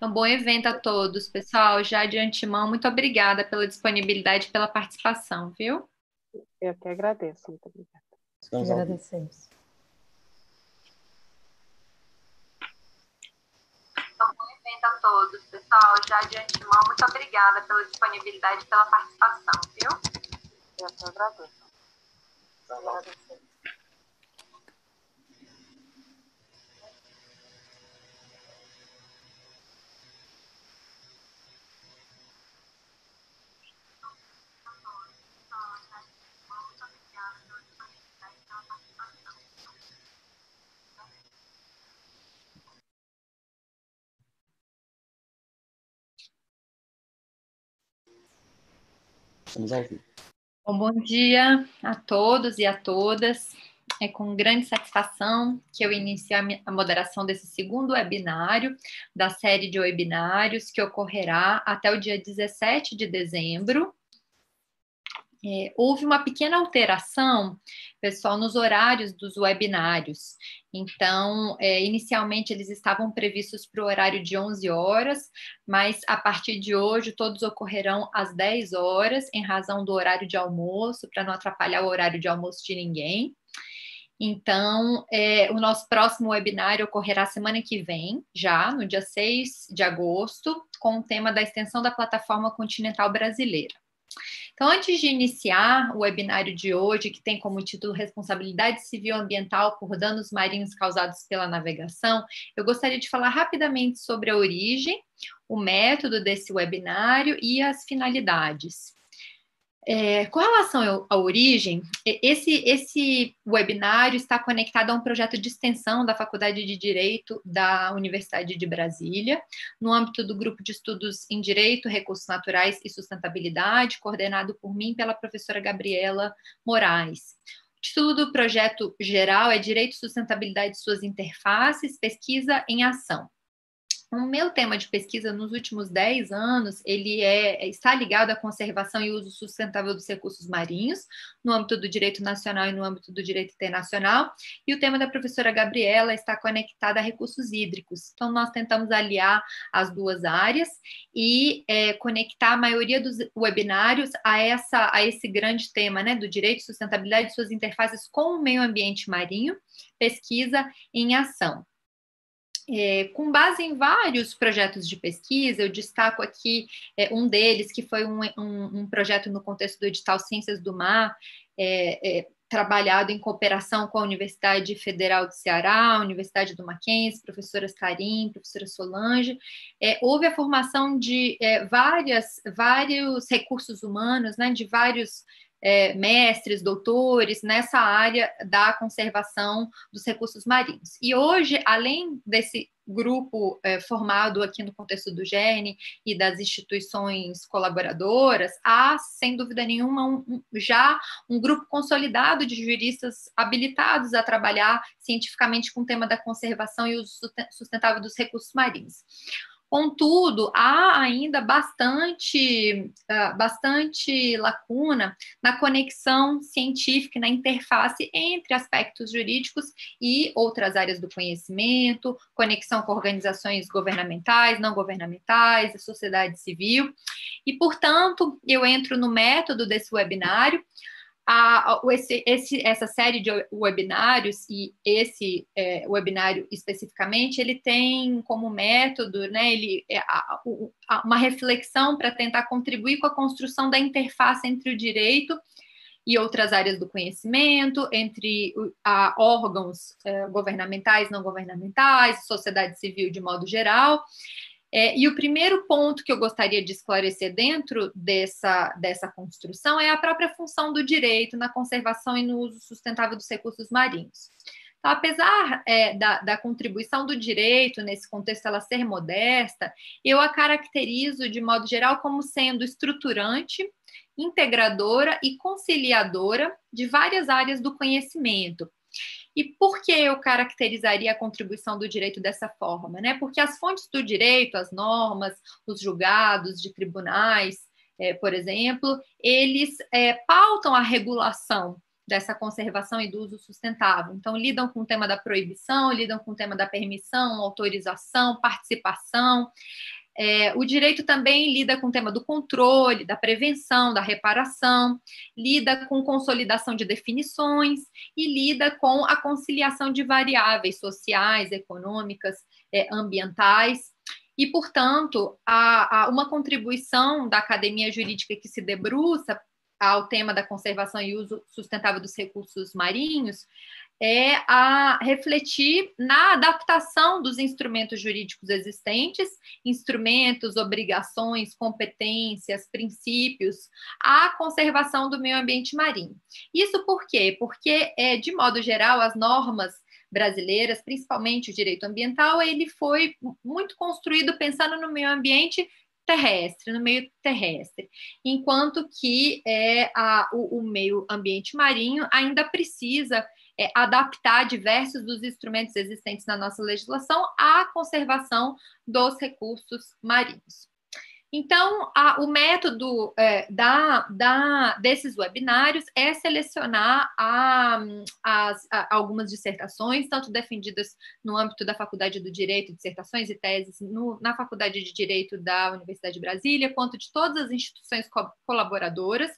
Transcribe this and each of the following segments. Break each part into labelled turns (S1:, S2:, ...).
S1: Então, bom evento a todos, pessoal. Já de antemão, muito obrigada pela disponibilidade e pela participação, viu?
S2: Eu que agradeço, muito obrigada.
S3: Estamos Agradecemos.
S1: Então, bom evento a todos, pessoal. Já de antemão, muito obrigada pela disponibilidade e pela participação, viu?
S2: Eu que agradeço. Agradecemos.
S3: Estamos ao vivo.
S1: Bom, bom dia a todos e a todas. É com grande satisfação que eu inicio a moderação desse segundo webinário da série de webinários que ocorrerá até o dia 17 de dezembro é, houve uma pequena alteração, pessoal, nos horários dos webinários. Então, é, inicialmente eles estavam previstos para o horário de 11 horas, mas a partir de hoje todos ocorrerão às 10 horas, em razão do horário de almoço, para não atrapalhar o horário de almoço de ninguém. Então, é, o nosso próximo webinário ocorrerá semana que vem, já no dia 6 de agosto, com o tema da extensão da plataforma continental brasileira. Então, antes de iniciar o webinário de hoje, que tem como título Responsabilidade Civil Ambiental por Danos Marinhos Causados pela Navegação, eu gostaria de falar rapidamente sobre a origem, o método desse webinário e as finalidades. É, com relação à origem, esse, esse webinário está conectado a um projeto de extensão da Faculdade de Direito da Universidade de Brasília, no âmbito do grupo de estudos em Direito, Recursos Naturais e Sustentabilidade, coordenado por mim pela professora Gabriela Moraes. O título do projeto geral é Direito, Sustentabilidade e Suas Interfaces, Pesquisa em Ação. O meu tema de pesquisa nos últimos 10 anos, ele é, está ligado à conservação e uso sustentável dos recursos marinhos, no âmbito do direito nacional e no âmbito do direito internacional, e o tema da professora Gabriela está conectado a recursos hídricos. Então, nós tentamos aliar as duas áreas e é, conectar a maioria dos webinários a, essa, a esse grande tema, né, do direito, sustentabilidade e suas interfaces com o meio ambiente marinho, pesquisa em ação. É, com base em vários projetos de pesquisa, eu destaco aqui é, um deles, que foi um, um, um, projeto no contexto do edital Ciências do Mar, é, é trabalhado em cooperação com a Universidade Federal do Ceará, a Universidade do Mackenzie, professoras Karim, professora Solange. É, houve a formação de é, várias, vários recursos humanos, né, de vários é, mestres, doutores nessa área da conservação dos recursos marinhos. E hoje, além desse grupo é, formado aqui no contexto do GERN e das instituições colaboradoras, há, sem dúvida nenhuma, um, já um grupo consolidado de juristas habilitados a trabalhar cientificamente com o tema da conservação e uso sustentável dos recursos marinhos. Contudo, há ainda bastante, uh, bastante lacuna na conexão científica, na interface entre aspectos jurídicos e outras áreas do conhecimento, conexão com organizações governamentais, não governamentais, a sociedade civil. E, portanto, eu entro no método desse webinário a, esse, esse, essa série de webinários e esse é, webinário especificamente, ele tem como método, né, ele, é, a, a, uma reflexão para tentar contribuir com a construção da interface entre o direito e outras áreas do conhecimento, entre a, órgãos é, governamentais, não governamentais, sociedade civil de modo geral, é, e o primeiro ponto que eu gostaria de esclarecer dentro dessa, dessa construção é a própria função do direito na conservação e no uso sustentável dos recursos marinhos. Então, apesar é, da, da, contribuição do direito nesse contexto ela ser modesta, eu a caracterizo de modo geral como sendo estruturante, integradora e conciliadora de várias áreas do conhecimento, e por que eu caracterizaria a contribuição do direito dessa forma? Né? Porque as fontes do direito, as normas, os julgados de tribunais, é, por exemplo, eles é, pautam a regulação dessa conservação e do uso sustentável. Então, lidam com o tema da proibição, lidam com o tema da permissão, autorização, participação. É, o direito também lida com o tema do controle, da prevenção, da reparação, lida com consolidação de definições e lida com a conciliação de variáveis sociais, econômicas, é, ambientais. E, portanto, a, a uma contribuição da academia jurídica que se debruça ao tema da conservação e uso sustentável dos recursos marinhos é a refletir na adaptação dos instrumentos jurídicos existentes, instrumentos, obrigações, competências, princípios, à conservação do meio ambiente marinho. Isso por quê? Porque, é, de modo geral, as normas brasileiras, principalmente o direito ambiental, ele foi muito construído pensando no meio ambiente terrestre, no meio terrestre, enquanto que é, a, o, o meio ambiente marinho ainda precisa é, adaptar diversos dos instrumentos existentes na nossa legislação à conservação dos recursos marinhos. Então, a, o método é, da, da, desses webinários é selecionar a, as, a, algumas dissertações, tanto defendidas no âmbito da Faculdade do Direito, dissertações e teses no, na Faculdade de Direito da Universidade de Brasília, quanto de todas as instituições co colaboradoras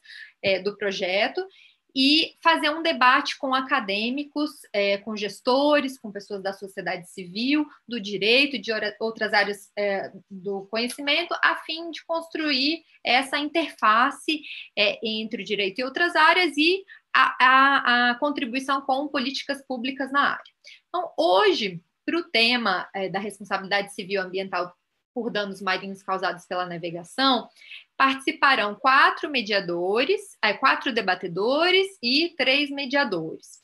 S1: é, do projeto, e fazer um debate com acadêmicos, é, com gestores, com pessoas da sociedade civil, do direito, de outras áreas é, do conhecimento, a fim de construir essa interface é, entre o direito e outras áreas e a, a, a, contribuição com políticas públicas na área. Então, hoje, para o tema é, da responsabilidade civil ambiental por danos marinhos causados pela navegação, participarão quatro mediadores, é, quatro debatedores e três mediadores.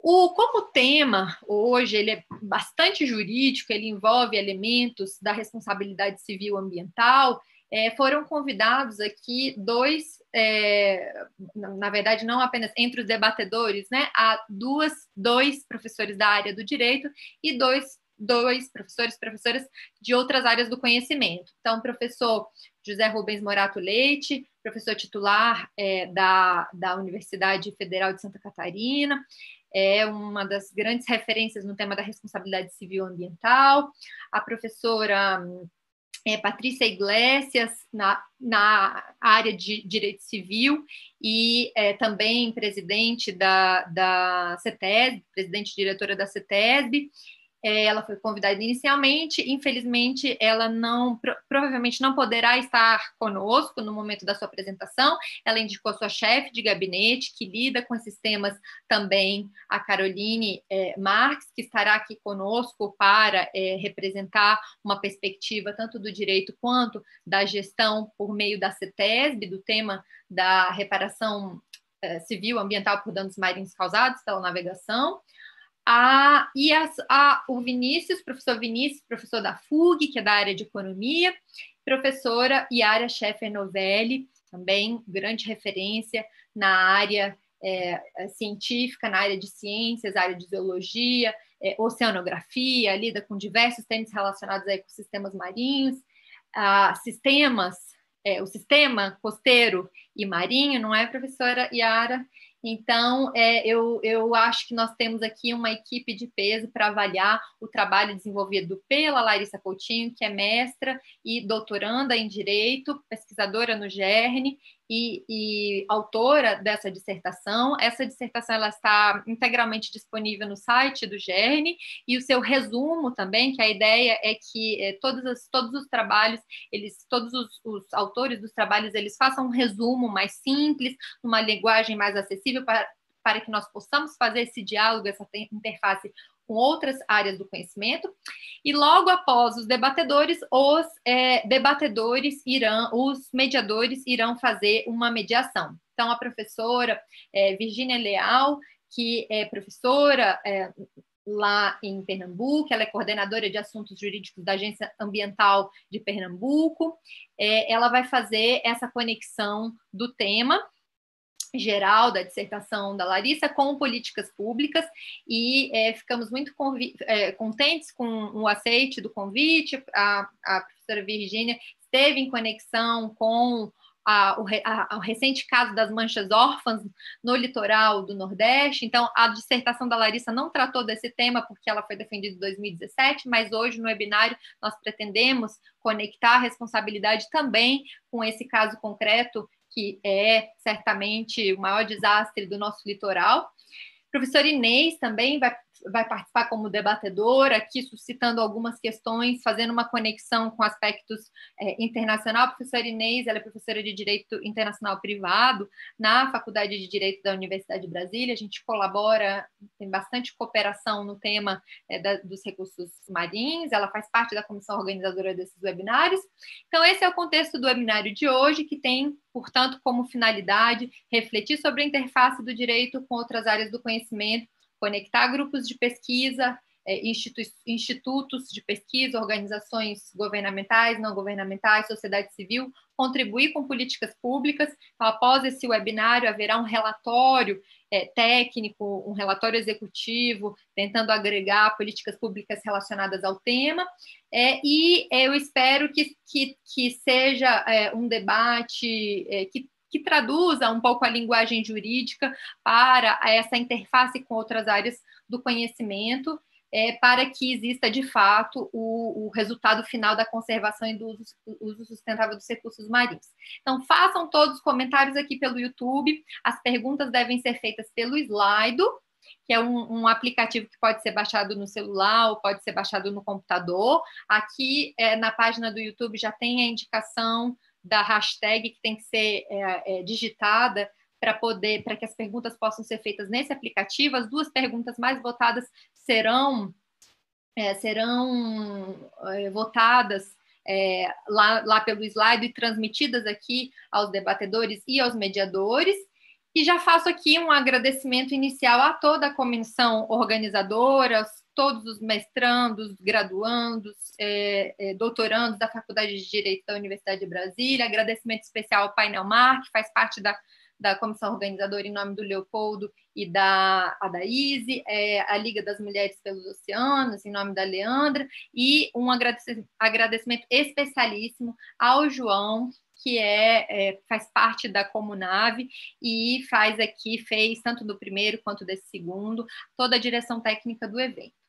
S1: O, como tema hoje ele é bastante jurídico, ele envolve elementos da responsabilidade civil ambiental. É, foram convidados aqui dois, é, na verdade, não apenas entre os debatedores, né? Há duas, dois professores da área do direito e dois dois professores professoras de outras áreas do conhecimento. Então, professor José Rubens Morato Leite, professor titular é, da, da Universidade Federal de Santa Catarina, é uma das grandes referências no tema da responsabilidade civil ambiental. A professora é, Patrícia Iglesias, na, na área de direito civil, e é, também presidente da, da CETESB, presidente e diretora da CETESB, ela foi convidada inicialmente, infelizmente ela não provavelmente não poderá estar conosco no momento da sua apresentação. Ela indicou sua chefe de gabinete que lida com esses temas também, a Caroline é, Marques, que estará aqui conosco para é, representar uma perspectiva tanto do direito quanto da gestão por meio da CETESB, do tema da reparação é, civil ambiental por danos marinhos causados pela navegação. E as, o Vinícius, professor Vinícius, professor da FUG, que é da área de economia, professora Yara Scheffer Novelli, também grande referência na área é, é, científica, na área de ciências, área de zoologia, é, oceanografia, lida com diversos temas relacionados a ecossistemas marinhos, sistemas, é, o sistema costeiro e marinho, não é, professora Yara? Então, é, eu, eu acho que nós temos aqui uma equipe de peso para avaliar o trabalho desenvolvido pela Larissa Coutinho, que é mestra e doutoranda em Direito, pesquisadora no GERN e, e, autora dessa dissertação. Essa dissertação ela está integralmente disponível no site do GERN e o seu resumo também, que a ideia é que é, todos, os, todos os trabalhos, eles, todos os, os, autores dos trabalhos, eles façam um resumo mais simples, numa linguagem mais acessível para, para que nós possamos fazer esse diálogo, essa interface com outras áreas do conhecimento, e logo após os debatedores, os é, debatedores irão, os mediadores irão fazer uma mediação. Então, a professora é, Virginia Leal, que é professora é, lá em Pernambuco, ela é coordenadora de assuntos jurídicos da Agência Ambiental de Pernambuco, é, ela vai fazer essa conexão do tema geral da dissertação da Larissa com políticas públicas e é, ficamos muito é, contentes com o aceite do convite. A, a professora Virgínia esteve em conexão com a, o, a, o, recente caso das manchas órfãs no litoral do Nordeste. Então, a dissertação da Larissa não tratou desse tema, porque ela foi defendida em 2017, mas hoje, no webinário, nós pretendemos conectar a responsabilidade também com esse caso concreto, que é certamente o maior desastre do nosso litoral. Professor Inês também vai vai participar como debatedora, aqui suscitando algumas questões, fazendo uma conexão com aspectos é, internacional. A professora Inês, ela é professora de Direito Internacional Privado na Faculdade de Direito da Universidade de Brasília. A gente colabora, tem bastante cooperação no tema é, da, dos recursos marinhos, ela faz parte da comissão organizadora desses webinários. Então, esse é o contexto do webinário de hoje, que tem, portanto, como finalidade refletir sobre a interface do direito com outras áreas do conhecimento conectar grupos de pesquisa, é, institu institutos de pesquisa, organizações governamentais, não governamentais, sociedade civil, contribuir com políticas públicas. Então, após esse webinário, haverá um relatório é, técnico, um relatório executivo, tentando agregar políticas públicas relacionadas ao tema. É, e eu espero que, que, que seja é, um debate é, que que traduza um pouco a linguagem jurídica para essa interface com outras áreas do conhecimento, é, para que exista de fato o, o, resultado final da conservação e do uso, uso, sustentável dos recursos marinhos. Então, façam todos os comentários aqui pelo YouTube. As perguntas devem ser feitas pelo Slido, que é um, um, aplicativo que pode ser baixado no celular ou pode ser baixado no computador. Aqui é, na página do YouTube já tem a indicação da hashtag que tem que ser é, é, digitada para poder, para que as perguntas possam ser feitas nesse aplicativo. As duas perguntas mais votadas serão é, serão é, votadas é, lá, lá pelo slide e transmitidas aqui aos debatedores e aos mediadores. E já faço aqui um agradecimento inicial a toda a comissão organizadora, todos os mestrandos, graduandos, é, é, doutorandos da Faculdade de Direito da Universidade de Brasília. Agradecimento especial ao Painel Mar, que faz parte da, da comissão organizadora em nome do Leopoldo e da Adaíse, é, a Liga das Mulheres pelos Oceanos, em nome da Leandra, e um agradecimento especialíssimo ao João, que é, é, faz parte da Comunave e faz aqui, fez tanto do primeiro quanto desse segundo, toda a direção técnica do evento.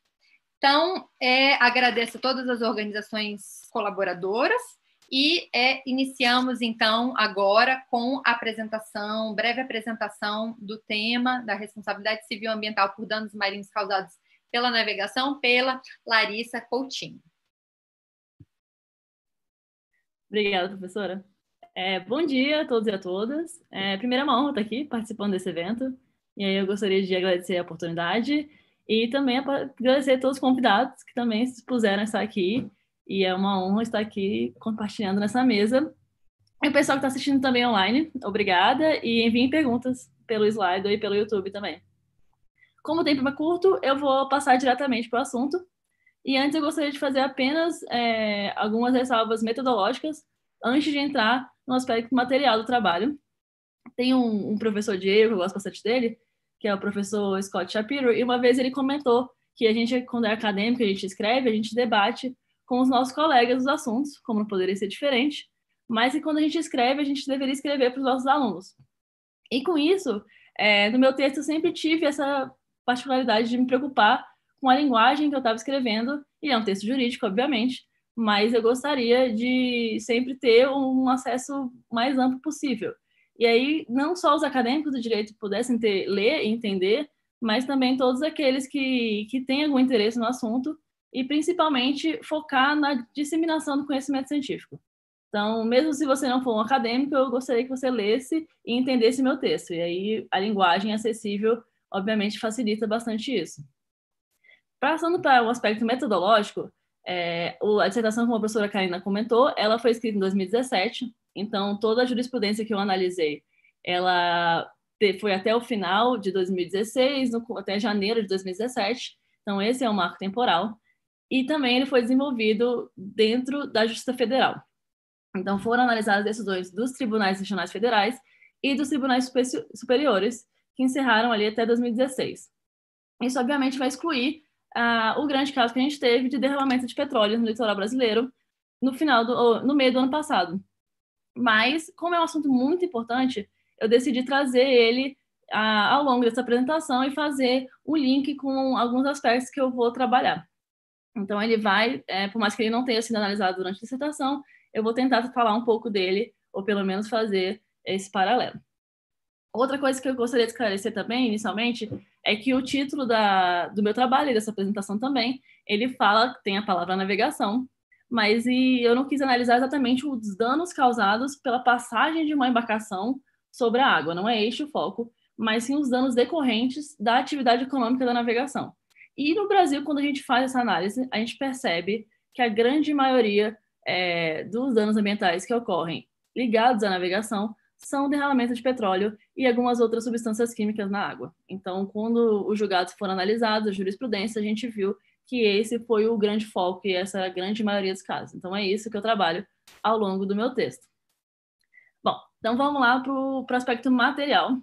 S1: Então, é, agradeço a todas as organizações colaboradoras e é, iniciamos, então, agora com a apresentação, breve apresentação do tema da responsabilidade civil ambiental por danos marinhos causados pela navegação, pela Larissa Coutinho.
S3: Obrigada, professora. É, bom dia a todos e a todas. É, primeira uma honra estar aqui participando desse evento. E aí eu gostaria de agradecer a oportunidade e também agradecer a todos os convidados que também se dispuseram a estar aqui. E é uma honra estar aqui compartilhando nessa mesa. E o pessoal que está assistindo também online, obrigada. E enviem perguntas pelo slide e pelo YouTube também. Como o tempo é curto, eu vou passar diretamente para o assunto. E antes eu gostaria de fazer apenas é, algumas ressalvas metodológicas antes de entrar no aspecto material do trabalho. Tem um, um professor Diego, eu gosto bastante dele, que é o professor Scott Shapiro, e uma vez ele comentou que a gente, quando é acadêmico, a gente escreve, a gente debate com os nossos colegas os assuntos, como não poderia ser diferente, mas que quando a gente escreve, a gente deveria escrever para os nossos alunos. E com isso, é, no meu texto, eu sempre tive essa particularidade de me preocupar com a linguagem que eu estava escrevendo, e é um texto jurídico, obviamente, mas eu gostaria de sempre ter um acesso mais amplo possível. E aí, não só os acadêmicos do direito pudessem ter, ler e entender, mas também todos aqueles que, que têm algum interesse no assunto e, principalmente, focar na disseminação do conhecimento científico. Então, mesmo se você não for um acadêmico, eu gostaria que você lesse e entendesse meu texto. E aí, a linguagem acessível, obviamente, facilita bastante isso. Passando para o um aspecto metodológico, é, a dissertação, como a professora Karina comentou, ela foi escrita em 2017, então, toda a jurisprudência que eu analisei, ela foi até o final de 2016, no, até janeiro de 2017. Então, esse é o marco temporal. E também ele foi desenvolvido dentro da Justiça Federal. Então, foram analisadas decisões dos tribunais regionais federais e dos tribunais superiores, que encerraram ali até 2016. Isso, obviamente, vai excluir uh, o grande caso que a gente teve de derramamento de petróleo no litoral brasileiro no final do, no meio do ano passado, Mas, como é um assunto muito importante, eu decidi trazer ele a, ao longo dessa apresentação e fazer o link com alguns aspectos que eu vou trabalhar. Então, ele vai, é, por mais que ele não tenha sido analisado durante a dissertação, eu vou tentar falar um pouco dele, ou pelo menos fazer esse paralelo. Outra coisa que eu gostaria de esclarecer também, inicialmente, é que o título da, do meu trabalho e dessa apresentação também, ele fala, tem a palavra navegação, mas e eu não quis analisar exatamente os danos causados pela passagem de uma embarcação sobre a água, não é este o foco, mas sim os danos decorrentes da atividade econômica da navegação. E no Brasil, quando a gente faz essa análise, a gente percebe que a grande maioria é, dos danos ambientais que ocorrem ligados à navegação são derramamento de petróleo e algumas outras substâncias químicas na água. Então, quando os julgados foram analisados, a jurisprudência, a gente viu que esse foi o grande foco e essa é a grande maioria dos casos. Então, é isso que eu trabalho ao longo do meu texto. Bom, então vamos lá para o aspecto material.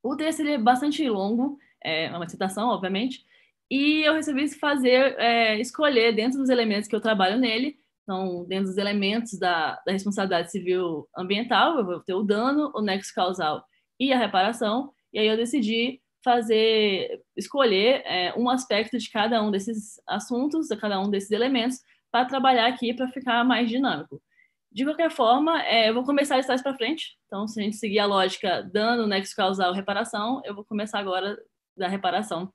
S3: O texto é bastante longo, é uma citação, obviamente, e eu resolvi fazer, é, escolher dentro dos elementos que eu trabalho nele, então, dentro dos elementos da, da responsabilidade civil ambiental, eu vou ter o dano, o nexo causal e a reparação, e aí eu decidi fazer, escolher é, um aspecto de cada um desses assuntos, de cada um desses elementos, para trabalhar aqui para ficar mais dinâmico. De qualquer forma, é, eu vou começar de trás para frente. Então, se a gente seguir a lógica dano, nexo causal, reparação, eu vou começar agora da reparação.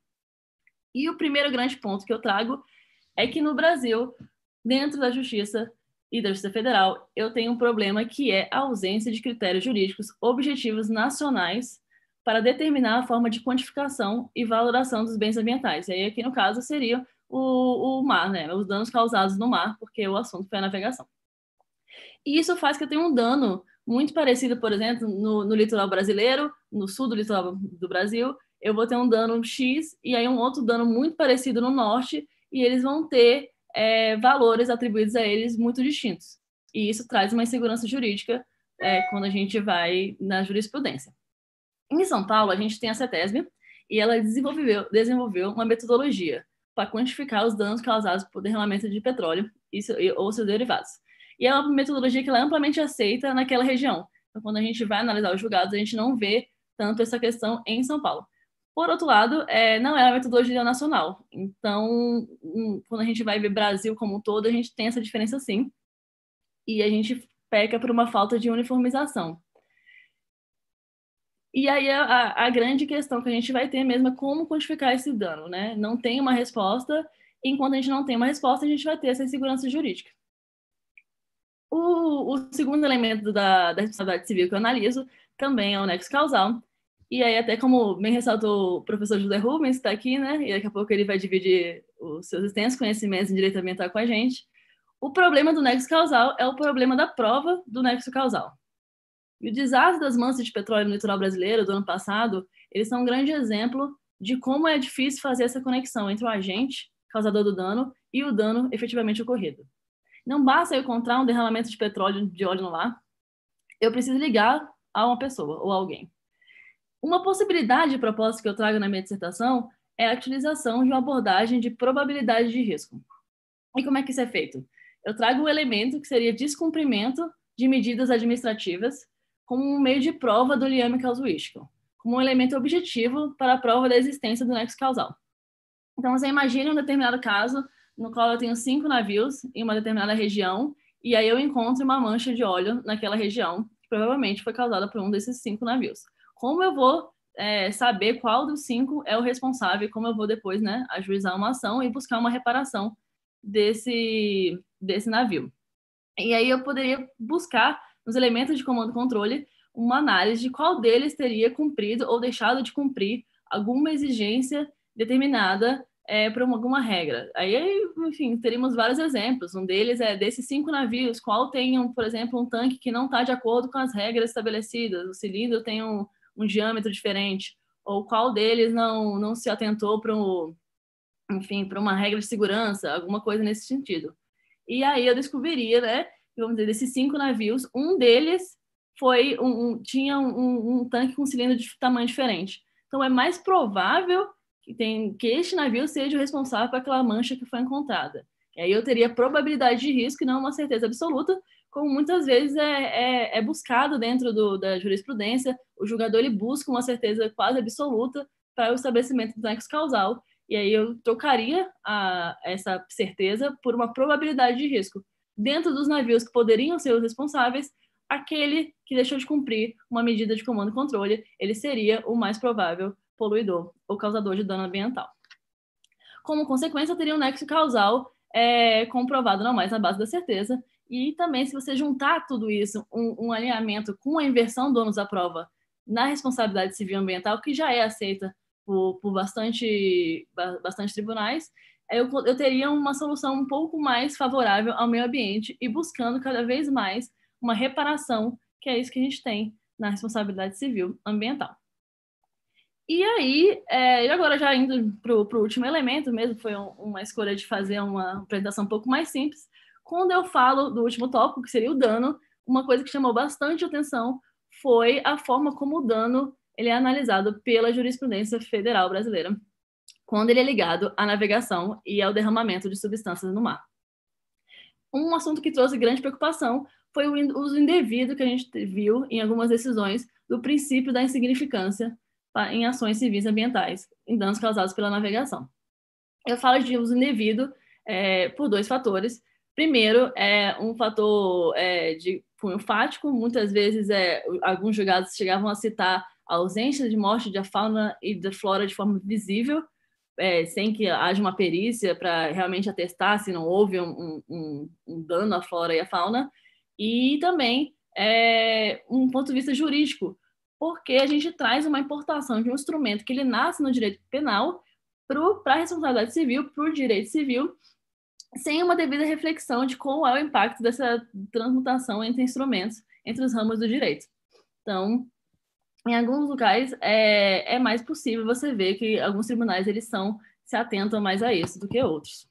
S3: E o primeiro grande ponto que eu trago é que no Brasil, dentro da Justiça e da Justiça Federal, eu tenho um problema que é a ausência de critérios jurídicos objetivos nacionais para determinar a forma de quantificação e valoração dos bens ambientais. E aí, aqui no caso, seria o, o mar, né? Os danos causados no mar, porque o assunto foi a navegação. E isso faz que eu tenha um dano muito parecido, por exemplo, no, no litoral brasileiro, no sul do litoral do Brasil, eu vou ter um dano X e aí um outro dano muito parecido no norte, e eles vão ter é, valores atribuídos a eles muito distintos. E isso traz uma insegurança jurídica é, quando a gente vai na jurisprudência. Em São Paulo, a gente tem a CETESB e ela desenvolveu, desenvolveu uma metodologia para quantificar os danos causados por derramamento de petróleo e, ou seus derivados. E é uma metodologia que ela é amplamente aceita naquela região. Então, quando a gente vai analisar os julgados, a gente não vê tanto essa questão em São Paulo. Por outro lado, é, não é uma metodologia nacional. Então, quando a gente vai ver Brasil como um todo, a gente tem essa diferença sim. E a gente peca por uma falta de uniformização. E aí a, a, grande questão que a gente vai ter mesmo é como quantificar esse dano, né? Não tem uma resposta, enquanto a gente não tem uma resposta, a gente vai ter essa insegurança jurídica. O, o segundo elemento da, da responsabilidade civil que eu analiso também é o nexo causal. E aí, até como bem ressaltou o professor José Rubens, está aqui, né? E daqui a pouco ele vai dividir os seus extensos conhecimentos em direito ambiental com a gente. O problema do nexo causal é o problema da prova do nexo causal. E o desastre das mansas de petróleo no litoral brasileiro do ano passado, eles são um grande exemplo de como é difícil fazer essa conexão entre o agente, causador do dano, e o dano efetivamente ocorrido. Não basta eu encontrar um derramamento de petróleo de óleo no lar, eu preciso ligar a uma pessoa ou alguém. Uma possibilidade de proposta que eu trago na minha dissertação é a utilização de uma abordagem de probabilidade de risco. E como é que isso é feito? Eu trago um elemento que seria descumprimento de medidas administrativas como um meio de prova do liame casuístico, como um elemento objetivo para a prova da existência do nexo causal. Então, você imagina um determinado caso no qual eu tenho cinco navios em uma determinada região e aí eu encontro uma mancha de óleo naquela região, que provavelmente foi causada por um desses cinco navios. Como eu vou é, saber qual dos cinco é o responsável, como eu vou depois né, ajuizar uma ação e buscar uma reparação desse, desse navio. E aí eu poderia buscar nos elementos de comando e controle uma análise de qual deles teria cumprido ou deixado de cumprir alguma exigência determinada é, por alguma regra. Aí, enfim, teríamos vários exemplos. Um deles é desses cinco navios, qual tem, um, por exemplo, um tanque que não está de acordo com as regras estabelecidas, o cilindro tem um, um diâmetro diferente, ou qual deles não, não se atentou para um, enfim, para uma regra de segurança, alguma coisa nesse sentido. E aí eu descobriria, né, vamos dizer, desses cinco navios, um deles foi um, um tinha um, um, tanque com cilindro de tamanho diferente. Então é mais provável que, tem, que este navio seja o responsável por aquela mancha que foi encontrada. E aí eu teria probabilidade de risco e não uma certeza absoluta, como muitas vezes é, é, é buscado dentro do, da jurisprudência. O julgador ele busca uma certeza quase absoluta para o estabelecimento do nexo causal. E aí eu trocaria a, essa certeza por uma probabilidade de risco. Dentro dos navios que poderiam ser os responsáveis, aquele que deixou de cumprir uma medida de comando e controle, ele seria o mais provável poluidor ou causador de dano ambiental. Como consequência, teria um nexo causal é, comprovado não mais na base da certeza, e também se você juntar tudo isso, um, um alinhamento com a inversão do ônus à prova na responsabilidade civil ambiental, que já é aceita por, por bastante, bastante tribunais, eu, eu teria uma solução um pouco mais favorável ao meio ambiente e buscando cada vez mais uma reparação, que é isso que a gente tem na responsabilidade civil ambiental. E aí, é, e agora já indo para o último elemento mesmo, foi um, uma escolha de fazer uma apresentação um pouco mais simples. Quando eu falo do último tópico, que seria o dano, uma coisa que chamou bastante atenção foi a forma como o dano ele é analisado pela jurisprudência federal brasileira, quando ele é ligado à navegação e ao derramamento de substâncias no mar. Um assunto que trouxe grande preocupação foi o uso indevido que a gente viu em algumas decisões do princípio da insignificância em ações civis ambientais, em danos causados pela navegação. Eu falo de uso indevido é, por dois fatores. Primeiro, é um fator é, de cunho fático, muitas vezes é, alguns julgados chegavam a citar a ausência de morte da fauna e da flora de forma visível, é, sem que haja uma perícia para realmente atestar se não houve um, um, um, dano à flora e à fauna e também é, um ponto de vista jurídico, porque a gente traz uma importação de um instrumento que ele nasce no direito penal para a responsabilidade civil, para o direito civil, sem uma devida reflexão de qual é o impacto dessa transmutação entre instrumentos, entre os ramos do direito. Então, em alguns lugares é, é mais possível você ver que alguns tribunais eles são se atentam mais a isso do que outros.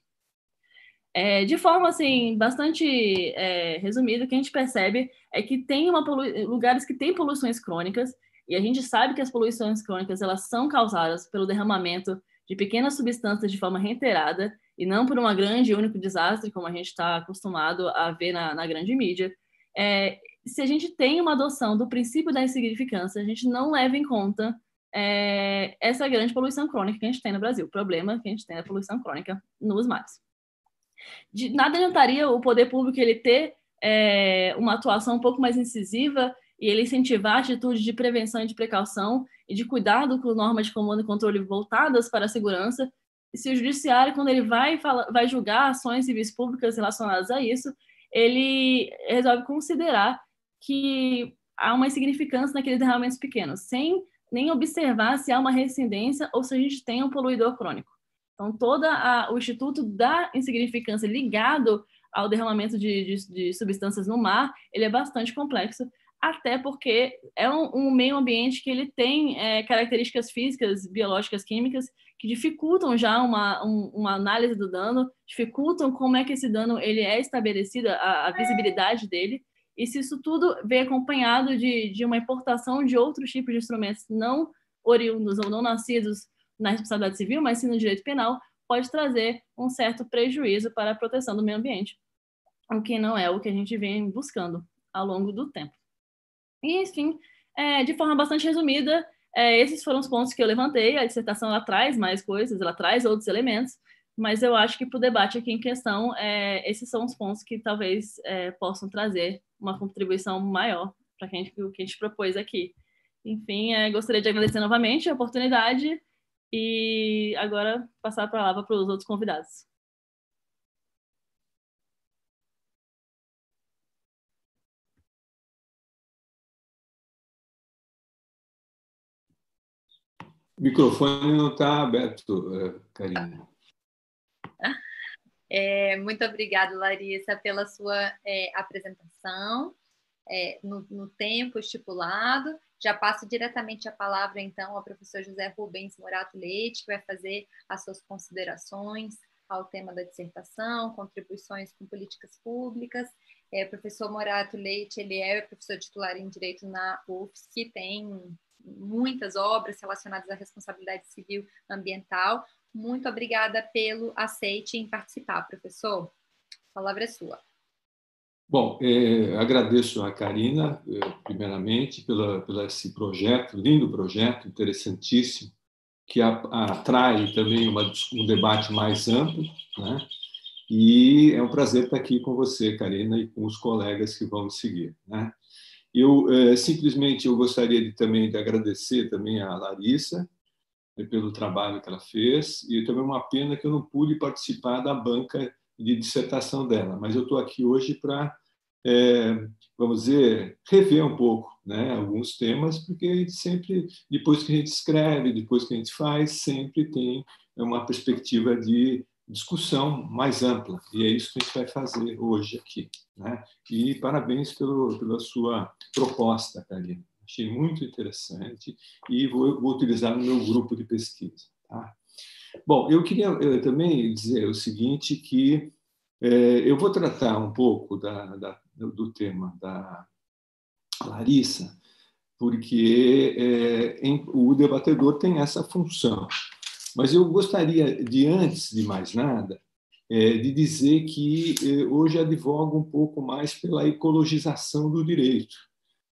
S3: É, de forma assim bastante é, resumida, o que a gente percebe é que tem lugares que têm poluições crônicas e a gente sabe que as poluições crônicas elas são causadas pelo derramamento de pequenas substâncias de forma reiterada e não por uma grande e único desastre como a gente está acostumado a ver na, na grande mídia. É, se a gente tem uma adoção do princípio da insignificância, a gente não leva em conta é, essa grande poluição crônica que a gente tem no Brasil, o problema que a gente tem da poluição crônica nos mares de nada adiantaria o poder público ele ter é, uma atuação um pouco mais incisiva e ele incentivar atitudes de prevenção e de precaução e de cuidado com normas de comando e controle voltadas para a segurança. E se o judiciário, quando ele vai, fala, vai julgar ações civis públicas relacionadas a isso, ele resolve considerar que há uma insignificância naqueles derramamentos pequenos, sem nem observar se há uma rescindência ou se a gente tem um poluidor crônico. Então, todo o Instituto da Insignificância ligado ao derramamento de, de, de, substâncias no mar, ele é bastante complexo, até porque é um, um meio ambiente que ele tem é, características físicas, biológicas, químicas, que dificultam já uma, um, uma análise do dano, dificultam como é que esse dano ele é estabelecido, a, a visibilidade dele, e se isso tudo vem acompanhado de, de uma importação de outros tipos de instrumentos não oriundos ou não nascidos na responsabilidade civil, mas sim no direito penal, pode trazer um certo prejuízo para a proteção do meio ambiente, o que não é o que a gente vem buscando ao longo do tempo. E, enfim, é, de forma bastante resumida, é, esses foram os pontos que eu levantei. A dissertação ela traz mais coisas, ela traz outros elementos, mas eu acho que para o debate aqui em questão, é, esses são os pontos que talvez é, possam trazer uma contribuição maior para o que a gente propôs aqui. Enfim, é, gostaria de agradecer novamente a oportunidade e agora passar a palavra para os outros convidados.
S4: O microfone não está aberto, eh, Karina.
S1: É, muito obrigada, Larissa, pela sua é, apresentação é, no, no, tempo estipulado. Já passo diretamente a palavra, então, ao professor José Rubens Morato Leite, que vai fazer as suas considerações ao tema da dissertação, contribuições com políticas públicas. É, professor Morato Leite, ele é professor titular em Direito na UFSC, tem muitas obras relacionadas à responsabilidade civil ambiental. Muito obrigada pelo aceite em participar, professor. A palavra é sua.
S4: Bom, é, agradeço a Karina, é, primeiramente, pela, pelo esse projeto, lindo projeto, interessantíssimo, que a, atrai também uma, um debate mais amplo, né? E é um prazer estar aqui com você, Karina, e com os colegas que vão seguir, né? Eu é, simplesmente eu gostaria de, também de agradecer também a Larissa pelo trabalho que ela fez e também uma pena que eu não pude participar da banca de dissertação dela, mas eu estou aqui hoje para, é, vamos dizer, rever um pouco né, alguns temas, porque a gente sempre, depois que a gente escreve, depois que a gente faz, sempre tem uma perspectiva de discussão mais ampla, e é isso que a gente vai fazer hoje aqui. Né? E parabéns pelo, pela sua proposta, Karina. Achei muito interessante e vou, vou utilizar no meu grupo de pesquisa. Tá? Bom, eu queria eu, também dizer o seguinte, que é, eu vou tratar um pouco da, da, do tema da Larissa, porque é, em, o debatedor tem essa função. Mas eu gostaria de, antes de mais nada, é, de dizer que hoje advogo um pouco mais pela ecologização do direito.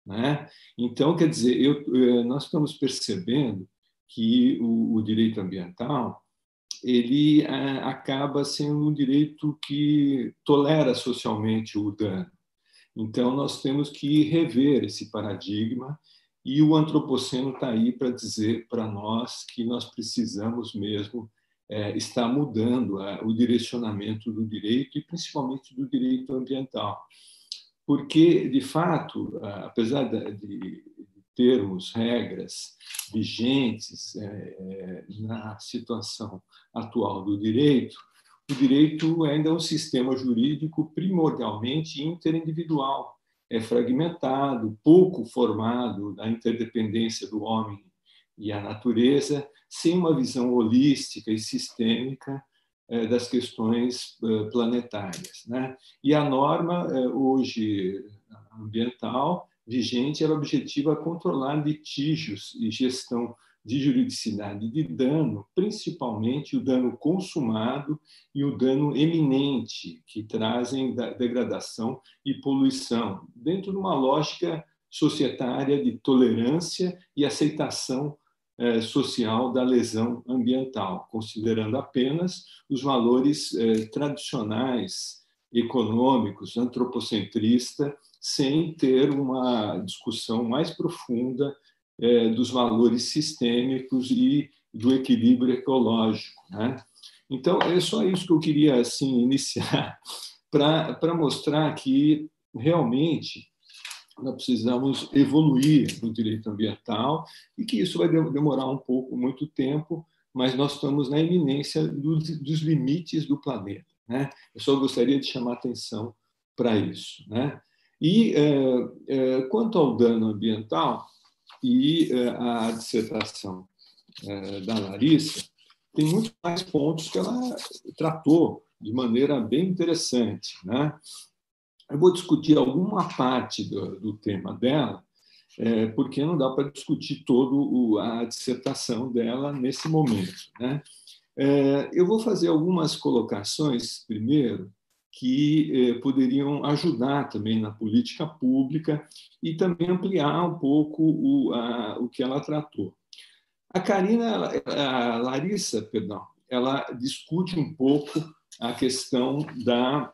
S4: Né? Então, quer dizer, eu, é, nós estamos percebendo que o, o direito ambiental ele é, acaba sendo um direito que tolera socialmente o dano. Então, nós temos que rever esse paradigma e o antropoceno está aí para dizer para nós que nós precisamos mesmo é, estar mudando o direcionamento do direito e principalmente do direito ambiental. Porque, de fato, apesar de termos regras vigentes é, é, na situação atual do direito, o direito ainda é um sistema jurídico primordialmente interindividual, é fragmentado, pouco formado na interdependência do homem e a natureza, sem uma visão holística e sistêmica das questões planetárias. Né? E a norma hoje ambiental vigente ela objetiva controlar litígios e gestão de juridicidade de dano, principalmente o dano consumado e o dano eminente, que trazem degradação e poluição, dentro de uma lógica societária de tolerância e aceitação eh, social da lesão ambiental, considerando apenas os valores eh, tradicionais, econômicos, antropocentrista sem ter uma discussão mais profunda é, dos valores sistêmicos e do equilíbrio ecológico. Né? Então, é só isso que eu queria assim iniciar para mostrar que realmente nós precisamos evoluir no direito ambiental e que isso vai demorar um pouco, muito tempo, mas nós estamos na iminência dos, dos limites do planeta. Né? Eu só gostaria de chamar atenção para isso. Né? E é, é, quanto ao dano ambiental e é, a dissertação da Larissa, tem muito mais pontos que ela tratou de maneira bem interessante. Né? Eu vou discutir alguma parte do, do tema dela, é, porque não dá para discutir toda a dissertação dela nesse momento. Né? É, eu vou fazer algumas colocações primeiro que eh, poderiam ajudar também na política pública e também ampliar um pouco o, a, o que ela tratou. A Karina, a Larissa, perdão, ela discute um pouco a questão da,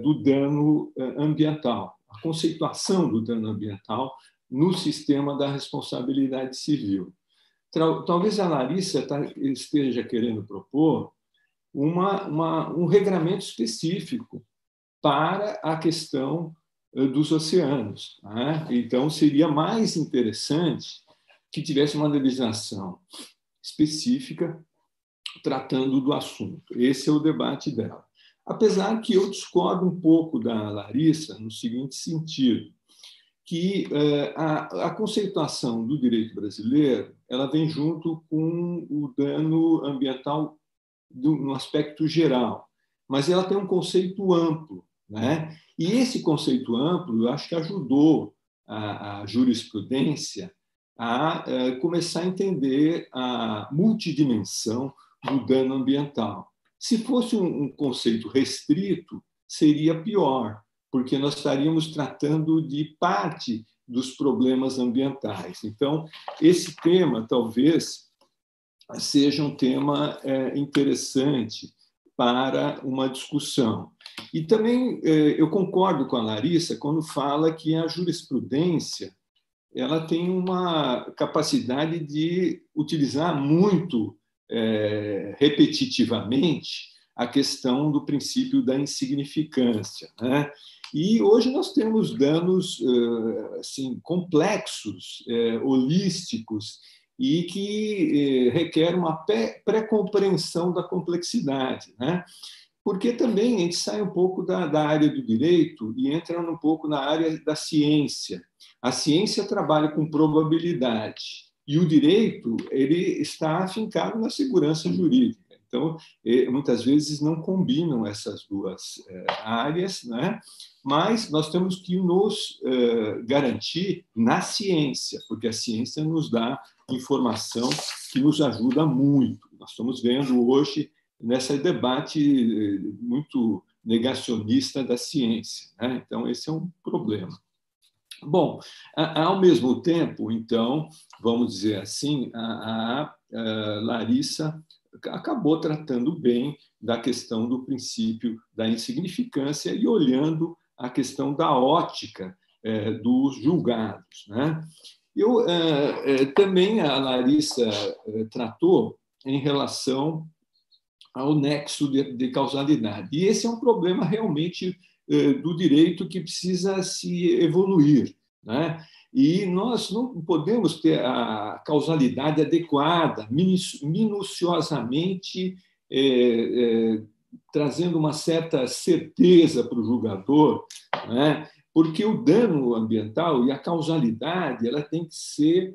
S4: do dano eh, ambiental, a conceituação do dano ambiental no sistema da responsabilidade civil. Talvez a Larissa tá, esteja querendo propor uma, uma, um regramento específico para a questão eh, dos oceanos. Né? Então, seria mais interessante que tivesse uma legislação específica tratando do assunto. Esse é o debate dela. Apesar que eu discordo um pouco da Larissa no seguinte sentido, que eh, a, conceituação do direito brasileiro ela vem junto com o dano ambiental do, no aspecto geral, mas ela tem um conceito amplo. Né? E esse conceito amplo, eu acho que ajudou a, a jurisprudência a, a, é, começar a entender a multidimensão do dano ambiental. Se fosse um, conceito restrito, seria pior, porque nós estaríamos tratando de parte dos problemas ambientais. Então, esse tema talvez seja um tema é, interessante para uma discussão. E também é, eu concordo com a Larissa quando fala que a jurisprudência ela tem uma capacidade de utilizar muito é, repetitivamente a questão do princípio da insignificância. Né? E hoje nós temos danos assim, complexos, holísticos, e que requer uma pré-compreensão da complexidade. Né? Porque também a gente sai um pouco da, da área do direito e entra um pouco na área da ciência. A ciência trabalha com probabilidade e o direito ele está afincado na segurança jurídica. Então, muitas vezes não combinam essas duas áreas, né? mas nós temos que nos garantir na ciência, porque a ciência nos dá informação que nos ajuda muito. Nós estamos vendo hoje nesse debate muito negacionista da ciência. Né? Então, esse é um problema. Bom, ao mesmo tempo, então, vamos dizer assim, a, a Larissa acabou tratando bem da questão do princípio da insignificância e olhando a questão da ótica é, dos julgados. Né? Eu, é, é, também a Larissa é, tratou em relação ao nexo de, de, causalidade. E esse é um problema realmente do direito que precisa se evoluir. Né? E nós não podemos ter a causalidade adequada, minuciosamente é, é, trazendo uma certa certeza para o julgador, né? porque o dano ambiental e a causalidade ela tem que ser,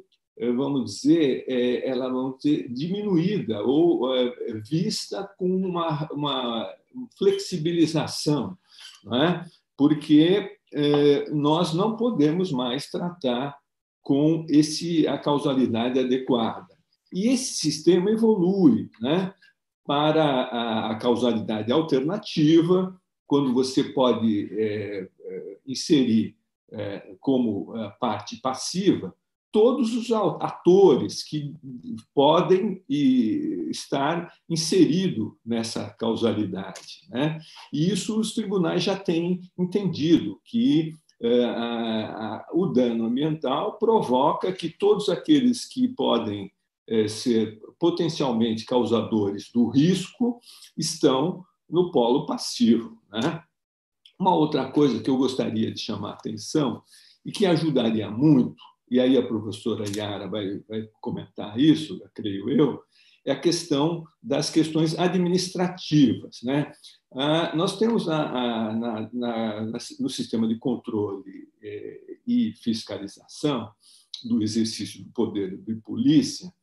S4: vamos dizer, é, ela vamos dizer, diminuída ou vista com uma, uma flexibilização, né? porque é, nós não podemos mais tratar com esse a causalidade adequada. E esse sistema evolui né, para a, a causalidade alternativa, quando você pode é, é inserir como parte passiva todos os atores que podem estar inseridos nessa causalidade. Né? E isso os tribunais já têm entendido, que é, o dano ambiental provoca que todos aqueles que podem é, ser potencialmente causadores do risco estão no polo passivo. Né? Uma outra coisa que eu gostaria de chamar a atenção e que ajudaria muito e aí a professora Yara vai, vai comentar isso, creio eu, é a questão das questões administrativas. Né? Ah, nós temos na, na, no sistema de controle eh, e fiscalização do exercício do poder de polícia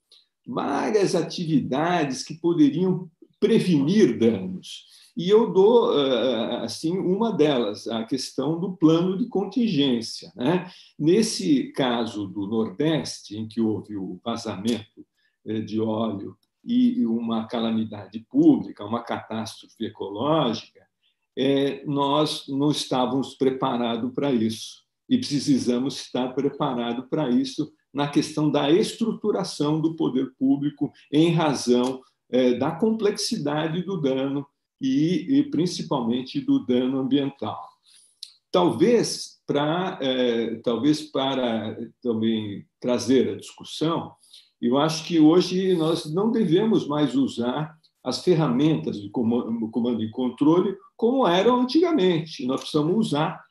S4: várias atividades que poderiam prevenir danos. E eu dou ah, assim uma delas, a questão do plano de contingência. Né? Nesse caso do Nordeste, em que houve o vazamento eh, de óleo e uma calamidade pública, uma catástrofe ecológica, eh, nós não estávamos preparados para isso e precisamos estar preparados para isso na questão da estruturação do poder público em razão eh, da complexidade do dano e, e principalmente do dano ambiental. Talvez para é, talvez para também trazer a discussão, eu acho que hoje nós não devemos mais usar as ferramentas de comando, e controle como eram antigamente. Nós precisamos usar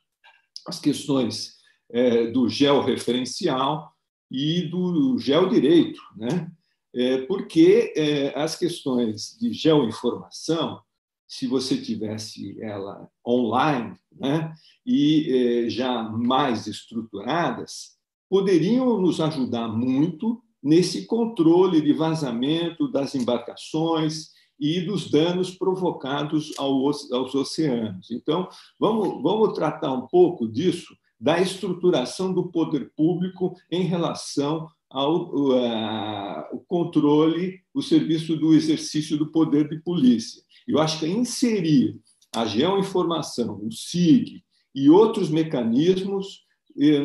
S4: as questões é, do georreferencial e do geodireito, né? É, porque é, as questões de geoinformação se você tivesse ela online né, e eh, já mais estruturadas, poderiam nos ajudar muito nesse controle de vazamento das embarcações e dos danos provocados aos, aos oceanos. Então, vamos, vamos tratar um pouco disso, da estruturação do poder público em relação ao, a, o controle, o serviço do exercício do poder de polícia. Eu acho que inserir a geoinformação, o SIG e outros mecanismos,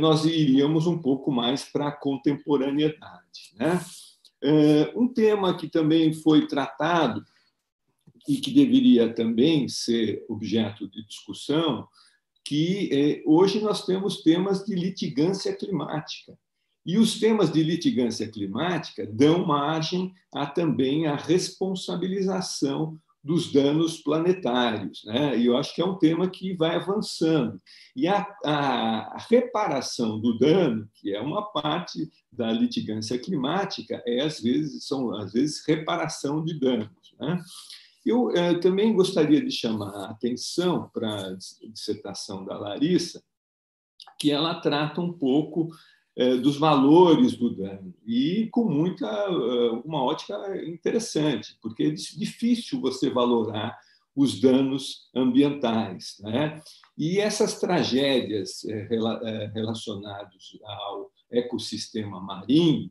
S4: nós iríamos um pouco mais para a contemporaneidade. Né? Eh, um tema que também foi tratado e que deveria também ser objeto de discussão, que eh, hoje nós temos temas de litigância climática. E os temas de litigância climática dão margem a também a responsabilização dos danos planetários. Né? E eu acho que é um tema que vai avançando. E a, a, reparação do dano, que é uma parte da litigância climática, é às vezes são às vezes reparação de danos. Né? Eu eh, também gostaria de chamar a atenção para a dissertação da Larissa, que ela trata um pouco dos valores do dano e com muita eh, uma ótica interessante, porque é difícil você valorar os danos ambientais, né? E essas tragédias eh, relacionadas ao ecossistema marinho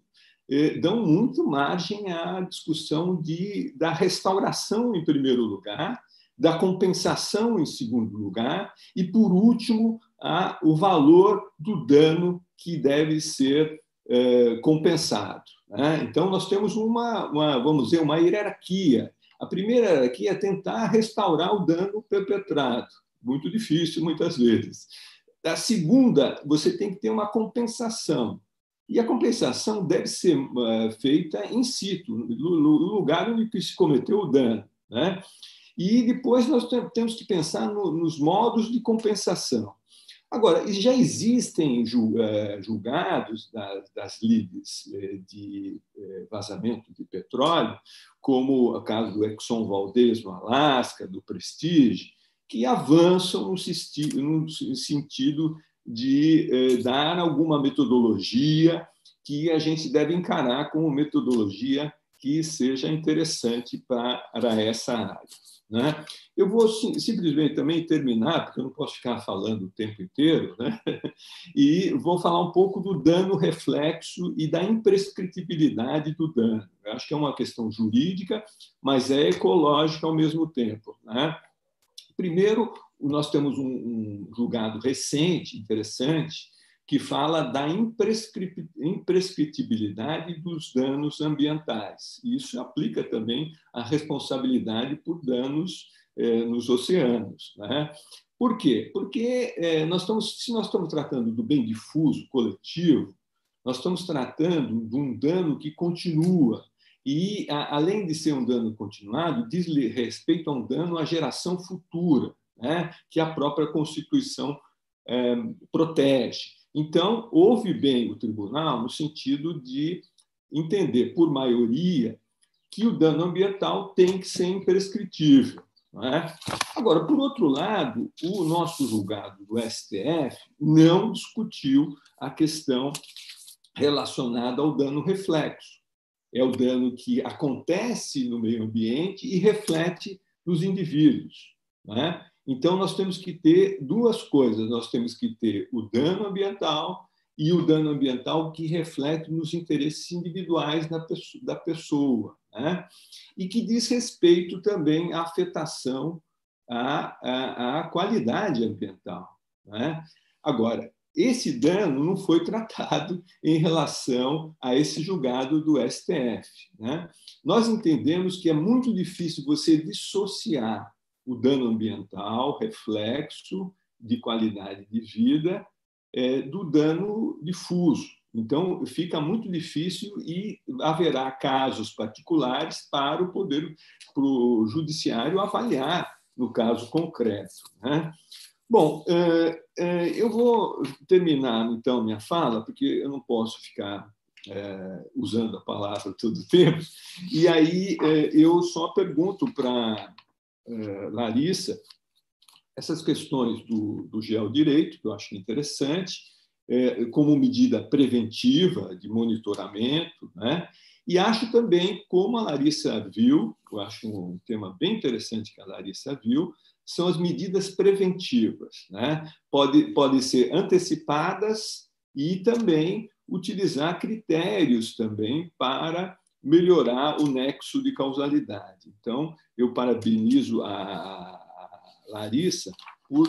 S4: dão muito margem à discussão de, da restauração em primeiro lugar, da compensação em segundo lugar e, por último, a, o valor do dano que deve ser é, compensado. Né? Então, nós temos uma, uma, vamos dizer, uma hierarquia. A primeira hierarquia é tentar restaurar o dano perpetrado, muito difícil muitas vezes. A segunda, você tem que ter uma compensação. E a compensação deve ser uh, feita in situ, no, no, lugar onde se cometeu o dano. Né? E depois nós temos que pensar no, nos modos de compensação. Agora, já existem eh, julgados das, lides eh, de eh, vazamento de petróleo, como o caso do Exxon Valdez no Alasca, do Prestige, que avançam no sentido de dar alguma metodologia que a gente deve encarar como metodologia que seja interessante para essa área. Né? Eu vou simplesmente também terminar, porque eu não posso ficar falando o tempo inteiro, né? e vou falar um pouco do dano reflexo e da imprescritibilidade do dano. Eu acho que é uma questão jurídica, mas é ecológica ao mesmo tempo. Né? Primeiro, nós temos um, um julgado recente, interessante, que fala da imprescritibilidade dos danos ambientais. Isso aplica também a responsabilidade por danos eh, nos oceanos. Né? Por quê? Porque eh, nós estamos, se nós estamos tratando do bem difuso, coletivo, nós estamos tratando de um dano que continua. E, a, além de ser um dano continuado, diz respeito a um dano à geração futura, né? que a própria Constituição eh, protege. Então, houve bem o tribunal no sentido de entender, por maioria, que o dano ambiental tem que ser imprescritível. É? Agora, por outro lado, o nosso julgado do STF não discutiu a questão relacionada ao dano reflexo. É o dano que acontece no meio ambiente e reflete nos indivíduos. É? Então, nós temos que ter duas coisas: nós temos que ter o dano ambiental e o dano ambiental que reflete nos interesses individuais da pessoa, né? e que diz respeito também à afetação à, à, à qualidade ambiental. Né? Agora, esse dano não foi tratado em relação a esse julgado do STF. Né? Nós entendemos que é muito difícil você dissociar o dano ambiental, reflexo de qualidade de vida, é, do dano difuso. Então, fica muito difícil e haverá casos particulares para o poder, para o judiciário avaliar no caso concreto. Né? Bom, é, é, eu vou terminar então minha fala, porque eu não posso ficar é, usando a palavra todo o tempo, e aí eu só pergunto para Larissa, essas questões do, do geodireito, que eu acho interessante, é, como medida preventiva de monitoramento, né? e acho também, como a Larissa viu, eu acho um tema bem interessante que a Larissa viu, são as medidas preventivas. Né? Pode, podem ser antecipadas e também utilizar critérios também para melhorar o nexo de causalidade. Então, eu parabenizo a Larissa por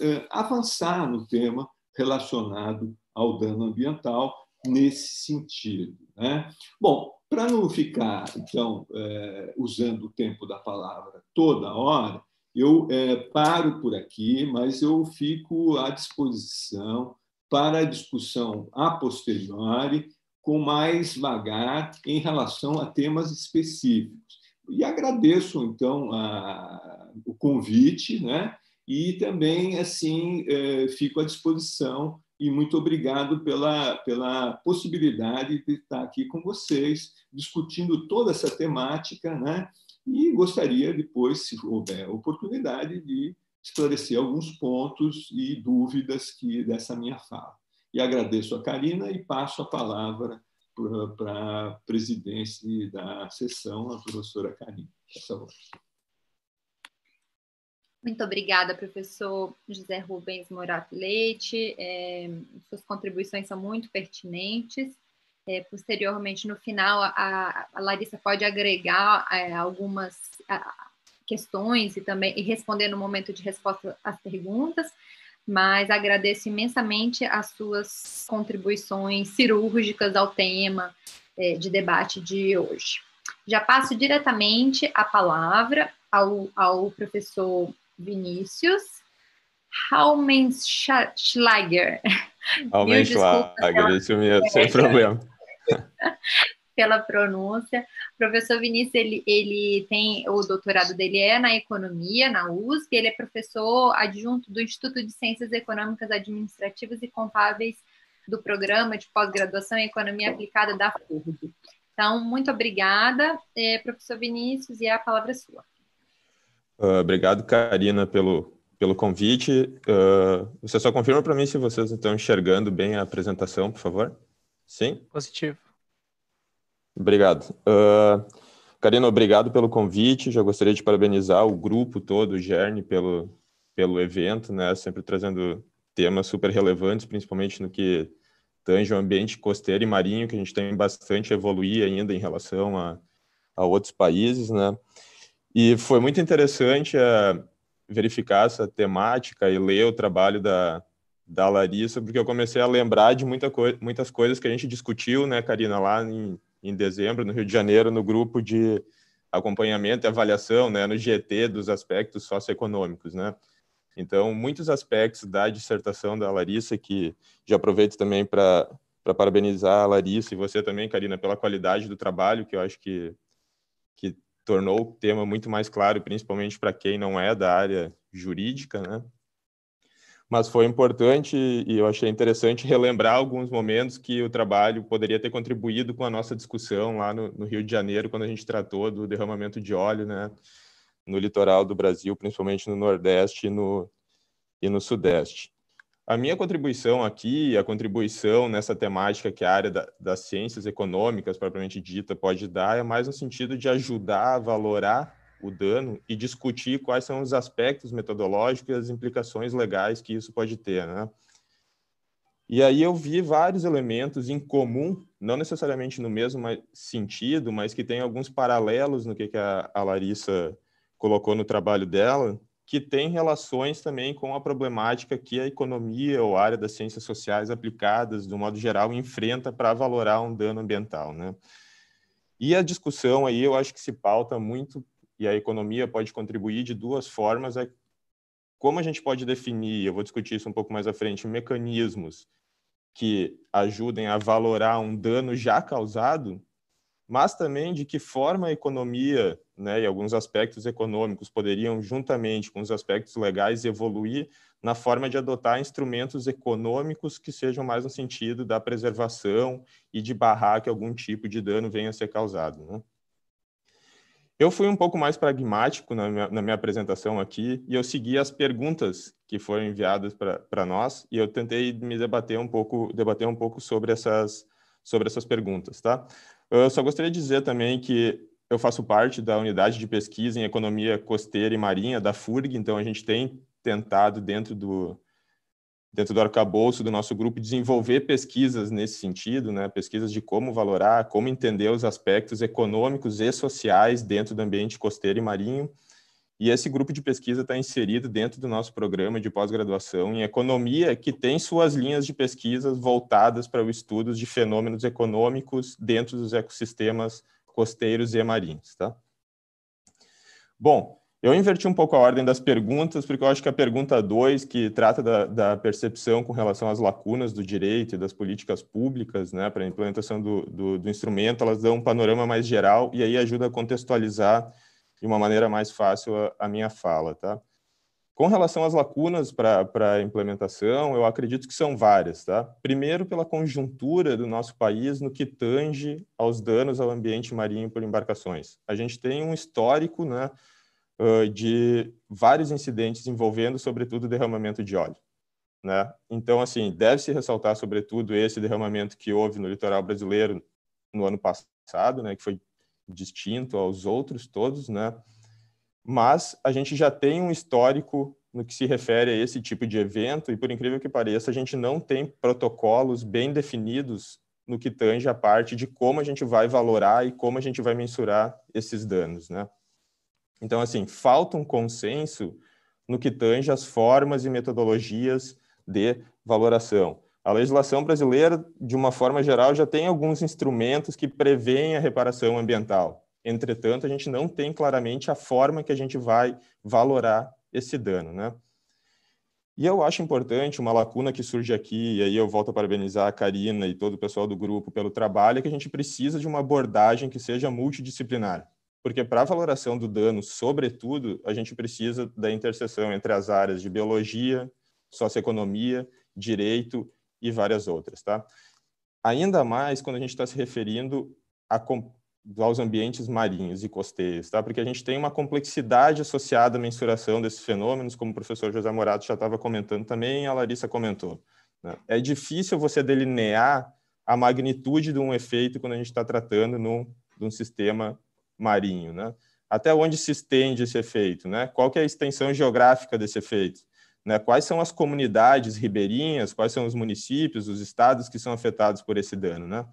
S4: eh, avançar no tema relacionado ao dano ambiental nesse sentido. Né? Bom, para não ficar, então, eh, usando o tempo da palavra toda hora, eu eh, paro por aqui, mas eu fico à disposição para a discussão a posteriori com mais vagar em relação a temas específicos. E agradeço, então, a, o convite, né? e também, assim, é, fico à disposição e muito obrigado pela, pela possibilidade de estar aqui com vocês, discutindo toda essa temática, né? e gostaria depois, se houver oportunidade, de esclarecer alguns pontos e dúvidas que dessa minha fala. E agradeço a Karina e passo a palavra para a presidência da sessão, a professora Karina.
S1: Muito obrigada, professor José Rubens Morato Leite. É, suas contribuições são muito pertinentes. É, posteriormente, no final, a, a Larissa pode agregar é, algumas a, questões e também e responder no momento de resposta às perguntas mas agradeço imensamente as suas contribuições cirúrgicas ao tema é, de debate de hoje. Já passo diretamente a palavra ao, ao professor Vinícius Haumenschlager.
S5: Haumenschlager, isso mesmo, sem problema.
S1: pela pronúncia. O professor Vinícius, ele, ele tem, o doutorado dele é na economia, na USP, ele é professor adjunto do Instituto de Ciências Econômicas Administrativas e Contábeis do Programa de Pós-Graduação em Economia Aplicada da FURG. Então, muito obrigada, é, professor Vinícius, e a palavra é sua.
S5: Uh, obrigado, Karina, pelo, pelo convite. Uh, você só confirma para mim se vocês estão enxergando bem a apresentação, por favor? Sim?
S6: Positivo.
S5: Obrigado. Uh, Karina, obrigado pelo convite. Já gostaria de parabenizar o grupo todo, o GERN, pelo, pelo evento, né? Sempre trazendo temas super relevantes, principalmente no que tange o ambiente costeiro e marinho, que a gente tem bastante a evoluir ainda em relação a, a outros países, né? E foi muito interessante uh, verificar essa temática e ler o trabalho da, da Larissa, porque eu comecei a lembrar de muita co muitas coisas que a gente discutiu, né, Karina, lá em em dezembro, no Rio de Janeiro, no grupo de acompanhamento e avaliação, né, no GT dos aspectos socioeconômicos, né? Então, muitos aspectos da dissertação da Larissa, que já aproveito também para parabenizar a Larissa e você também, Karina, pela qualidade do trabalho, que eu acho que, que tornou o tema muito mais claro, principalmente para quem não é da área jurídica, né? Mas foi importante e eu achei interessante relembrar alguns momentos que o trabalho poderia ter contribuído com a nossa discussão lá no, no, Rio de Janeiro, quando a gente tratou do derramamento de óleo né, no litoral do Brasil, principalmente no Nordeste e no, e no Sudeste. A minha contribuição aqui, a contribuição nessa temática que a área da, das ciências econômicas, propriamente dita, pode dar, é mais no sentido de ajudar a valorar o dano e discutir quais são os aspectos metodológicos e as implicações legais que isso pode ter, né? E aí eu vi vários elementos em comum, não necessariamente no mesmo sentido, mas que tem alguns paralelos no que, a, Larissa colocou no trabalho dela, que tem relações também com a problemática que a economia ou a área das ciências sociais aplicadas, do modo geral, enfrenta para valorar um dano ambiental, né? E a discussão aí eu acho que se pauta muito e a economia pode contribuir de duas formas. É como a gente pode definir, eu vou discutir isso um pouco mais à frente, mecanismos que ajudem a valorar um dano já causado, mas também de que forma a economia né, e alguns aspectos econômicos poderiam, juntamente com os aspectos legais, evoluir na forma de adotar instrumentos econômicos que sejam mais no sentido da preservação e de barrar que algum tipo de dano venha a ser causado. Né? Eu fui um pouco mais pragmático na minha, na minha apresentação aqui e eu segui as perguntas que foram enviadas para nós e eu tentei me debater um pouco, debater um pouco sobre essas, sobre essas perguntas, tá? Eu só gostaria de dizer também que eu faço parte da unidade de pesquisa em economia costeira e marinha da FURG, então a gente tem tentado dentro do dentro do arcabouço do nosso grupo, desenvolver pesquisas nesse sentido, né? pesquisas de como valorar, como entender os aspectos econômicos e sociais dentro do ambiente costeiro e marinho. E esse grupo de pesquisa está inserido dentro do nosso programa de pós-graduação em economia, que tem suas linhas de pesquisas voltadas para o estudo de fenômenos econômicos dentro dos ecossistemas costeiros e marinhos. Tá? Bom, eu inverti um pouco a ordem das perguntas, porque eu acho que a pergunta 2, que trata da, da, percepção com relação às lacunas do direito e das políticas públicas né, para a implementação do, do, do, instrumento, elas dão um panorama mais geral e aí ajuda a contextualizar de uma maneira mais fácil a, a minha fala. Tá? Com relação às lacunas para a implementação, eu acredito que são várias. Tá? Primeiro, pela conjuntura do nosso país no que tange aos danos ao ambiente marinho por embarcações. A gente tem um histórico, né, de vários incidentes envolvendo, sobretudo, derramamento de óleo. Né? Então, assim, deve-se ressaltar, sobretudo, esse derramamento que houve no litoral brasileiro no ano passado, né, que foi distinto aos outros todos, né? Mas a gente já tem um histórico no que se refere a esse tipo de evento e, por incrível que pareça, a gente não tem protocolos bem definidos no que tange a parte de como a gente vai valorar e como a gente vai mensurar esses danos, né? Então, assim, falta um consenso no que tange as formas e metodologias de valoração. A legislação brasileira, de uma forma geral, já tem alguns instrumentos que prevêem a reparação ambiental. Entretanto, a gente não tem claramente a forma que a gente vai valorar esse dano, né? E eu acho importante uma lacuna que surge aqui, e aí eu volto a parabenizar a Karina e todo o pessoal do grupo pelo trabalho, é que a gente precisa de uma abordagem que seja multidisciplinar porque para a valoração do dano, sobretudo, a gente precisa da interseção entre as áreas de biologia, socioeconomia, direito e várias outras, tá? Ainda mais quando a gente está se referindo a, aos ambientes marinhos e costeiros, tá? Porque a gente tem uma complexidade associada à mensuração desses fenômenos, como o professor José Morato já estava comentando também, a Larissa comentou. Né? É difícil você delinear a magnitude de um efeito quando a gente está tratando num, de um sistema marinho, né? Até onde se estende esse efeito, né? Qual que é a extensão geográfica desse efeito? Né? Quais são as comunidades ribeirinhas, quais são os municípios, os estados que são afetados por esse dano, né?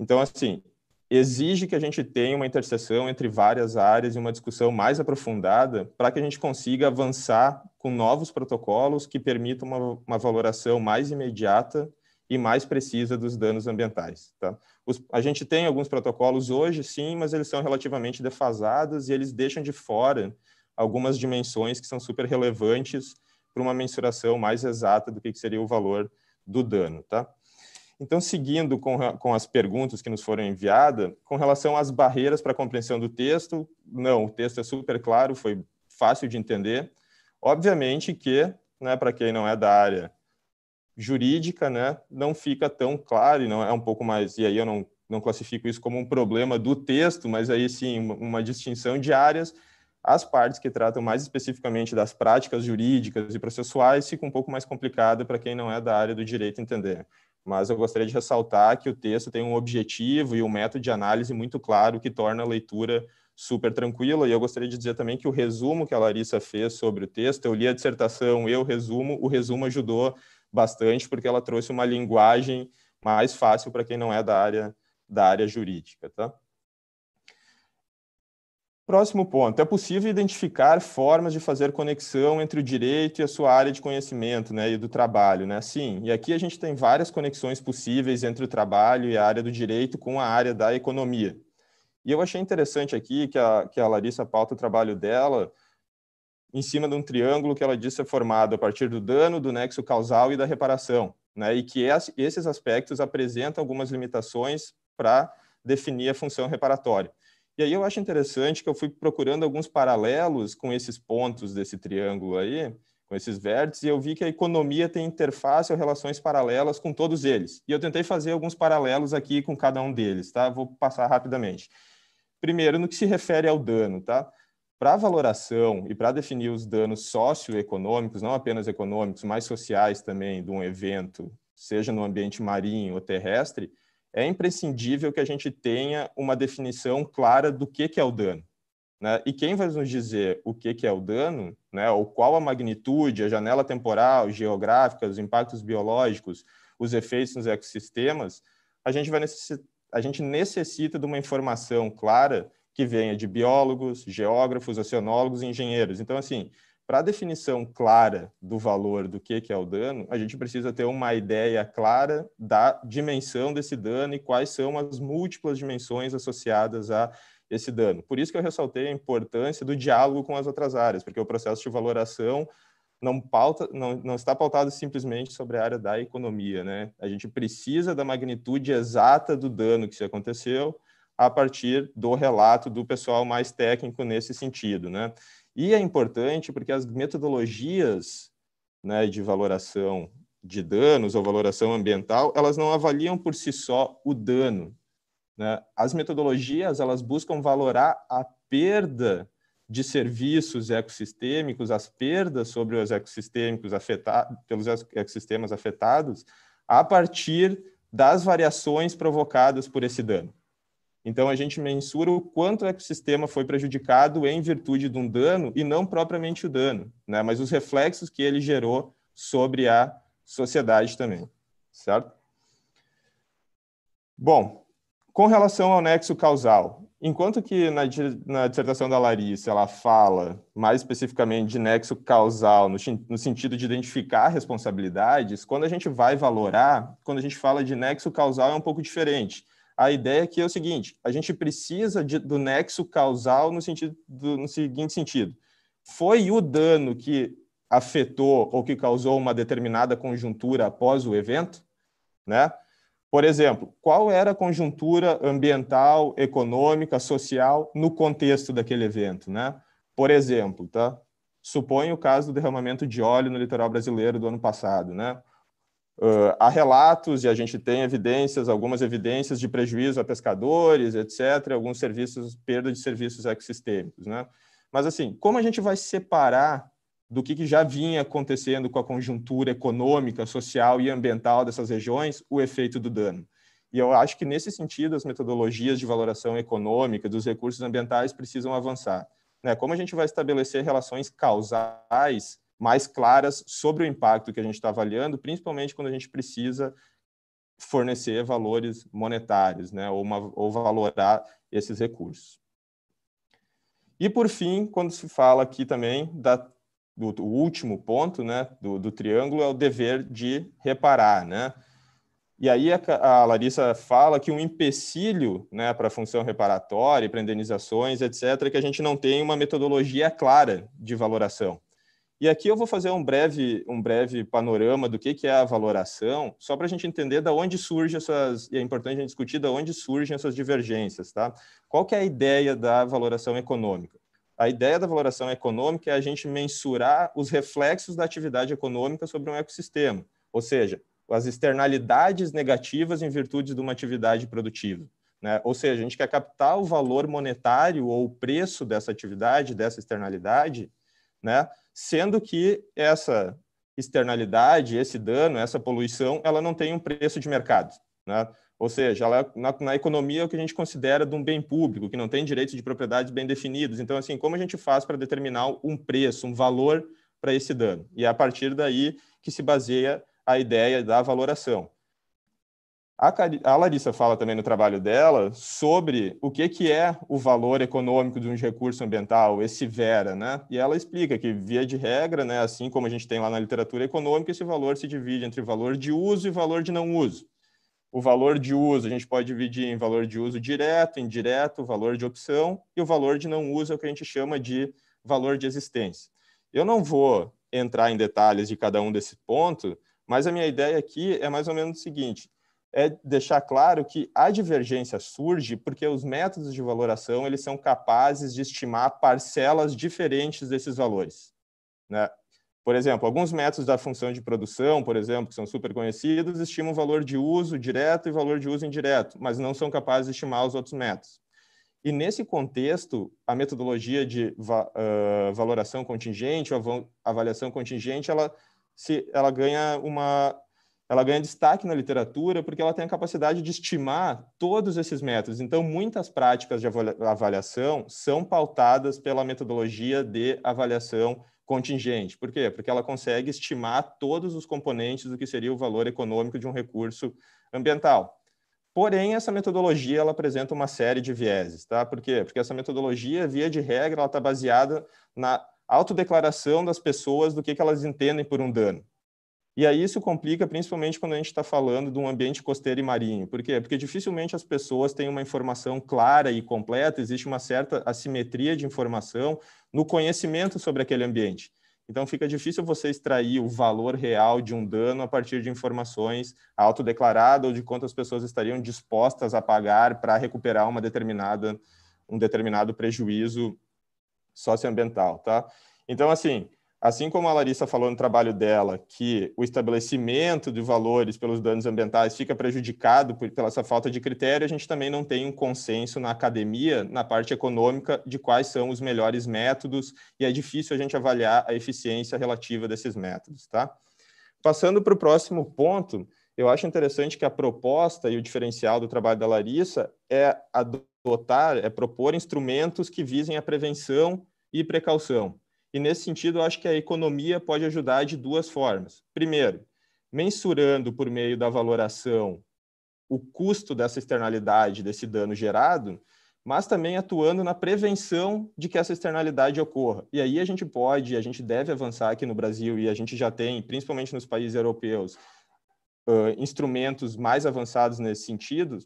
S5: Então, assim, exige que a gente tenha uma interseção entre várias áreas e uma discussão mais aprofundada para que a gente consiga avançar com novos protocolos que permitam uma, uma valoração mais imediata e mais precisa dos danos ambientais. Tá? Os, a gente tem alguns protocolos hoje, sim, mas eles são relativamente defasados e eles deixam de fora algumas dimensões que são super relevantes para uma mensuração mais exata do que seria o valor do dano. Tá? Então, seguindo com, com as perguntas que nos foram enviadas, com relação às barreiras para a compreensão do texto, não, o texto é super claro, foi fácil de entender. Obviamente que, né, para quem não é da área jurídica, né, não fica tão claro e não é um pouco mais e aí eu não não classifico isso como um problema do texto, mas aí sim uma, uma distinção de áreas. As partes que tratam mais especificamente das práticas jurídicas e processuais fica um pouco mais complicada para quem não é da área do direito entender. Mas eu gostaria de ressaltar que o texto tem um objetivo e um método de análise muito claro que torna a leitura super tranquila. E eu gostaria de dizer também que o resumo que a Larissa fez sobre o texto, eu li a dissertação, eu resumo, o resumo ajudou bastante, porque ela trouxe uma linguagem mais fácil para quem não é da área, da área jurídica. Tá? Próximo ponto. É possível identificar formas de fazer conexão entre o direito e a sua área de conhecimento né, e do trabalho. Né? Sim, e aqui a gente tem várias conexões possíveis entre o trabalho e a área do direito com a área da economia. E eu achei interessante aqui que a, que a Larissa pauta o trabalho dela em cima de um triângulo que ela disse é formado a partir do dano, do nexo causal e da reparação, né? E que esses aspectos apresentam algumas limitações para definir a função reparatória. E aí eu acho interessante que eu fui procurando alguns paralelos com esses pontos desse triângulo aí, com esses vértices, e eu vi que a economia tem interface ou relações paralelas com todos eles. E eu tentei fazer alguns paralelos aqui com cada um deles, tá? Vou passar rapidamente. Primeiro, no que se refere ao dano, tá? Para valoração e para definir os danos socioeconômicos, não apenas econômicos, mas sociais também, de um evento, seja no ambiente marinho ou terrestre, é imprescindível que a gente tenha uma definição clara do que, que é o dano. né? E quem vai nos dizer o que, que é o dano, né? ou qual a magnitude, a janela temporal, geográfica, os impactos biológicos, os efeitos nos ecossistemas, a gente, vai necessit... a gente necessita de uma informação clara que venha de biólogos, geógrafos, oceanólogos e engenheiros. Então, assim, para a definição clara do valor do que, que é o dano, a gente precisa ter uma ideia clara da dimensão desse dano e quais são as múltiplas dimensões associadas a esse dano. Por isso que eu ressaltei a importância do diálogo com as outras áreas, porque o processo de valoração não, pauta, não, não está pautado simplesmente sobre a área da economia. Né? A gente precisa da magnitude exata do dano que se aconteceu a partir do relato do pessoal mais técnico nesse sentido. Né? E é importante porque as metodologias né, de valoração de danos ou valoração ambiental, elas não avaliam por si só o dano, né? As metodologias elas buscam valorar a perda de serviços ecossistêmicos, as perdas sobre os ecossistêmicos afetados, pelos ecossistemas afetados, a partir das variações provocadas por esse dano. Então, a gente mensura o quanto o ecossistema foi prejudicado em virtude de um dano e não propriamente o dano, né? mas os reflexos que ele gerou sobre a sociedade também, certo? Bom, com relação ao nexo causal, enquanto que na, na, dissertação da Larissa ela fala mais especificamente de nexo causal no, no, sentido de identificar responsabilidades, quando a gente vai valorar, quando a gente fala de nexo causal é um pouco diferente. A ideia aqui é o seguinte: a gente precisa de, do nexo causal no, sentido, do, no seguinte sentido. Foi o dano que afetou ou que causou uma determinada conjuntura após o evento, né? Por exemplo, qual era a conjuntura ambiental, econômica, social no contexto daquele evento, né? Por exemplo, tá? Suponha o caso do derramamento de óleo no litoral brasileiro do ano passado, né? Uh, há relatos e a gente tem evidências, algumas evidências de prejuízo a pescadores, etc., alguns serviços, perda de serviços ecossistêmicos, né? Mas assim, como a gente vai separar do que, que, já vinha acontecendo com a conjuntura econômica, social e ambiental dessas regiões, o efeito do dano. E eu acho que, nesse sentido, as metodologias de valoração econômica dos recursos ambientais precisam avançar. Né? Como a gente vai estabelecer relações causais mais claras sobre o impacto que a gente está avaliando, principalmente quando a gente precisa fornecer valores monetários, né? ou, uma, ou valorar esses recursos. E, por fim, quando se fala aqui também da do, último ponto né, do, do, triângulo é o dever de reparar. Né? E aí a, a Larissa fala que um empecilho né, para a função reparatória, para indenizações, etc., é que a gente não tem uma metodologia clara de valoração. E aqui eu vou fazer um breve, um breve panorama do que, que é a valoração, só para a gente entender da onde surgem essas, e é importante a gente discutir da onde surgem essas divergências, tá? Qual que é a ideia da valoração econômica? A ideia da valoração econômica é a gente mensurar os reflexos da atividade econômica sobre um ecossistema, ou seja, as externalidades negativas em virtude de uma atividade produtiva. Né? Ou seja, a gente quer captar o valor monetário ou o preço dessa atividade, dessa externalidade, né? Sendo que essa externalidade, esse dano, essa poluição, ela não tem um preço de mercado. Né? Ou seja, ela, na, na, economia é o que a gente considera de um bem público, que não tem direitos de propriedade bem definidos. Então, assim, como a gente faz para determinar um preço, um valor para esse dano? E é a partir daí que se baseia a ideia da valoração. A, Larissa fala também no trabalho dela sobre o que, que é o valor econômico de um recurso ambiental, esse VERA, né? E ela explica que, via de regra, né, assim como a gente tem lá na literatura econômica, esse valor se divide entre valor de uso e valor de não uso. O valor de uso a gente pode dividir em valor de uso direto, indireto, valor de opção, e o valor de não uso é o que a gente chama de valor de existência. Eu não vou entrar em detalhes de cada um desse ponto, mas a minha ideia aqui é mais ou menos o seguinte: é deixar claro que a divergência surge porque os métodos de valoração eles são capazes de estimar parcelas diferentes desses valores. Né? Por exemplo, alguns métodos da função de produção, por exemplo, que são super conhecidos, estimam valor de uso direto e valor de uso indireto, mas não são capazes de estimar os outros métodos. E nesse contexto, a metodologia de uh, valoração contingente, ou avaliação contingente, ela, se, ela ganha uma ela ganha destaque na literatura porque ela tem a capacidade de estimar todos esses métodos. Então, muitas práticas de avaliação são pautadas pela metodologia de avaliação contingente. Por quê? Porque ela consegue estimar todos os componentes do que seria o valor econômico de um recurso ambiental. Porém, essa metodologia ela apresenta uma série de vieses, tá? Por quê? Porque essa metodologia, via de regra, ela está baseada na autodeclaração das pessoas do que, que elas entendem por um dano. E aí isso complica principalmente quando a gente está falando de um ambiente costeiro e marinho. Por quê? Porque dificilmente as pessoas têm uma informação clara e completa, existe uma certa assimetria de informação no conhecimento sobre aquele ambiente. Então fica difícil você extrair o valor real de um dano a partir de informações autodeclaradas ou de quantas pessoas estariam dispostas a pagar para recuperar uma determinada um determinado prejuízo socioambiental, tá? Então assim, Assim como a Larissa falou no trabalho dela, que o estabelecimento de valores pelos danos ambientais fica prejudicado por, pela essa falta de critério, a gente também não tem um consenso na academia, na parte econômica, de quais são os melhores métodos, e é difícil a gente avaliar a eficiência relativa desses métodos. Tá? Passando para o próximo ponto, eu acho interessante que a proposta e o diferencial do trabalho da Larissa é adotar, é propor instrumentos que visem a prevenção e precaução. E nesse sentido, eu acho que a economia pode ajudar de duas formas. Primeiro, mensurando por meio da valoração o custo dessa externalidade, desse dano gerado, mas também atuando na prevenção de que essa externalidade ocorra. E aí a gente pode, a gente deve avançar aqui no Brasil, e a gente já tem, principalmente nos países europeus, uh, instrumentos mais avançados nesse sentido,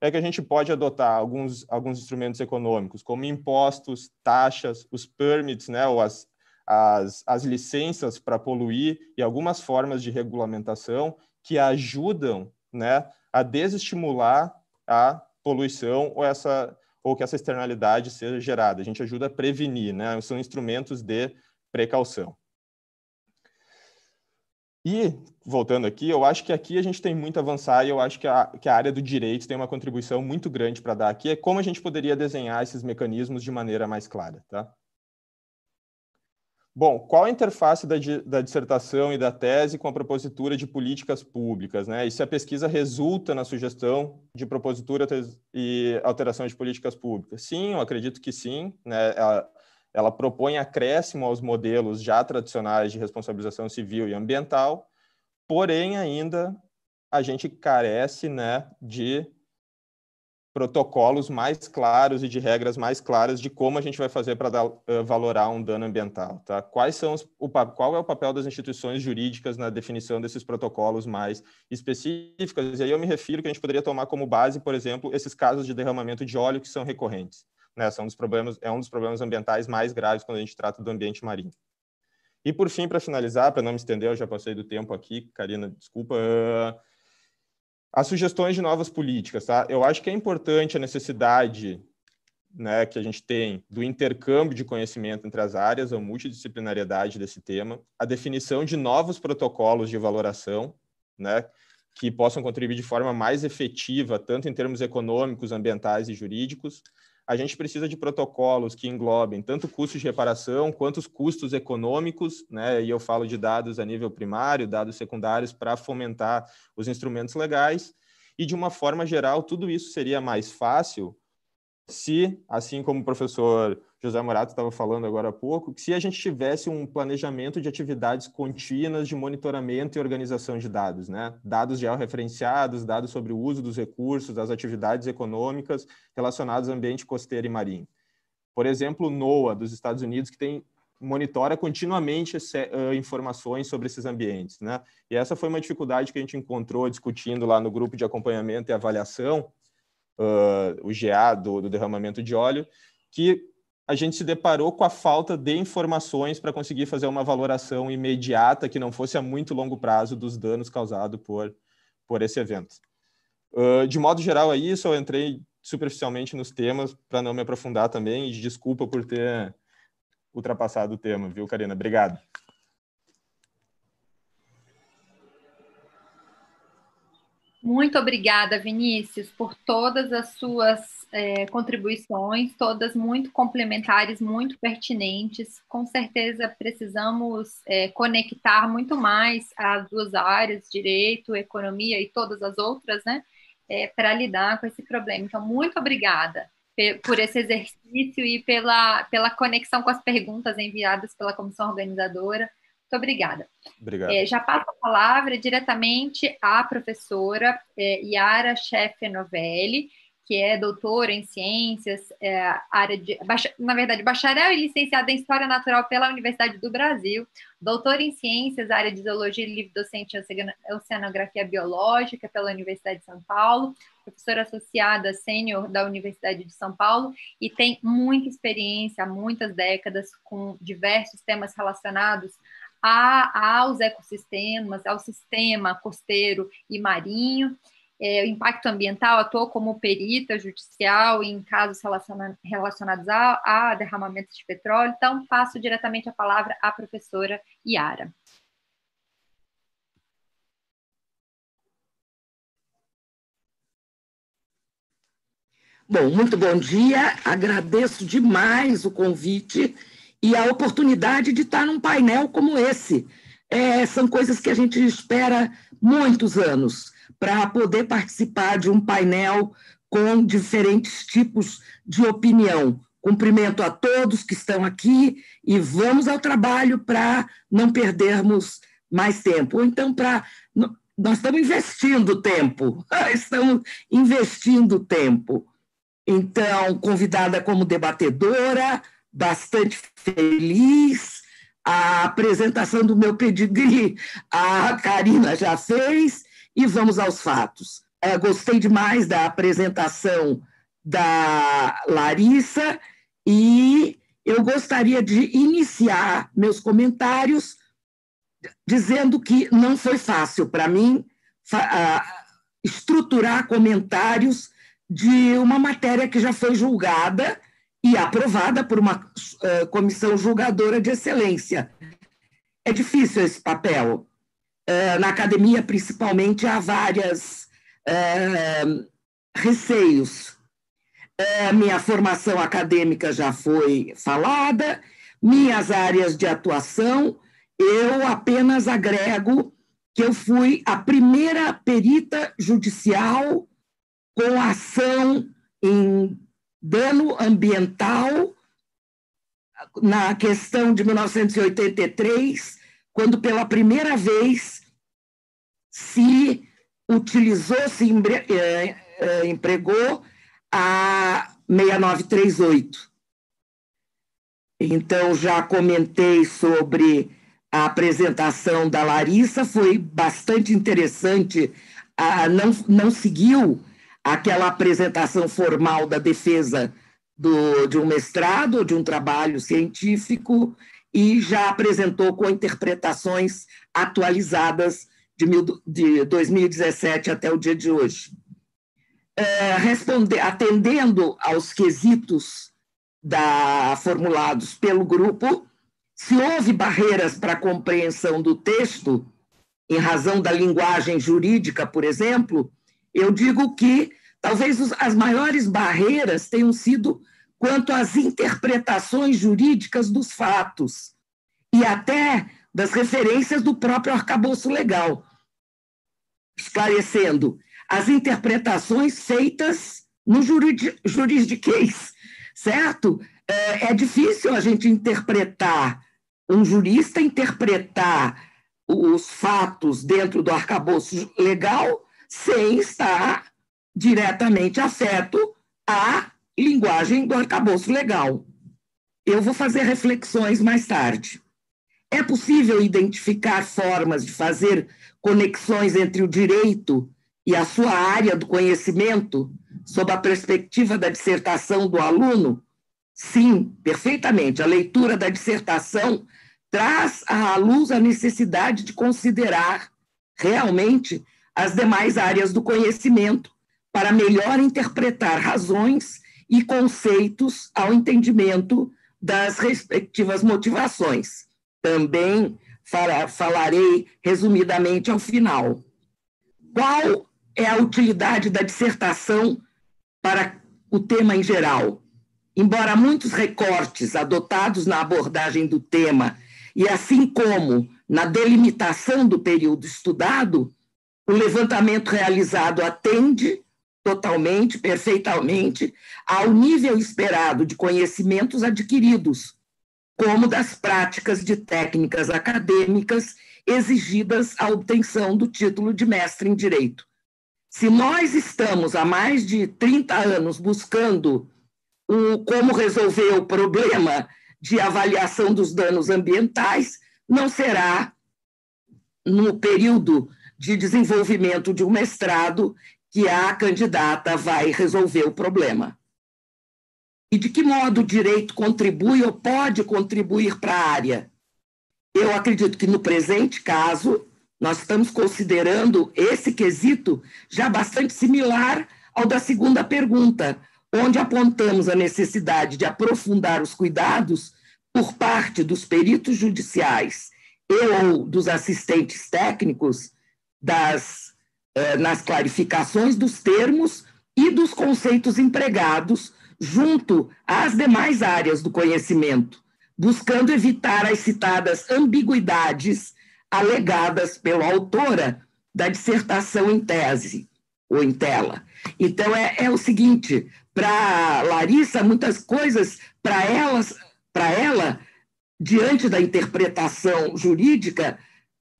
S5: é que a gente pode adotar alguns, alguns instrumentos econômicos, como impostos, taxas, os permits, né, ou as, as, as licenças para poluir e algumas formas de regulamentação que ajudam né, a desestimular a poluição ou, essa, ou que essa externalidade seja gerada. A gente ajuda a prevenir, né? são instrumentos de precaução. E, voltando aqui, eu acho que aqui a gente tem muito a avançar e eu acho que a, que a área do direito tem uma contribuição muito grande para dar aqui, é como a gente poderia desenhar esses mecanismos de maneira mais clara. Tá? Bom, qual a interface da, da, dissertação e da tese com a propositura de políticas públicas? Né? E se a pesquisa resulta na sugestão de propositura e alteração de políticas públicas? Sim, eu acredito que sim. Né? Ela propõe acréscimo aos modelos já tradicionais de responsabilização civil e ambiental, porém ainda a gente carece né, de protocolos mais claros e de regras mais claras de como a gente vai fazer para uh, valorar um dano ambiental. Tá? Quais são os, o, qual é o papel das instituições jurídicas na definição desses protocolos mais específicos? E aí eu me refiro que a gente poderia tomar como base, por exemplo, esses casos de derramamento de óleo que são recorrentes. Né? São dos problemas, é um dos problemas ambientais mais graves quando a gente trata do ambiente marinho. E por fim, para finalizar, para não me estender, eu já passei do tempo aqui, Karina, desculpa. Uh, as sugestões de novas políticas, tá? Eu acho que é importante a necessidade né, que a gente tem do intercâmbio de conhecimento entre as áreas, a multidisciplinariedade desse tema, a definição de novos protocolos de valoração, né, que possam contribuir de forma mais efetiva, tanto em termos econômicos, ambientais e jurídicos, a gente precisa de protocolos que englobem tanto custos de reparação quanto os custos econômicos, né? E eu falo de dados a nível primário, dados secundários para fomentar os instrumentos legais. E de uma forma geral, tudo isso seria mais fácil se, assim como o professor José Morato estava falando agora há pouco, se a gente tivesse um planejamento de atividades contínuas de monitoramento e organização de dados, né? Dados georreferenciados, dados sobre o uso dos recursos, das atividades econômicas relacionadas ao ambiente costeiro e marinho. Por exemplo, NOAA dos Estados Unidos, que tem monitora continuamente uh, informações sobre esses ambientes, né? E essa foi uma dificuldade que a gente encontrou discutindo lá no grupo de acompanhamento e avaliação, uh, o GA do, do derramamento de óleo, que a gente se deparou com a falta de informações para conseguir fazer uma valoração imediata que não fosse a muito longo prazo dos danos causados por, por esse evento. Uh, de modo geral, é isso. Eu entrei superficialmente nos temas para não me aprofundar também. E desculpa por ter ultrapassado o tema, viu, Karina? Obrigado.
S1: Muito obrigada, Vinícius, por todas as suas é, contribuições, todas muito complementares, muito pertinentes. Com certeza precisamos é, conectar muito mais as duas áreas, direito, economia e todas as outras, né, é, para lidar com esse problema. Então, muito obrigada por esse exercício e pela, pela conexão com as perguntas enviadas pela comissão organizadora. Muito obrigada.
S5: Obrigado.
S1: É, já passo a palavra diretamente à professora é, Yara Chefe Novelli, que é doutora em ciências, é, área de, na verdade, bacharel e licenciada em História Natural pela Universidade do Brasil, doutora em ciências, área de zoologia e livre docente em oceanografia biológica pela Universidade de São Paulo, professora associada sênior da Universidade de São Paulo e tem muita experiência há muitas décadas com diversos temas relacionados a, aos ecossistemas, ao sistema costeiro e marinho é, impacto ambiental, atuou como perita judicial em casos relaciona relacionados a, a derramamentos de petróleo. Então, passo diretamente a palavra à professora Yara.
S6: Bom, muito bom dia. Agradeço demais o convite e a oportunidade de estar num painel como esse. É, são coisas que a gente espera muitos anos para poder participar de um painel com diferentes tipos de opinião. Cumprimento a todos que estão aqui e vamos ao trabalho para não perdermos mais tempo. Ou então, para. Nós estamos investindo tempo, estamos investindo tempo. Então, convidada como debatedora, bastante feliz. A apresentação do meu pedigree a Karina já fez, e vamos aos fatos. É, gostei demais da apresentação da Larissa e eu gostaria de iniciar meus comentários dizendo que não foi fácil para mim estruturar comentários de uma matéria que já foi julgada e aprovada por uma uh, comissão julgadora de excelência. É difícil esse papel. Eh, na academia, principalmente, há vários eh, receios. Minha formação acadêmica já foi falada, minhas áreas de atuação, eu apenas agrego que eu fui a primeira perita judicial com ação em dano ambiental na questão de 1983 quando pela primeira vez se utilizou, se eh, eh, empregou a 6938. Então, já comentei sobre a apresentação da Larissa, foi bastante interessante, a, não, não seguiu aquela apresentação formal da defesa do, de um mestrado de um trabalho científico, e já apresentou com interpretações atualizadas de, mil, de 2017 até o dia de hoje. É, responder, atendendo aos quesitos da, formulados pelo grupo, se houve barreiras para a compreensão do texto, em razão da linguagem jurídica, por exemplo, eu digo que talvez as maiores barreiras tenham sido quanto às interpretações jurídicas dos fatos e até das referências do próprio arcabouço legal, esclarecendo as interpretações feitas no juridiquês, certo? É, é difícil a gente interpretar, um jurista interpretar os fatos dentro do arcabouço legal sem estar diretamente afeto a linguagem do arcabouço legal. Eu vou fazer reflexões mais tarde. É possível identificar formas de fazer conexões entre o direito e a sua área do conhecimento, sob a perspectiva da dissertação do aluno? Sim, perfeitamente. A leitura da dissertação traz à luz a necessidade de considerar realmente as demais áreas do conhecimento para melhor interpretar razões e conceitos ao entendimento das respectivas motivações. Também falarei resumidamente ao final. Qual é a utilidade da dissertação para o tema em geral. Embora muitos recortes adotados na abordagem do tema, e assim como na delimitação do período estudado, o levantamento realizado atende totalmente, perfeitamente, ao nível esperado de conhecimentos adquiridos, como das práticas de técnicas acadêmicas exigidas à obtenção do título de mestre em direito. Se nós estamos há mais de 30 anos buscando o, como resolver o problema de avaliação dos danos ambientais, não será no período de desenvolvimento de um mestrado que a candidata vai resolver o problema. E de que modo o direito contribui ou pode contribuir para a área? Eu acredito que no presente caso, nós estamos considerando esse quesito já bastante similar ao da segunda pergunta, onde apontamos a necessidade de aprofundar os cuidados por parte dos peritos judiciais e ou dos assistentes técnicos das, eh, nas clarificações dos termos e dos conceitos empregados junto às demais áreas do conhecimento, buscando evitar as citadas ambiguidades alegadas pela autora da dissertação em tese ou em tela. Então, é, é o seguinte: para Larissa, muitas coisas, para para ela, diante da interpretação jurídica,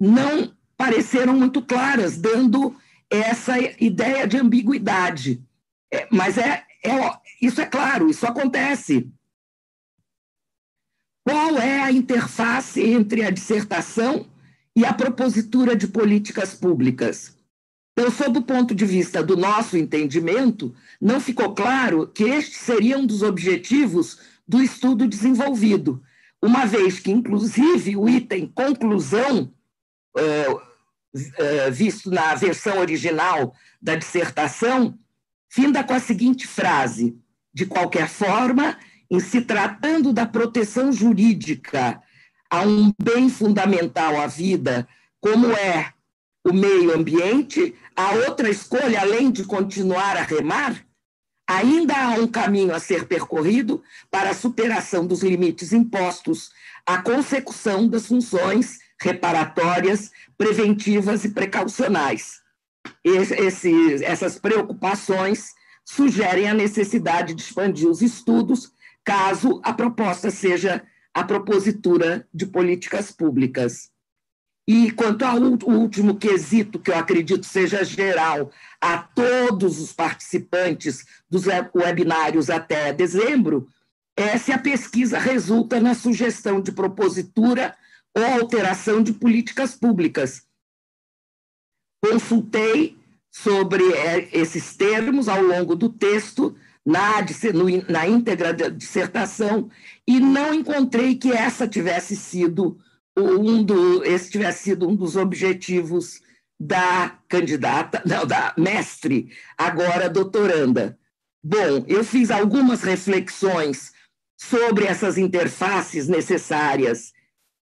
S6: não pareceram muito claras, dando essa ideia de ambiguidade. É, mas é, é, isso é claro, isso acontece. Qual é a interface entre a dissertação e a propositura de políticas públicas? Então, sob o ponto de vista do nosso entendimento, não ficou claro que este seria um dos objetivos do estudo desenvolvido, uma vez que, inclusive, o item conclusão, é, visto na versão original da dissertação, finda com a seguinte frase: de qualquer forma, em se tratando da proteção jurídica a um bem fundamental à vida, como é o meio ambiente, a outra escolha, além de continuar a remar, ainda há um caminho a ser percorrido para a superação dos limites impostos à consecução das funções reparatórias, preventivas e precaucionais. Esse, essas preocupações sugerem a necessidade de expandir os estudos, caso a proposta seja a propositura de políticas públicas. E quanto ao último quesito, que eu acredito seja geral a todos os participantes dos webinários até dezembro, é se a pesquisa resulta na sugestão de propositura ou alteração de políticas públicas. Consultei sobre é, esses termos ao longo do texto, na, na íntegra da dissertação, e não encontrei que essa tivesse sido um do, esse tivesse sido um dos objetivos da candidata, não, da mestre, agora doutoranda. Bom, eu fiz algumas reflexões sobre essas interfaces necessárias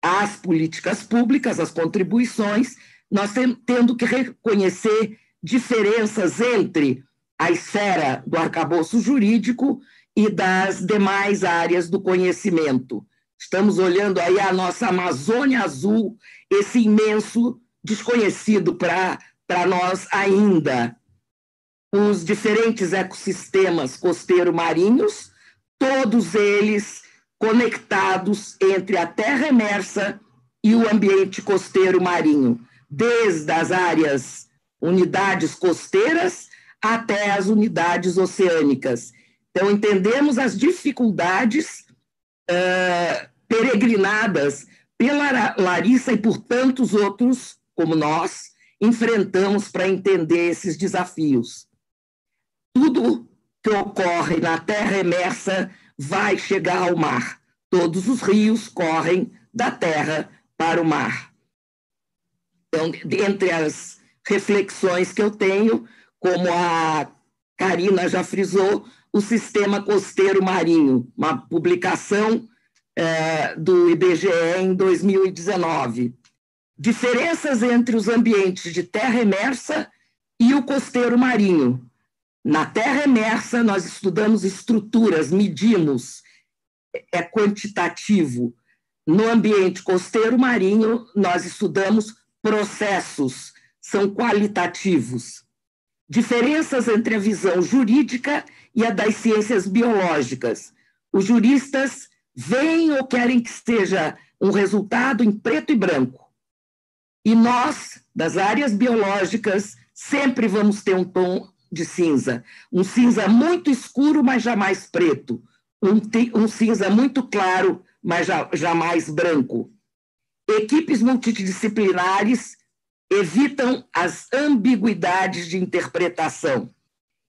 S6: às políticas públicas, às contribuições, nós tendo que reconhecer diferenças entre a esfera do arcabouço jurídico e das demais áreas do conhecimento. Estamos olhando aí a nossa Amazônia Azul, esse imenso desconhecido para nós ainda. Os diferentes ecossistemas costeiro-marinhos, todos eles conectados entre a terra emersa e o ambiente costeiro-marinho, desde as áreas, unidades costeiras até as unidades oceânicas. Então, entendemos as dificuldades uh, peregrinadas pela Larissa e por tantos outros como nós enfrentamos para entender esses desafios. Tudo que ocorre na terra emersa vai chegar ao mar. Todos os rios correm da terra para o mar. Então, dentre as reflexões que eu tenho, como a Karina já frisou, o Sistema Costeiro Marinho, uma publicação é, do IBGE em 2019. Diferenças entre os ambientes de terra emersa e o costeiro marinho. Na terra emersa, nós estudamos estruturas, medimos, é quantitativo. No ambiente costeiro marinho, nós estudamos processos, são qualitativos. Diferenças entre a visão jurídica e a das ciências biológicas. Os juristas veem ou querem que seja um resultado em preto e branco. E nós, das áreas biológicas, sempre vamos ter um tom de cinza. Um cinza muito escuro, mas jamais preto. Um, um cinza muito claro, mas já, jamais branco. Equipes multidisciplinares evitam as ambiguidades de interpretação.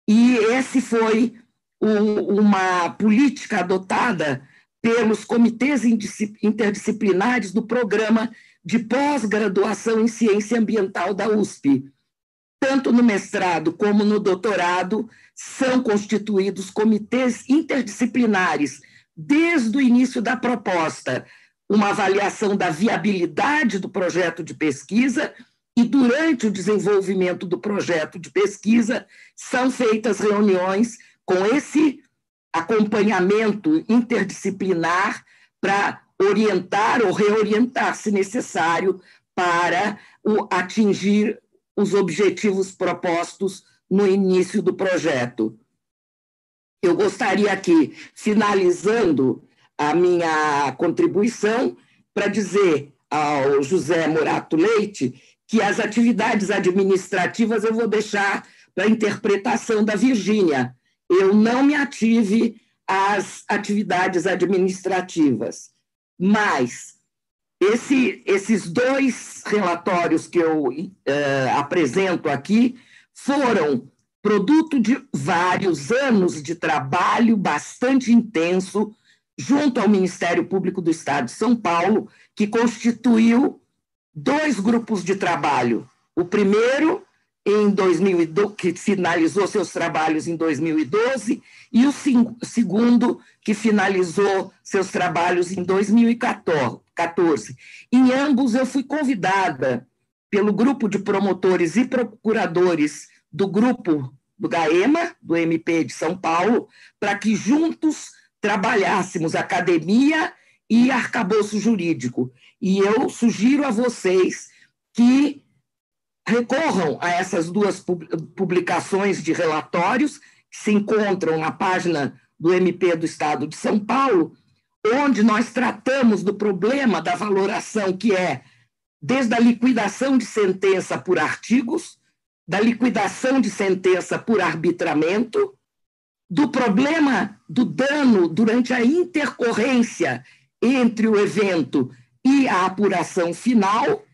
S6: E esse foi um, uma política adotada pelos comitês interdisciplinares do programa de pós-graduação em ciência ambiental da USP. Tanto no mestrado como no doutorado, são constituídos comitês interdisciplinares desde o início da proposta, uma avaliação da viabilidade do projeto de pesquisa e durante o desenvolvimento do projeto de pesquisa são feitas reuniões com esse acompanhamento interdisciplinar para orientar ou reorientar, se necessário, para o, atingir os objetivos propostos no início do projeto. Eu gostaria aqui, finalizando a minha contribuição, para dizer ao José Murato Leite que as atividades administrativas eu vou deixar para a interpretação da Virgínia. Eu não me ative às atividades administrativas, mas esse, esses dois relatórios que eu uh, apresento aqui foram produto de vários anos de trabalho bastante intenso junto ao Ministério Público do Estado de São Paulo, que constituiu dois grupos de trabalho. O primeiro, em 2012, que finalizou seus trabalhos em 2012, e o segundo, que finalizou seus trabalhos em 2014. Em ambos, eu fui convidada pelo grupo de promotores e procuradores do grupo do GAEMA, do MP de São Paulo, para que juntos trabalhássemos academia e arcabouço jurídico. E eu sugiro a vocês que recorram a essas duas publicações de relatórios que se encontram na página do MP do Estado de São Paulo, onde nós tratamos do problema da valoração que é desde a liquidação de sentença por artigos, da liquidação de sentença por arbitramento, do problema do dano durante a intercorrência entre o evento e a apuração final.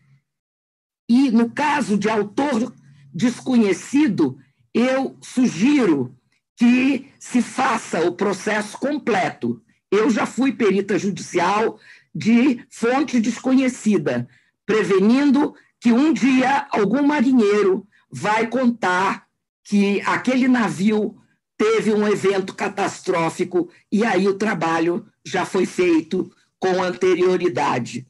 S6: E, no caso de autor desconhecido, eu sugiro que se faça o processo completo. Eu já fui perita judicial de fonte desconhecida, prevenindo que um dia algum marinheiro vai contar que aquele navio teve um evento catastrófico e aí o trabalho já foi feito com anterioridade.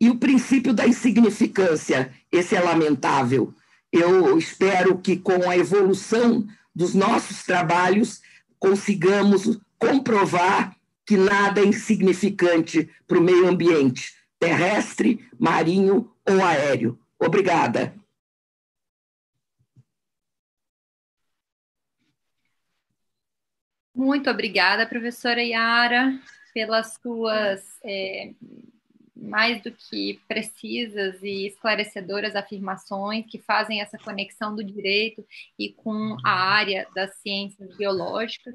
S6: E o princípio da insignificância, esse é lamentável. Eu espero que, com a evolução dos nossos trabalhos, consigamos comprovar que nada é insignificante para o meio ambiente, terrestre, marinho ou aéreo. Obrigada.
S1: Muito obrigada, professora Yara pelas suas é, mais do que precisas e esclarecedoras afirmações que fazem essa conexão do direito e com a área das ciências biológicas.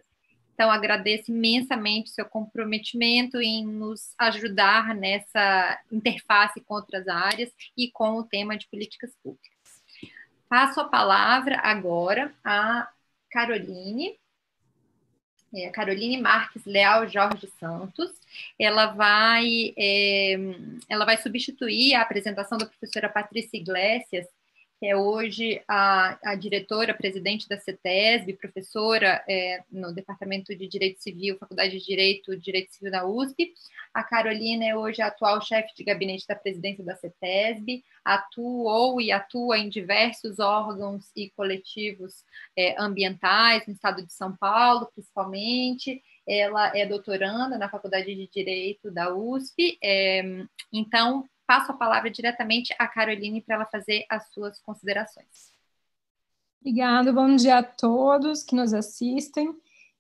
S1: Então, agradeço imensamente seu comprometimento em nos ajudar nessa interface com outras áreas e com o tema de políticas públicas. Passo a palavra agora a Caroline, é, Caroline Marques Leal Jorge Santos. Ela vai, é, ela vai substituir a apresentação da professora Patrícia Iglesias, que é hoje a, a diretora, presidente da CETESB, professora é, no Departamento de Direito Civil, Faculdade de Direito, Direito Civil da USP. A Carolina é hoje a atual chefe de gabinete da presidência da CETESB, atuou e atua em diversos órgãos e coletivos é, ambientais no estado de São Paulo, principalmente. Ela é doutoranda na Faculdade de Direito da USP, é, então passo a palavra diretamente à Caroline para ela fazer as suas considerações.
S7: Obrigada, bom dia a todos que nos assistem.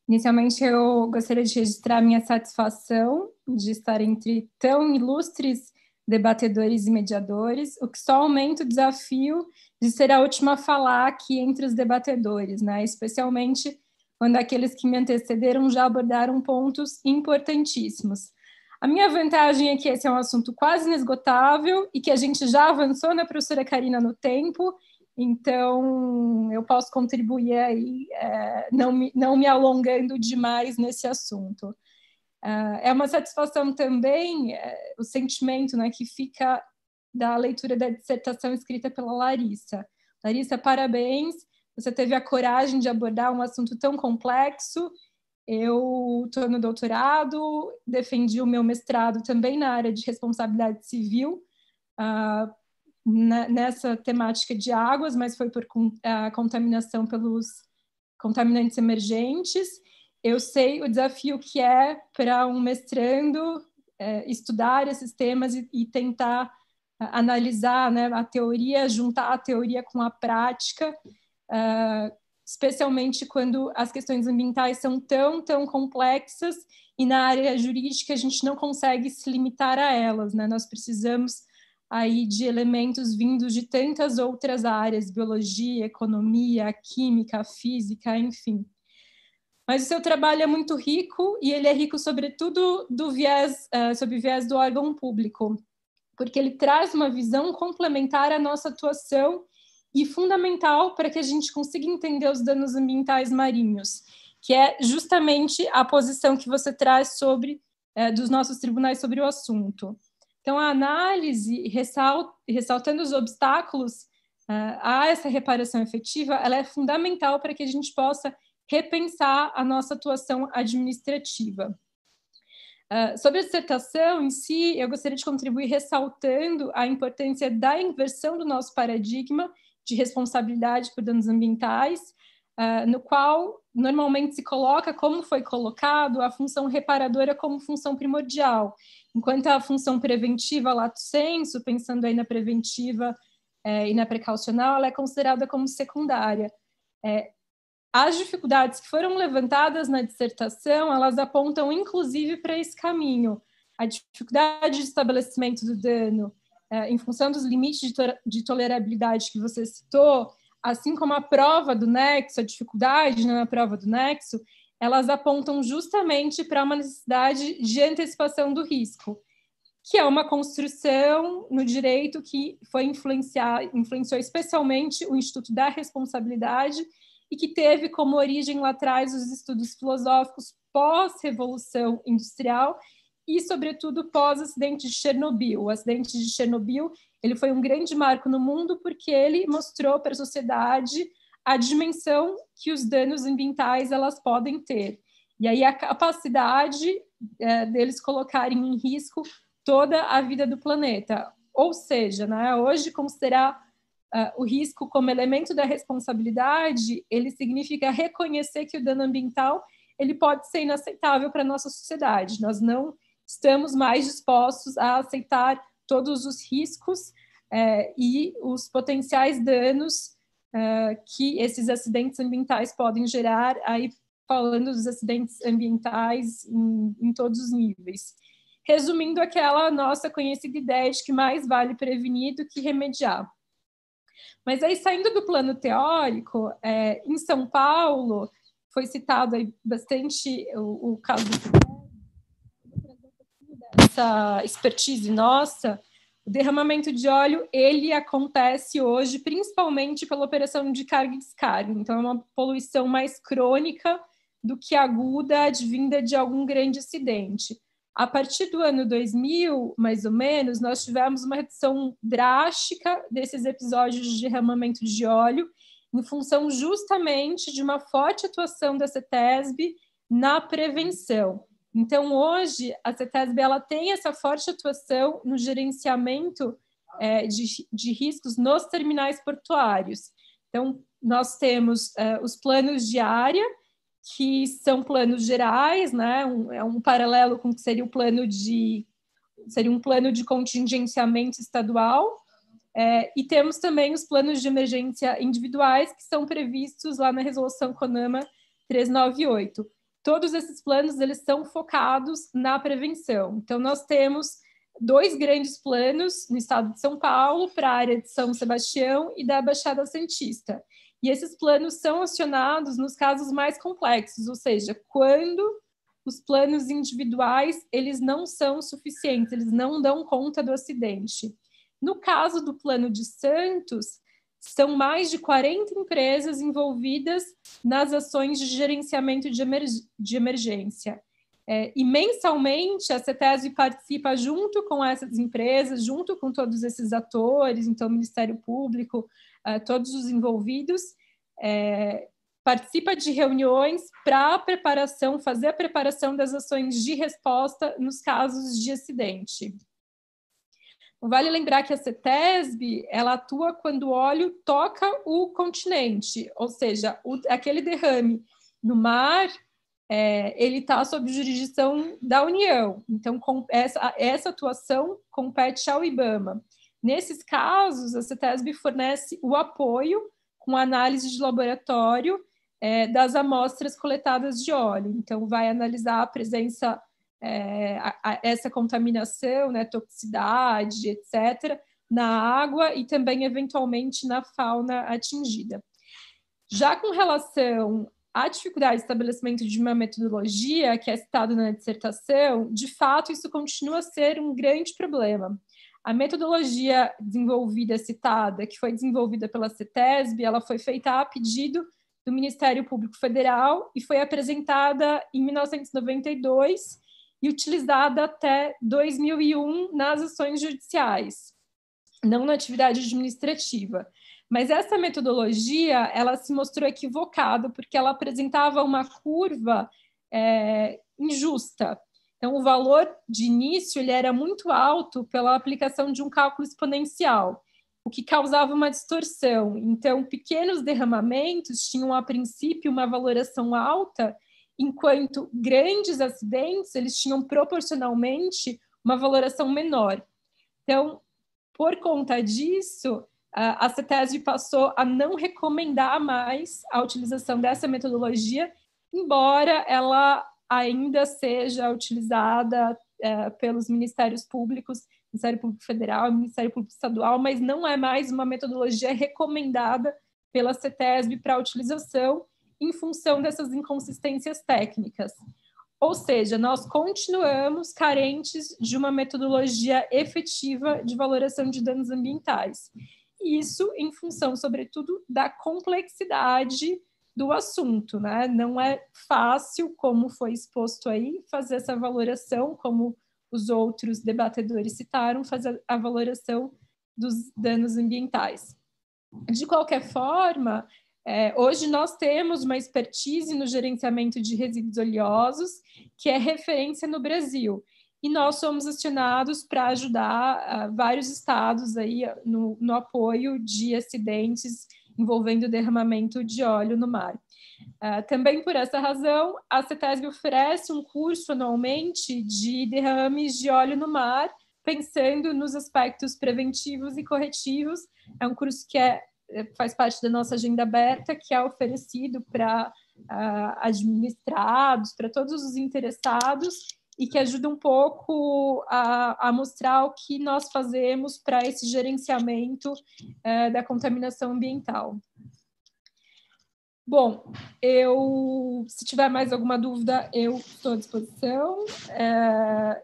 S7: Inicialmente, eu gostaria de registrar minha satisfação de estar entre tão ilustres debatedores e mediadores, o que só aumenta o desafio de ser a última a falar aqui entre os debatedores, né? especialmente quando aqueles que me antecederam já abordaram pontos importantíssimos. A minha vantagem é que esse é um assunto quase inesgotável e que a gente já avançou na professora Karina no tempo, então eu posso contribuir aí, é, não, me, não me alongando demais nesse assunto. Uh, é uma satisfação também é, o sentimento né, que fica da leitura da dissertação escrita pela Larissa. Larissa, parabéns, você teve a coragem de abordar um assunto tão complexo eu estou no doutorado, defendi o meu mestrado também na área de responsabilidade civil, uh, na, nessa temática de águas, mas foi por uh, contaminação pelos contaminantes emergentes. Eu sei o desafio que é para um mestrando uh, estudar esses temas e, e tentar ah, analisar né, a teoria, juntar a teoria com a prática, uh, especialmente quando as questões ambientais são tão, tão complexas e na área jurídica a gente não consegue se limitar a elas, né? Nós precisamos aí de elementos vindos de tantas outras áreas, biologia, economia, química, física, enfim. Mas o seu trabalho é muito rico e ele é rico sobretudo do viés, uh, sob viés do órgão público, porque ele traz uma visão complementar à nossa atuação e fundamental para que a gente consiga entender os danos ambientais marinhos, que é justamente a posição que você traz sobre é, dos nossos tribunais sobre o assunto. Então, a análise, ressalt, ressaltando os obstáculos uh, a essa reparação efetiva, ela é fundamental para que a gente possa repensar a nossa atuação administrativa. Uh, sobre a dissertação em si, eu gostaria de contribuir ressaltando a importância da inversão do nosso paradigma de responsabilidade por danos ambientais, uh, no qual normalmente se coloca, como foi colocado, a função reparadora como função primordial, enquanto a função preventiva, lato senso, pensando aí na preventiva eh, e na precaucional, ela é considerada como secundária. É, as dificuldades que foram levantadas na dissertação, elas apontam inclusive para esse caminho. A dificuldade de estabelecimento do dano, é, em função dos limites de, to de, tolerabilidade que você citou, assim como a prova do nexo, a dificuldade na prova do nexo, elas apontam justamente para uma necessidade de antecipação do risco, que é uma construção no direito que foi influenciar, influenciou especialmente o Instituto da Responsabilidade e que teve como origem lá atrás os estudos filosóficos pós-revolução industrial e, sobretudo, pós-acidente de Chernobyl. O acidente de Chernobyl ele foi um grande marco no mundo porque ele mostrou para a sociedade a dimensão que os danos ambientais elas podem ter. E aí a capacidade é, deles colocarem em risco toda a vida do planeta. Ou seja, né, hoje considerar uh, o risco como elemento da responsabilidade, ele significa reconhecer que o dano ambiental ele pode ser inaceitável para a nossa sociedade. Nós não estamos mais dispostos a aceitar todos os riscos é, e os potenciais danos é, que esses acidentes ambientais podem gerar, aí falando dos acidentes ambientais em, em todos os níveis. Resumindo aquela nossa conhecida ideia de que mais vale prevenir do que remediar. Mas aí, saindo do plano teórico, é, em São Paulo, foi citado aí bastante o, o caso do essa expertise nossa, o derramamento de óleo ele acontece hoje principalmente pela operação de carga e descarga. Então é uma poluição mais crônica do que aguda advinda de algum grande acidente. A partir do ano 2000, mais ou menos, nós tivemos uma redução drástica desses episódios de derramamento de óleo, em função justamente de uma forte atuação da CETESB na prevenção. Então, hoje, a CETESB ela tem essa forte atuação no gerenciamento é, de, de riscos nos terminais portuários. Então, nós temos é, os planos de área, que são planos gerais, né? Um, é um paralelo com o que seria o plano de seria um plano de contingenciamento estadual. É, e temos também os planos de emergência individuais que são previstos lá na resolução CONAMA 398. Todos esses planos eles são focados na prevenção. Então nós temos dois grandes planos no estado de São Paulo para a área de São Sebastião e da Baixada Santista. E esses planos são acionados nos casos mais complexos, ou seja, quando os planos individuais eles não são suficientes, eles não dão conta do acidente. No caso do plano de Santos, são mais de 40 empresas envolvidas nas ações de gerenciamento de, de emergência. É, e mensalmente a CETESB participa junto com essas empresas, junto com todos esses atores, então Ministério Público, uh, todos os envolvidos, é, participa de reuniões para a preparação, fazer a preparação das ações de resposta nos casos de acidente. Vale lembrar que a CETESB ela atua quando o óleo toca o continente, ou seja, o, aquele derrame no mar, é, ele está sob jurisdição da União. Então, essa, essa atuação compete ao IBAMA. Nesses casos, a CETESB fornece o apoio com análise de laboratório é, das amostras coletadas de óleo. Então, vai analisar a presença, é, a, a, essa contaminação, né, toxicidade, etc., na água e também, eventualmente, na fauna atingida. Já com relação à dificuldade de estabelecimento de uma metodologia, que é citado na dissertação, de fato, isso continua a ser um grande problema. A metodologia desenvolvida, citada, que foi desenvolvida pela CETESB, ela foi feita a pedido do Ministério Público Federal e foi apresentada em 1992 e utilizada até 2001 nas ações judiciais, não na atividade administrativa. Mas essa metodologia, ela se mostrou equivocada porque ela apresentava uma curva é, injusta. Então, o valor de início ele era muito alto pela aplicação de um cálculo exponencial, o que causava uma distorção. Então, pequenos derramamentos tinham, a princípio, uma valoração alta, enquanto grandes acidentes eles tinham proporcionalmente uma valoração menor. Então, por conta disso, a CETESB passou a não recomendar mais a utilização dessa metodologia, embora ela ainda seja utilizada é, pelos ministérios públicos, Ministério Público Federal, Ministério Público Estadual, mas não é mais uma metodologia recomendada pela CETESB para utilização em função dessas inconsistências técnicas. Ou seja, nós continuamos carentes de uma metodologia efetiva de valoração de danos ambientais. Isso em função, sobretudo, da complexidade do assunto, né? Não é fácil, como foi exposto aí, fazer essa valoração, como os outros debatedores citaram, fazer a valoração dos danos ambientais. De qualquer forma, é, hoje nós temos uma expertise no gerenciamento de resíduos oleosos, que é referência no Brasil, e nós somos acionados para ajudar uh, vários estados aí no, no apoio de acidentes envolvendo derramamento de óleo no mar. Uh, também por essa razão, a CETESB oferece um curso anualmente de derrames de óleo no mar, pensando nos aspectos preventivos e corretivos. É um curso que é faz parte da nossa agenda aberta, que é oferecido para uh, administrados, para todos os interessados, e que ajuda um pouco a, a mostrar o que nós fazemos para esse gerenciamento é, da contaminação ambiental. Bom, eu, se tiver mais alguma dúvida, eu estou à disposição. É,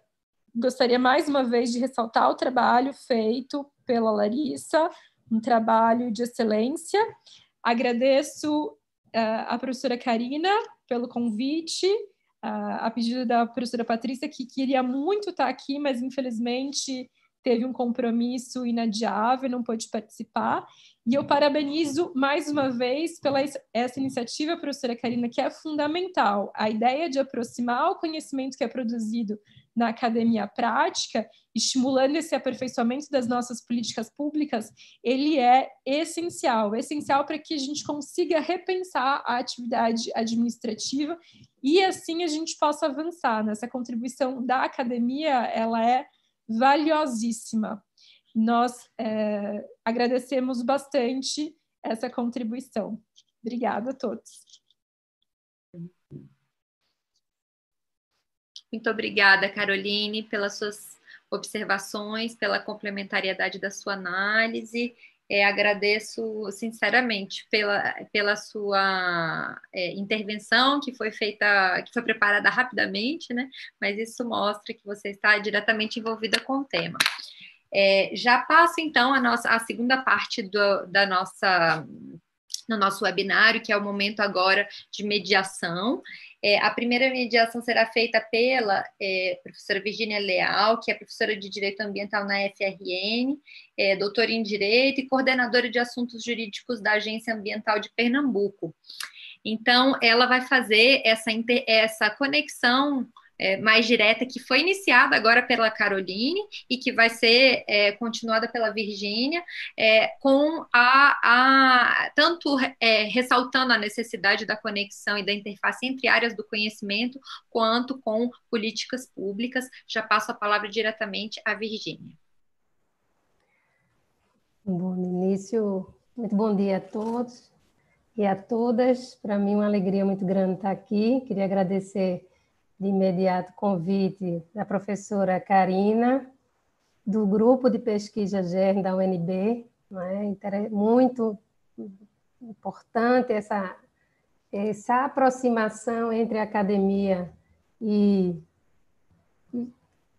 S7: gostaria mais uma vez de ressaltar o trabalho feito pela Larissa, um trabalho de excelência. Agradeço uh, a professora Karina pelo convite a, a pedido da professora Patrícia, que queria muito estar aqui, mas infelizmente teve um compromisso inadiável, não pôde participar. E eu parabenizo mais uma vez pela essa iniciativa, professora Karina, que é fundamental. A ideia de aproximar o conhecimento que é produzido na academia prática, estimulando esse aperfeiçoamento das nossas políticas públicas, ele é essencial, essencial para que a gente consiga repensar a atividade administrativa e assim a gente possa avançar. Nessa contribuição da academia, ela é valiosíssima. Nós é, agradecemos bastante essa contribuição. Obrigada a todos.
S1: Muito obrigada, Caroline, pelas suas observações, pela complementariedade da sua análise. É, agradeço sinceramente pela, pela sua é, intervenção, que foi feita, que foi preparada rapidamente, né? Mas isso mostra que você está diretamente envolvida com o tema. É, já passo então a nossa a segunda parte do, da nossa no nosso webinário, que é o momento agora de mediação. É, a primeira mediação será feita pela é, professora Virginia Leal, que é professora de Direito Ambiental na FRN, é, doutora em Direito e coordenadora de assuntos jurídicos da Agência Ambiental de Pernambuco. Então, ela vai fazer essa, essa conexão é, mais direta, que foi iniciada agora pela Caroline e que vai ser é, continuada pela Virgínia, é, com a, a tanto é, ressaltando a necessidade da conexão e da interface entre áreas do conhecimento, quanto com políticas públicas. Já passo a palavra diretamente à Virgínia.
S8: Bom, início, muito bom dia a todos e a todas. Para mim, uma alegria muito grande estar aqui. Queria agradecer de imediato convite da professora Karina, do grupo de pesquisa GERN da UNB. É? Muito importante essa, essa aproximação entre a academia e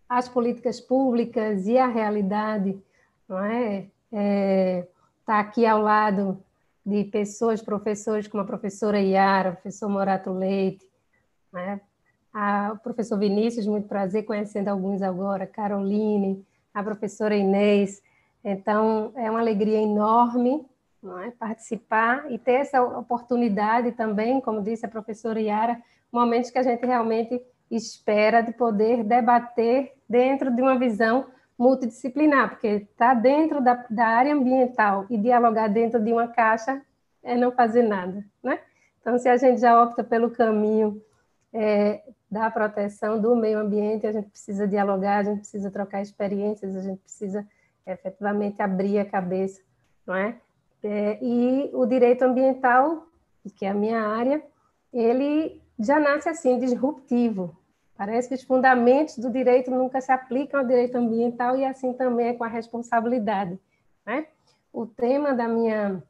S8: as políticas públicas e a realidade, não é? é tá aqui ao lado de pessoas, professores como a professora Iara, o professor Morato Leite, é? A, professor Vinícius, muito prazer conhecendo alguns agora, Caroline, a professora Inês. Então, é uma alegria enorme não é? participar e ter essa oportunidade também, como disse a professora Yara, momentos que a gente realmente espera de poder debater dentro de uma visão multidisciplinar, porque estar tá dentro da, da área ambiental e dialogar dentro de uma caixa é não fazer nada, né? Então, se a gente já opta pelo caminho é, da proteção do meio ambiente, a gente precisa dialogar, a gente precisa trocar experiências, a gente precisa efetivamente abrir a cabeça, não é? é e o direito ambiental, que é a minha área, ele já nasce assim, disruptivo. Parece que os fundamentos do direito nunca se aplicam ao direito ambiental e assim também é com a responsabilidade. Né? O tema da minha,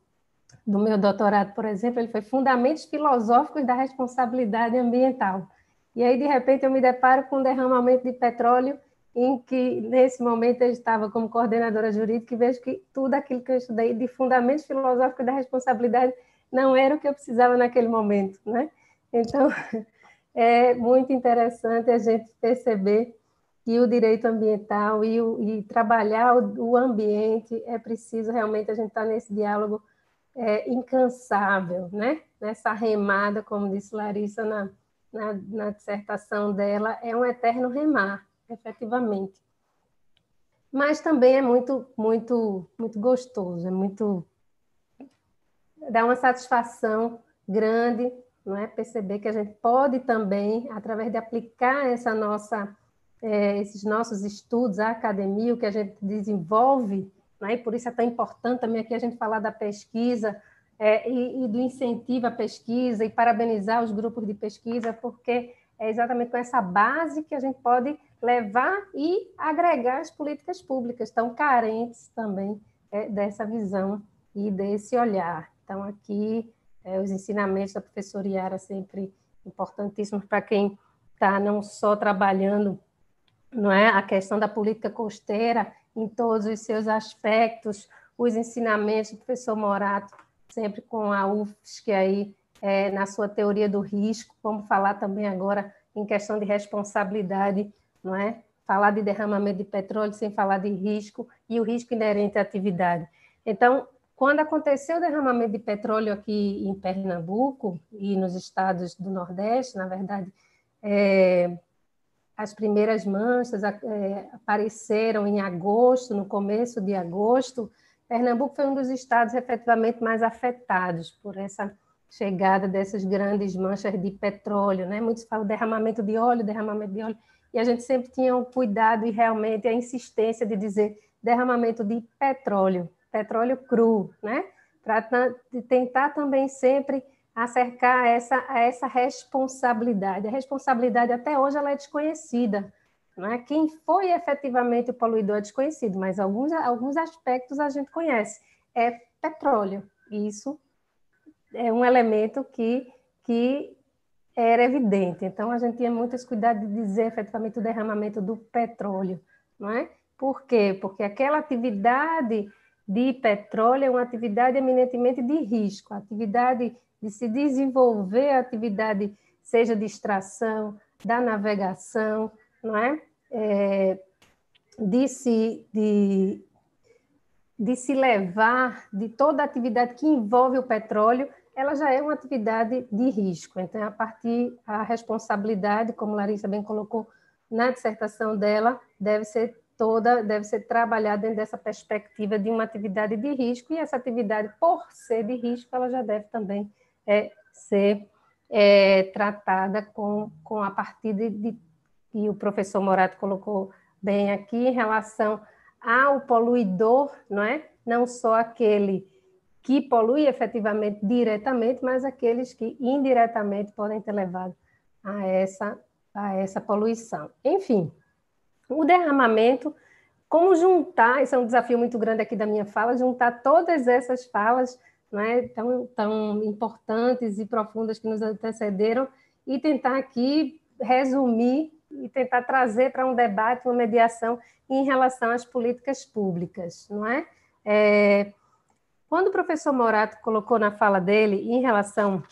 S8: do meu doutorado, por exemplo, ele foi Fundamentos Filosóficos da Responsabilidade Ambiental. E aí, de repente, eu me deparo com um derramamento de petróleo em que, nesse momento, eu estava como coordenadora jurídica e vejo que tudo aquilo que eu estudei de fundamentos filosóficos da responsabilidade não era o que eu precisava naquele momento, né? Então, é muito interessante a gente perceber que o direito ambiental e, o, e trabalhar o, o, ambiente é preciso realmente a gente estar tá nesse diálogo é, incansável, né? Nessa remada, como disse Larissa na na, na dissertação dela, é um eterno remar, efetivamente. Mas também é muito, muito, muito gostoso, é muito dá uma satisfação grande, não é? Perceber que a gente pode também, através de aplicar essa nossa, é, esses nossos estudos, a academia, o que a gente desenvolve, não é? E por isso é tão importante também aqui a gente falar da pesquisa, é, e, e, do incentivo à pesquisa e parabenizar os grupos de pesquisa, porque é exatamente com essa base que a gente pode levar e agregar as políticas públicas tão carentes também é, dessa visão e desse olhar. Então, aqui, é, os ensinamentos da professora Yara sempre importantíssimos para quem está não só trabalhando não é a questão da política costeira em todos os seus aspectos, os ensinamentos do professor Morato sempre com a UFSC aí é, na sua teoria do risco. Vamos falar também agora em questão de responsabilidade, não é? Falar de derramamento de petróleo sem falar de risco e o risco inerente à atividade. Então, quando aconteceu o derramamento de petróleo aqui em Pernambuco e nos estados do Nordeste, na verdade, é, as primeiras manchas é, apareceram em agosto, no começo de agosto. Pernambuco foi um dos estados efetivamente mais afetados por essa chegada dessas grandes manchas de petróleo, né? Muitos falam derramamento de óleo, derramamento de óleo, e a gente sempre tinha o cuidado e realmente a insistência de dizer derramamento de petróleo, petróleo cru, né? Para tentar também sempre acercar essa, essa responsabilidade. A responsabilidade até hoje ela é desconhecida. Não é? Quem foi efetivamente o poluidor é desconhecido, mas alguns, alguns aspectos a gente conhece. É petróleo. Isso é um elemento que, que era evidente. Então, a gente tinha muito cuidado de dizer efetivamente o derramamento do petróleo. Não é? Por quê? Porque aquela atividade de petróleo é uma atividade eminentemente de risco, a atividade de se desenvolver a atividade, seja de extração, da navegação, não é? é de, se, de, de se levar de toda atividade que envolve o petróleo, ela já é uma atividade de risco. Então, a partir a responsabilidade, como Larissa bem colocou na dissertação dela, deve ser toda deve ser trabalhada dentro dessa perspectiva de uma atividade de risco e essa atividade, por ser de risco, ela já deve também é, ser é, tratada com, com a partir de, de que o professor Morato colocou bem aqui em relação ao poluidor, não é? Não só aquele que polui efetivamente diretamente, mas aqueles que indiretamente podem ter levado a essa a essa poluição. Enfim, o derramamento, como juntar, isso é um desafio muito grande aqui da minha fala, juntar todas essas falas né, tão, tão importantes e profundas que nos antecederam e tentar aqui resumir e tentar trazer para um debate, uma mediação em relação às políticas públicas, não é? é quando o professor Morato colocou na fala dele em relação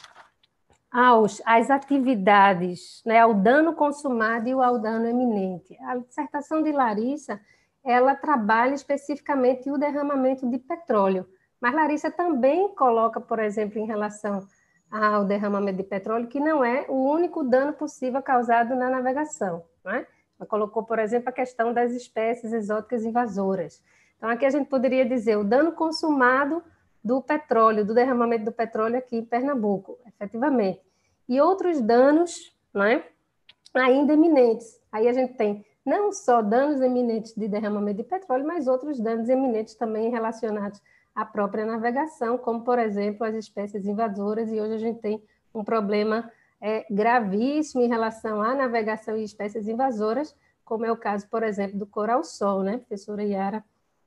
S8: aos, às atividades, né, ao dano consumado e ao dano eminente, a dissertação de Larissa ela trabalha especificamente o derramamento de petróleo, mas Larissa também coloca, por exemplo, em relação ao derramamento de petróleo, que não é o único dano possível causado na navegação. Né? Ela colocou, por exemplo, a questão das espécies exóticas invasoras. Então, aqui a gente poderia dizer o dano consumado do petróleo, do derramamento do petróleo aqui em Pernambuco, efetivamente. E outros danos né, ainda eminentes. Aí a gente tem não só danos eminentes de derramamento de petróleo, mas outros danos eminentes também relacionados a própria navegação, como, por exemplo, as espécies invasoras, e hoje a gente tem um problema é, gravíssimo em relação à navegação e espécies invasoras, como é o caso, por exemplo, do coral-sol, né? A professora Yara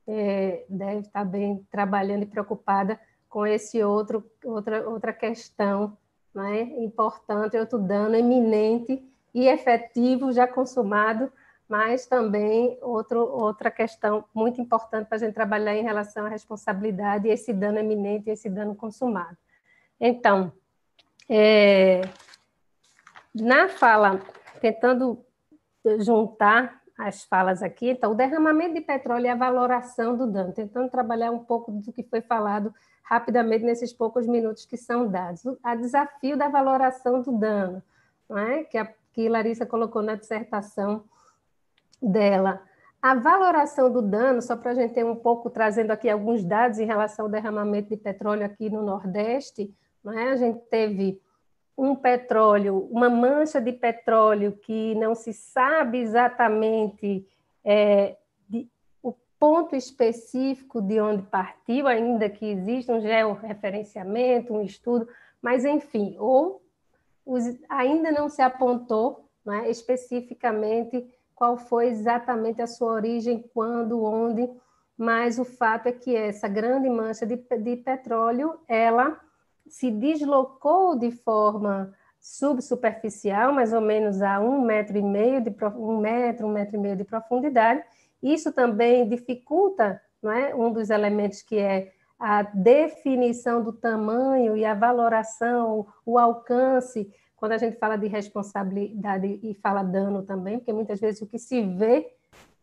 S8: é, deve estar bem trabalhando e preocupada com esse outro, outra, outra questão né? importante, outro dano eminente e efetivo já consumado mas também outro, outra questão muito importante para a gente trabalhar em relação à responsabilidade e esse dano eminente esse dano consumado. Então, é, na fala, tentando juntar as falas aqui, então, o derramamento de petróleo e a valoração do dano, tentando trabalhar um pouco do que foi falado rapidamente nesses poucos minutos que são dados. O desafio da valoração do dano, não é? que, a, que Larissa colocou na dissertação dela. A valoração do dano, só para a gente ter um pouco, trazendo aqui alguns dados em relação ao derramamento de petróleo aqui no Nordeste, não é? a gente teve um petróleo, uma mancha de petróleo que não se sabe exatamente é, de, o ponto específico de onde partiu, ainda que exista um georreferenciamento, um estudo, mas enfim, ou os, ainda não se apontou não é, especificamente qual foi exatamente a sua origem, quando, onde, mas o fato é que essa grande mancha de, de petróleo, ela se deslocou de forma subsuperficial, mais ou menos a um metro e meio de um metro, um metro e meio de profundidade. Isso também dificulta, não é, um dos elementos que é a definição do tamanho e a valoração, o alcance quando a gente fala de responsabilidade e fala dano também, porque muitas vezes o que se vê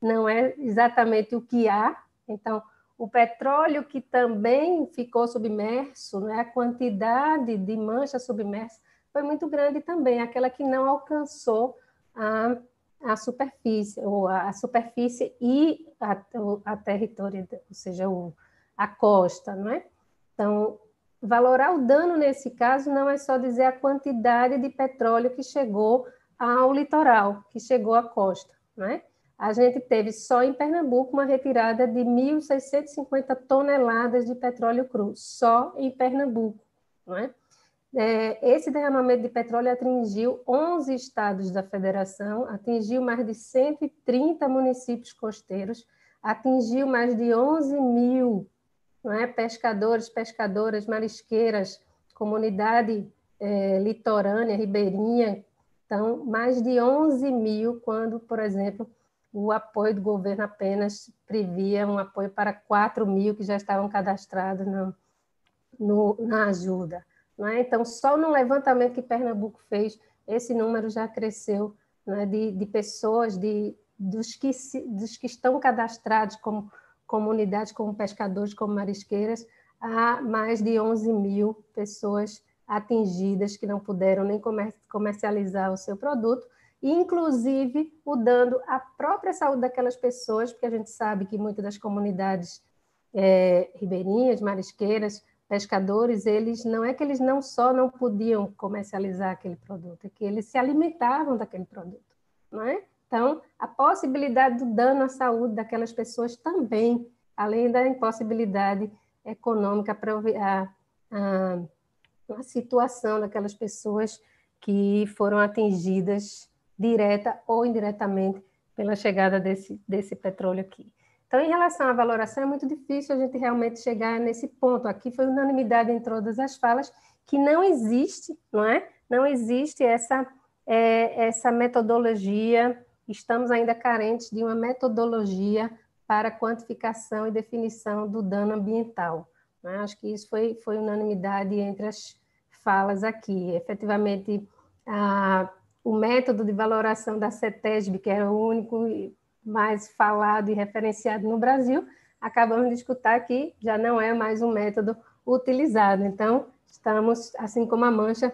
S8: não é exatamente o que há. Então, o petróleo que também ficou submerso, né, a quantidade de mancha submersa foi muito grande também, aquela que não alcançou a, a superfície, ou a, a superfície e a, a território, ou seja, o, a costa, não é? Então, Valorar o dano nesse caso não é só dizer a quantidade de petróleo que chegou ao litoral, que chegou à costa, né? A gente teve só em Pernambuco uma retirada de 1.650 toneladas de petróleo cru, só em Pernambuco, é? É, esse derramamento de petróleo atingiu 11 estados da federação, atingiu mais de 130 municípios costeiros, atingiu mais de 11 mil não é? pescadores, pescadoras, marisqueiras, comunidade é, litorânea, ribeirinha. Então, mais de 11 mil, quando, por exemplo, o apoio do governo apenas previa um apoio para 4 mil que já estavam cadastrados no, no, na ajuda. Não é? Então, só no levantamento que Pernambuco fez, esse número já cresceu é? de, de pessoas, de, dos, que se, dos que estão cadastrados como comunidades como pescadores, como marisqueiras, há mais de 11 mil pessoas atingidas que não puderam nem comercializar o seu produto, inclusive mudando a própria saúde daquelas pessoas, porque a gente sabe que muitas das comunidades é, ribeirinhas, marisqueiras, pescadores, eles não é que eles não só não podiam comercializar aquele produto, é que eles se alimentavam daquele produto, não é? Então, a possibilidade do dano à saúde daquelas pessoas também, além da impossibilidade econômica para a, a, a situação daquelas pessoas que foram atingidas direta ou indiretamente pela chegada desse, desse petróleo aqui. Então, em relação à valoração, é muito difícil a gente realmente chegar nesse ponto. Aqui foi unanimidade em todas as falas que não existe, não é? Não existe essa, é, essa metodologia estamos ainda carentes de uma metodologia para quantificação e definição do dano ambiental. Né? Acho que isso foi, foi unanimidade entre as falas aqui. Efetivamente, a, o método de valoração da CETESB, que era o único mais falado e referenciado no Brasil, acabamos de escutar que já não é mais um método utilizado. Então, estamos, assim como a Mancha,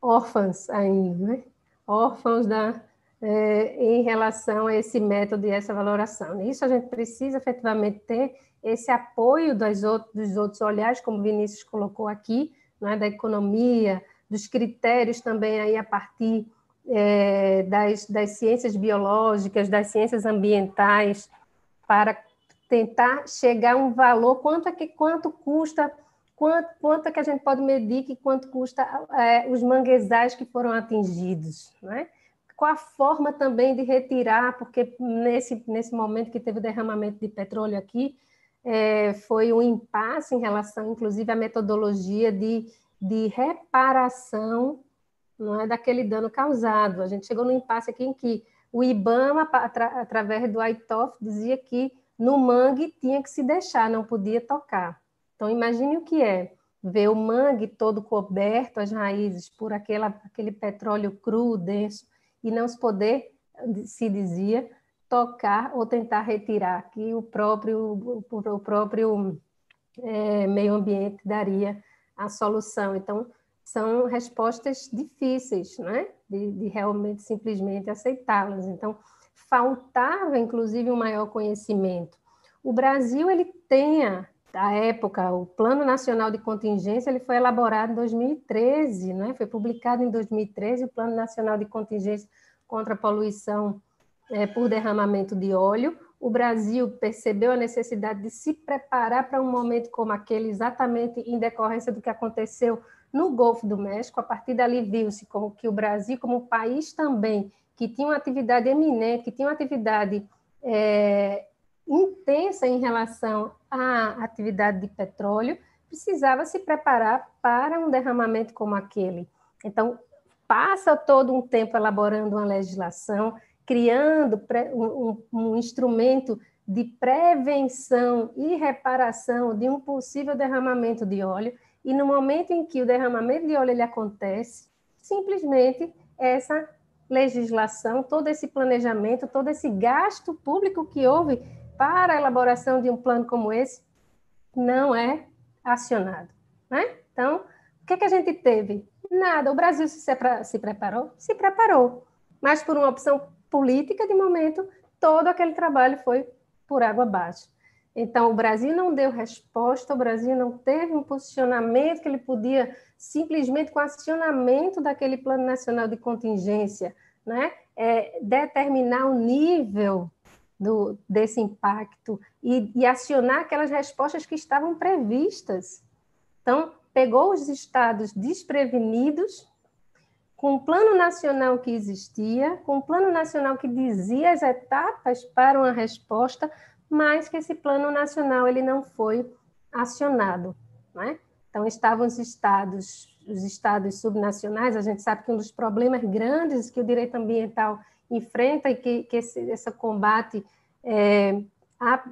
S8: órfãos ainda, né? órfãos da, é, em relação a esse método e essa valoração. Isso a gente precisa efetivamente ter esse apoio outros, dos outros olhares, como Vinícius colocou aqui, é, da economia, dos critérios também aí a partir é, das, das ciências biológicas, das ciências ambientais, para tentar chegar a um valor, quanto, é que, quanto custa, quanto, quanto é que a gente pode medir que quanto custa é, os manguezais que foram atingidos, não é? Qual a forma também de retirar, porque nesse, nesse momento que teve o derramamento de petróleo aqui, é, foi um impasse em relação, inclusive, à metodologia de, de reparação não é, daquele dano causado. A gente chegou no impasse aqui em que o IBAMA, atra, através do ITOF, dizia que no mangue tinha que se deixar, não podia tocar. Então, imagine o que é ver o mangue todo coberto, as raízes, por aquela, aquele petróleo cru, denso, e não se poder, se dizia, tocar ou tentar retirar, que o próprio, o próprio é, meio ambiente daria a solução. Então, são respostas difíceis, né? de, de realmente simplesmente aceitá-las. Então, faltava, inclusive, um maior conhecimento. O Brasil ele tem a época, o Plano Nacional de Contingência ele foi elaborado em 2013, né? foi publicado em 2013 o Plano Nacional de Contingência contra a Poluição é, por Derramamento de Óleo. O Brasil percebeu a necessidade de se preparar para um momento como aquele, exatamente em decorrência do que aconteceu no Golfo do México. A partir dali viu-se como que o Brasil, como país também, que tinha uma atividade eminente, que tinha uma atividade é, intensa em relação à atividade de petróleo, precisava se preparar para um derramamento como aquele. Então, passa todo um tempo elaborando uma legislação, criando um, instrumento de prevenção e reparação de um possível derramamento de óleo, e no momento em que o derramamento de óleo ele acontece, simplesmente essa legislação, todo esse planejamento, todo esse gasto público que houve para a elaboração de um plano como esse não é acionado. Né? Então, o que, é que a gente teve? Nada. O Brasil se, se preparou? Se preparou. Mas por uma opção política, de momento, todo aquele trabalho foi por água abaixo. Então, o Brasil não deu resposta, o Brasil não teve um posicionamento que ele podia, simplesmente com acionamento daquele Plano Nacional de Contingência, né, é, determinar o nível do, desse impacto e, e acionar aquelas respostas que estavam previstas. Então, pegou os estados desprevenidos, com o plano nacional que existia, com o plano nacional que dizia as etapas para uma resposta, mas que esse plano nacional ele não foi acionado, né? Então estavam os estados, os estados subnacionais. A gente sabe que um dos problemas grandes que o direito ambiental enfrenta e que, que esse, esse combate é,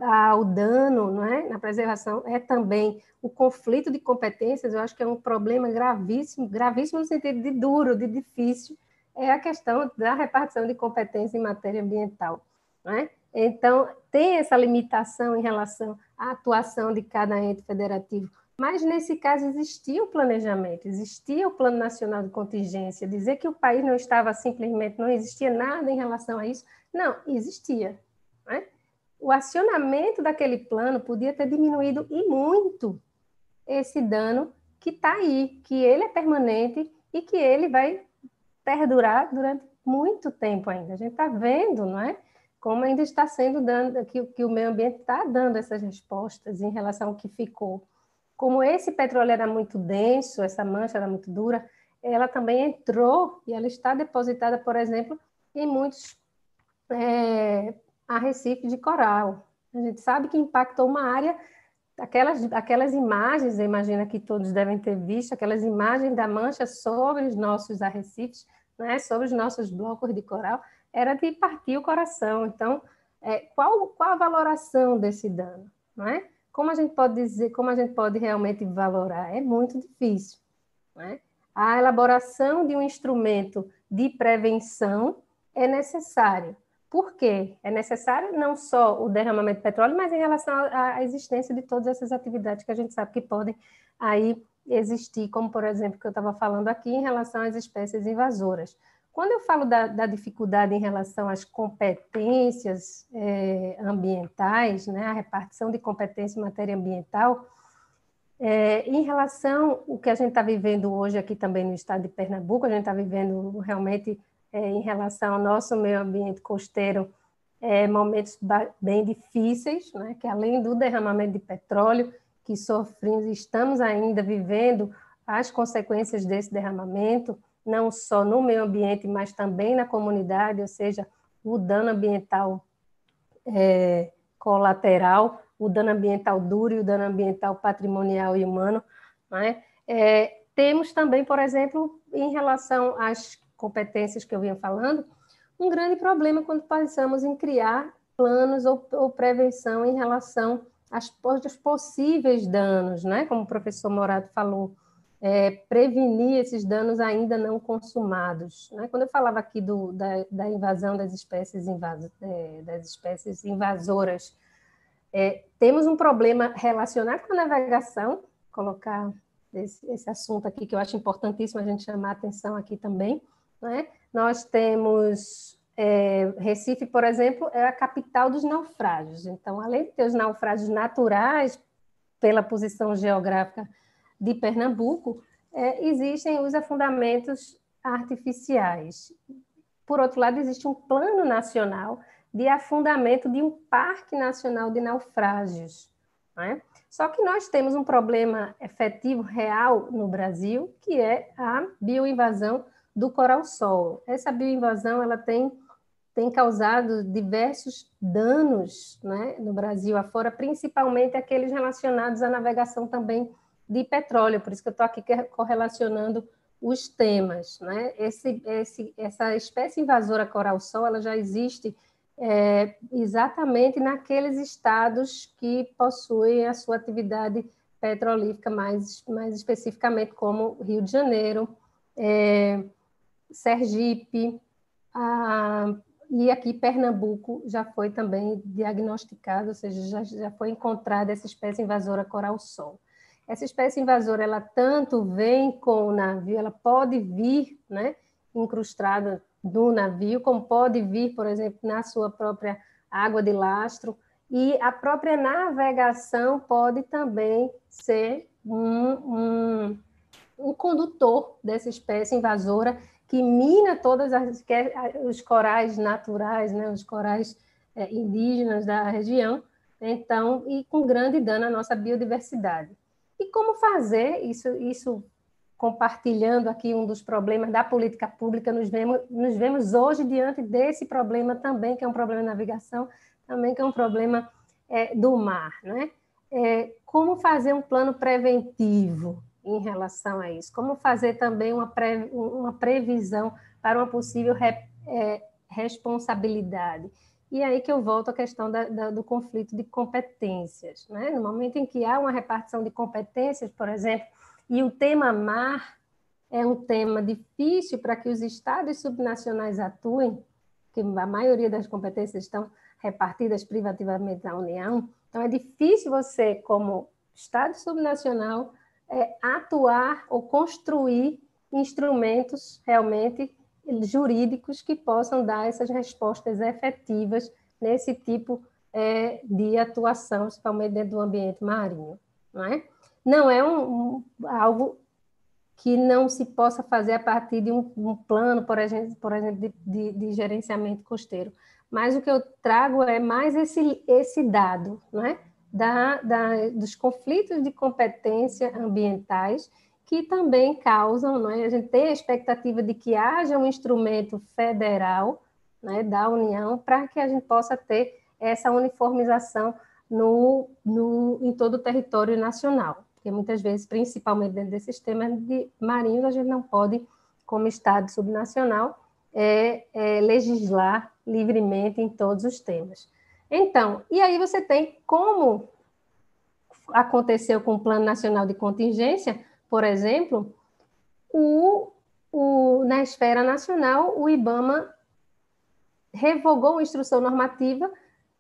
S8: ao dano não é? na preservação é também o conflito de competências, eu acho que é um problema gravíssimo, gravíssimo no sentido de duro, de difícil, é a questão da repartição de competências em matéria ambiental. Não é? Então, tem essa limitação em relação à atuação de cada ente federativo. Mas, nesse caso, existia o planejamento, existia o Plano Nacional de Contingência. Dizer que o país não estava simplesmente, não existia nada em relação a isso, não, existia. Não é? o acionamento daquele plano podia ter diminuído e muito esse dano que está aí, que ele é permanente e que ele vai perdurar durante muito tempo ainda. A gente está vendo, não é? Como ainda está sendo dando, que, que o meio ambiente está dando essas respostas em relação ao que ficou. Como esse petróleo era muito denso, essa mancha era muito dura, ela também entrou e ela está depositada, por exemplo, em muitos é, arrecifes de coral. A gente sabe que impactou uma área, aquelas, aquelas imagens, imagina que todos devem ter visto, aquelas imagens da mancha sobre os nossos arrecifes, né, sobre os nossos blocos de coral, era de partir o coração. Então, é, qual, qual a valoração desse dano? Não é? Como a gente pode dizer, como a gente pode realmente valorar? É muito difícil. Não é? A elaboração de um instrumento de prevenção é necessário, por quê? É necessário não só o derramamento de petróleo, mas em relação à existência de todas essas atividades que a gente sabe que podem aí existir, como por exemplo que eu estava falando aqui em relação às espécies invasoras. Quando eu falo da, da dificuldade em relação às competências é, ambientais, né, a repartição de competência em matéria ambiental, é, em relação ao que a gente está vivendo hoje aqui também no estado de Pernambuco, a gente está vivendo realmente é, em relação ao nosso meio ambiente costeiro, momentos bem difíceis, né, que além do derramamento de petróleo que sofremos, estamos ainda vivendo as consequências desse derramamento, não só no meio ambiente, mas também na comunidade, ou seja, o dano ambiental é, colateral, o dano ambiental duro e o dano ambiental patrimonial e humano. Né? É, temos também, por exemplo, em relação às competências que eu vinha falando, um grande problema quando pensamos em criar planos ou, ou prevenção em relação às, aos possíveis danos, né? como o professor Morato falou, é, prevenir esses danos ainda não consumados. Né? Quando eu falava aqui do, da, da invasão das espécies, invas, é, das espécies invasoras, é, temos um problema relacionado com a navegação, colocar esse, esse assunto aqui que eu acho importantíssimo a gente chamar a atenção aqui também, né? Nós temos é, Recife, por exemplo, é a capital dos naufrágios. Então, além de ter os naufrágios naturais, pela posição geográfica de Pernambuco, é, existem os afundamentos artificiais. Por outro lado, existe um plano nacional de afundamento de um parque nacional de naufrágios. Né? Só que nós temos um problema efetivo, real, no Brasil, que é a bioinvasão do coral-sol. Essa bioinvasão ela tem, tem causado diversos danos né, no Brasil afora, principalmente aqueles relacionados à navegação também de petróleo, por isso que eu estou aqui correlacionando os temas. Né? Esse, esse, essa espécie invasora coral-sol ela já existe é, exatamente naqueles estados que possuem a sua atividade petrolífica mais, mais especificamente, como Rio de Janeiro, é, Sergipe, a, e aqui Pernambuco já foi também diagnosticado, ou seja, já, já foi encontrada essa espécie invasora coral-sol. Essa espécie invasora, ela tanto vem com o navio, ela pode vir né, incrustada do navio, como pode vir, por exemplo, na sua própria água de lastro, e a própria navegação pode também ser um, um, um condutor dessa espécie invasora que mina todas as, os corais naturais, né, os corais é, indígenas da região, então, e com grande dano à nossa biodiversidade. E como fazer isso, isso compartilhando aqui um dos problemas da política pública, nos vemos, nos vemos hoje diante desse problema também, que é um problema de navegação, também que é um problema é, do mar, né? É, como fazer um plano preventivo em relação a isso? Como fazer também uma, pre, uma previsão para uma possível re, é, responsabilidade? E aí que eu volto à questão da, da, do conflito de competências. Né? No momento em que há uma repartição de competências, por exemplo, e o tema mar é um tema difícil para que os estados subnacionais atuem, que a maioria das competências estão repartidas privativamente na União, então é difícil você, como estado subnacional, é, atuar ou construir instrumentos realmente jurídicos que possam dar essas respostas efetivas nesse tipo é, de atuação, principalmente dentro do ambiente marinho. Não é, não é um, um, algo que não se possa fazer a partir de um, um plano, por exemplo, por exemplo de, de, de, gerenciamento costeiro. Mas o que eu trago é mais esse, esse dado, não é? da, da, dos conflitos de competência ambientais que também causam, não é? a gente tem a expectativa de que haja um instrumento federal né, da União para que a gente possa ter essa uniformização no, no, em todo o território nacional, porque muitas vezes, principalmente dentro desses temas de marinhos, a gente não pode, como Estado subnacional, é, é, legislar livremente em todos os temas. Então, e aí você tem como aconteceu com o Plano Nacional de Contingência, por exemplo, o, o, na esfera nacional, o IBAMA revogou uma instrução normativa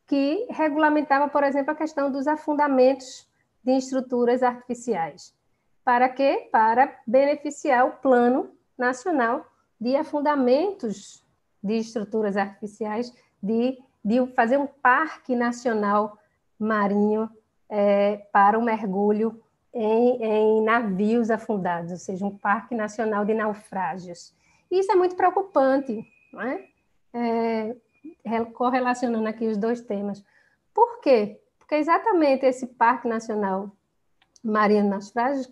S8: que regulamentava, por exemplo, a questão dos afundamentos de estruturas artificiais. Para quê? Para beneficiar o Plano Nacional de Afundamentos de Estruturas Artificiais de de fazer um parque nacional marinho é, para o mergulho em, em, navios afundados, ou seja, um parque nacional de naufrágios. Isso é muito preocupante, não é? é correlacionando aqui os dois temas. Por quê? Porque exatamente esse parque nacional marinho de naufrágios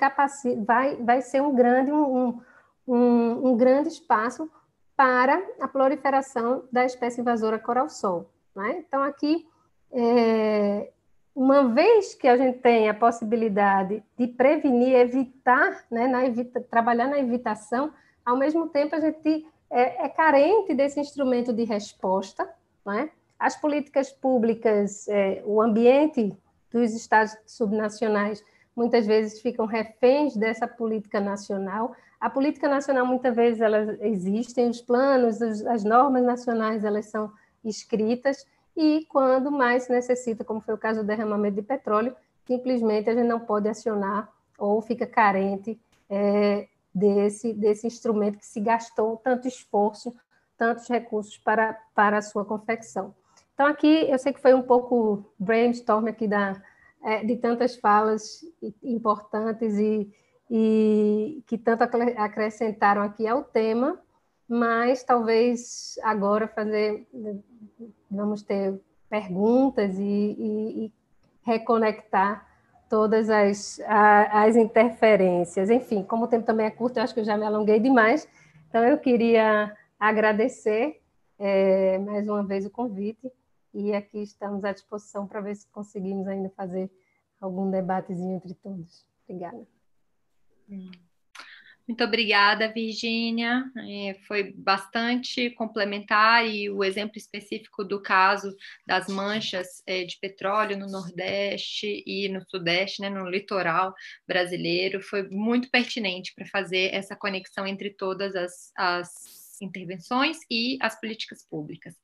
S8: vai, vai ser um grande, um, um, um grande espaço para a proliferação da espécie invasora coral-sol. Né? Então, aqui, é, uma vez que a gente tem a possibilidade de prevenir, evitar, né, na evita, trabalhar na evitação, ao mesmo tempo a gente é, é carente desse instrumento de resposta. Né? As políticas públicas, é, o ambiente dos estados subnacionais muitas vezes ficam reféns dessa política nacional. A política nacional muitas vezes elas existem, os planos, as normas nacionais elas são escritas, e quando mais necessita, como foi o caso do derramamento de petróleo, simplesmente a gente não pode acionar ou fica carente é, desse, desse instrumento que se gastou tanto esforço, tantos recursos para, para a sua confecção. Então, aqui eu sei que foi um pouco brainstorm aqui da, é, de tantas falas importantes e, e que tanto acrescentaram aqui ao tema, mas talvez agora fazer, vamos ter perguntas e, e, e reconectar todas as, a, as interferências. Enfim, como o tempo também é curto, eu acho que eu já me alonguei demais, então eu queria agradecer é, mais uma vez o convite e aqui estamos à disposição para ver se conseguimos ainda fazer algum debatezinho entre todos. Obrigada.
S1: Hum. Muito obrigada, Virgínia. É, foi bastante complementar e o exemplo específico do caso das manchas é, de petróleo no Nordeste e no Sudeste, né, no litoral brasileiro, foi muito pertinente para fazer essa conexão entre todas as, as intervenções e as políticas públicas.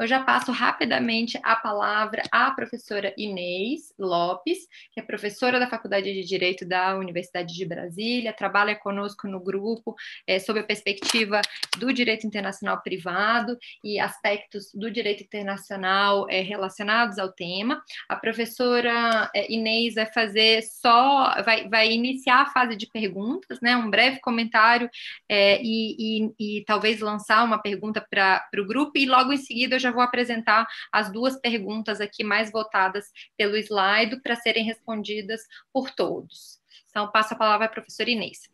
S1: Eu já passo rapidamente a palavra à professora Inês Lopes, que é professora da Faculdade de Direito da Universidade de Brasília, trabalha conosco no grupo é, sob a perspectiva do direito internacional privado e aspectos do direito internacional é, relacionados ao tema. A professora é, Inês vai fazer só, vai, vai iniciar a fase de perguntas, né? Um breve comentário é, e, e, e talvez lançar uma pergunta para o grupo e logo em seguida eu já vou apresentar as duas perguntas aqui mais votadas pelo slide para serem respondidas por todos. Então, passo a palavra à professora Inês.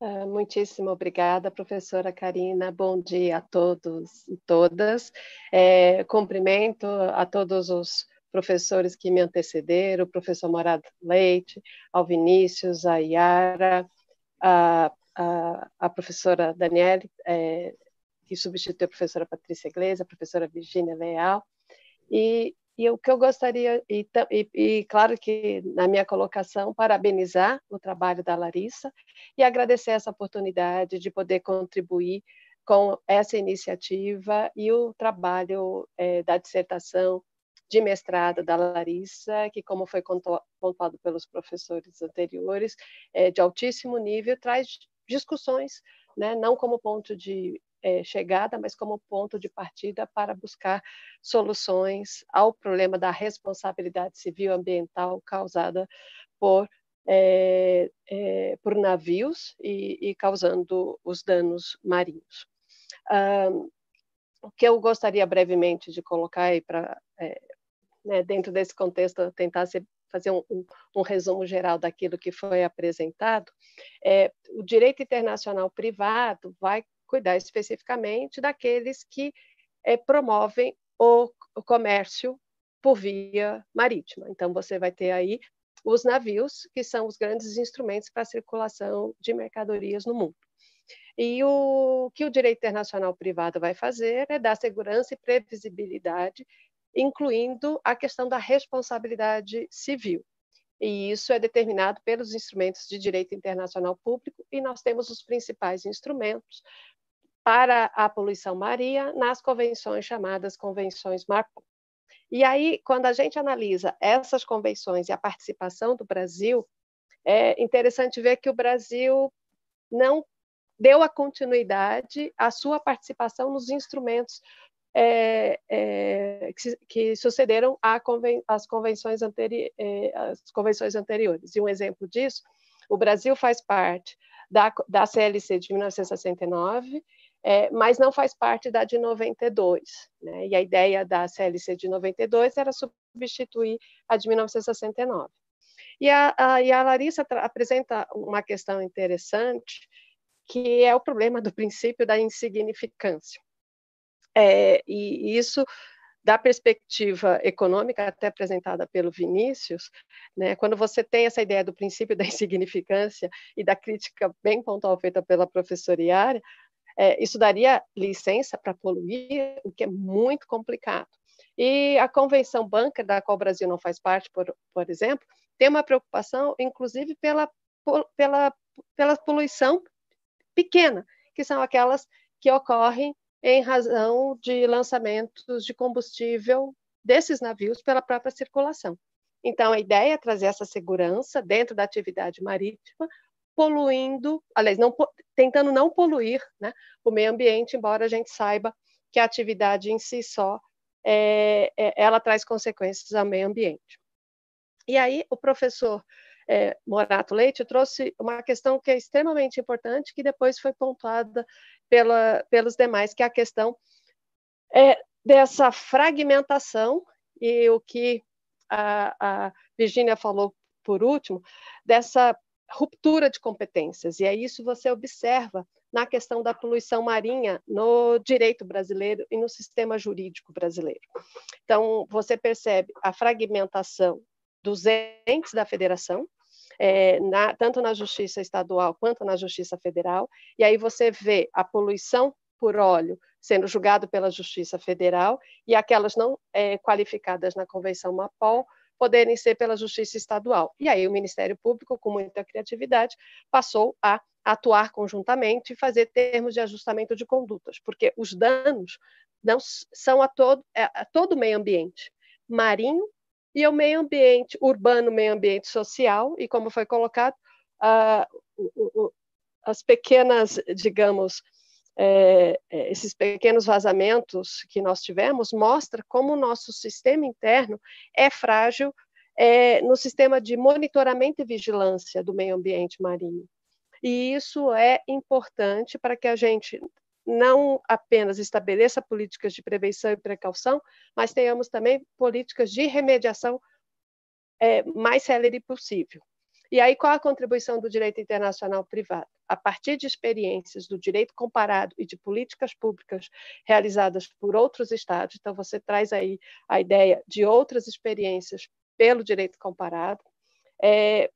S2: Uh, muitíssimo obrigada, professora Karina. Bom dia a todos e todas. É, cumprimento a todos os professores que me antecederam, o professor Morado Leite, ao Vinícius, a Yara, a, a, a professora Daniele, é, que substituiu a professora Patrícia Iglesias, a professora Virginia Leal, e, e o que eu gostaria, e, e, e, claro que na minha colocação, parabenizar o trabalho da Larissa e agradecer essa oportunidade de poder contribuir com essa iniciativa e o trabalho é, da dissertação de mestrado da Larissa, que, como foi pontuado pelos professores anteriores, é de altíssimo nível, traz discussões, né, não como ponto de é, chegada, mas como ponto de partida para buscar soluções ao problema da responsabilidade civil ambiental causada por é, é, por navios e, e, causando os danos marinhos. O que eu gostaria brevemente de colocar aí para né, dentro desse contexto, tentar se, fazer um, um, um, resumo geral daquilo que foi apresentado, é, o direito internacional privado vai cuidar especificamente daqueles que é, promovem o, o comércio por via marítima. Então, você vai ter aí os navios, que são os grandes instrumentos para a circulação de mercadorias no mundo. E o que o direito internacional privado vai fazer é dar segurança e previsibilidade incluindo a questão da responsabilidade civil. E isso é determinado pelos instrumentos de direito internacional público, e nós temos os principais instrumentos para a poluição marinha nas convenções chamadas convenções Marpol. E aí, quando a gente analisa essas convenções e a participação do Brasil, é interessante ver que o Brasil não deu a continuidade à sua participação nos instrumentos é, é, que, que, sucederam conven, as, convenções anteri, é, as convenções anteriores. E um exemplo disso, o Brasil faz parte da, da CLC de 1969, é, mas não faz parte da de 92. Né? E a ideia da CLC de 92 era substituir a de 1969. E a, a, e a Larissa apresenta uma questão interessante, que é o problema do princípio da insignificância. É, e isso, da perspectiva econômica, até apresentada pelo Vinícius, né, quando você tem essa ideia do princípio da insignificância e da crítica bem pontual feita pela professora Iara, é, isso daria licença para poluir, o que é muito complicado. E a Convenção Bunker, da qual o Brasil não faz parte, por, por exemplo, tem uma preocupação, inclusive, pela, pela, pela poluição pequena, que são aquelas que ocorrem em razão de lançamentos de combustível desses navios pela própria circulação. Então, a ideia é trazer essa segurança dentro da atividade marítima, poluindo, aliás, não, tentando não poluir né, o meio ambiente, embora a gente saiba que a atividade em si só é, é, ela traz consequências ao meio ambiente. E aí, o professor é, Morato Leite trouxe uma questão que é extremamente importante, que depois foi pontuada pela, pelos demais, que é a questão é, dessa fragmentação e o que a, a Virginia falou por último, dessa ruptura de competências. E é isso você observa na questão da poluição marinha no direito brasileiro e no sistema jurídico brasileiro. Então, você percebe a fragmentação dos entes da federação, é, na, tanto na justiça estadual quanto na justiça federal, e aí você vê a poluição por óleo sendo julgado pela justiça federal e aquelas não é, qualificadas na Convenção MAPOL poderem ser pela Justiça Estadual. E aí o Ministério Público, com muita criatividade, passou a atuar conjuntamente e fazer termos de ajustamento de condutas, porque os danos não são a todo, é, a todo o meio ambiente, marinho e o meio ambiente urbano, meio ambiente social, e como foi colocado, uh, as pequenas, digamos, é, é, esses pequenos vazamentos que nós tivemos mostra como o nosso sistema interno é frágil é, no sistema de monitoramento e vigilância do meio ambiente marinho. E isso é importante para que a gente não apenas estabeleça políticas de prevenção e precaução, mas tenhamos também políticas de remediação é, mais célere possível. E aí, qual a contribuição do direito internacional privado? A partir de experiências do direito comparado e de políticas públicas realizadas por outros estados, então você traz aí a ideia de outras experiências pelo direito comparado, é,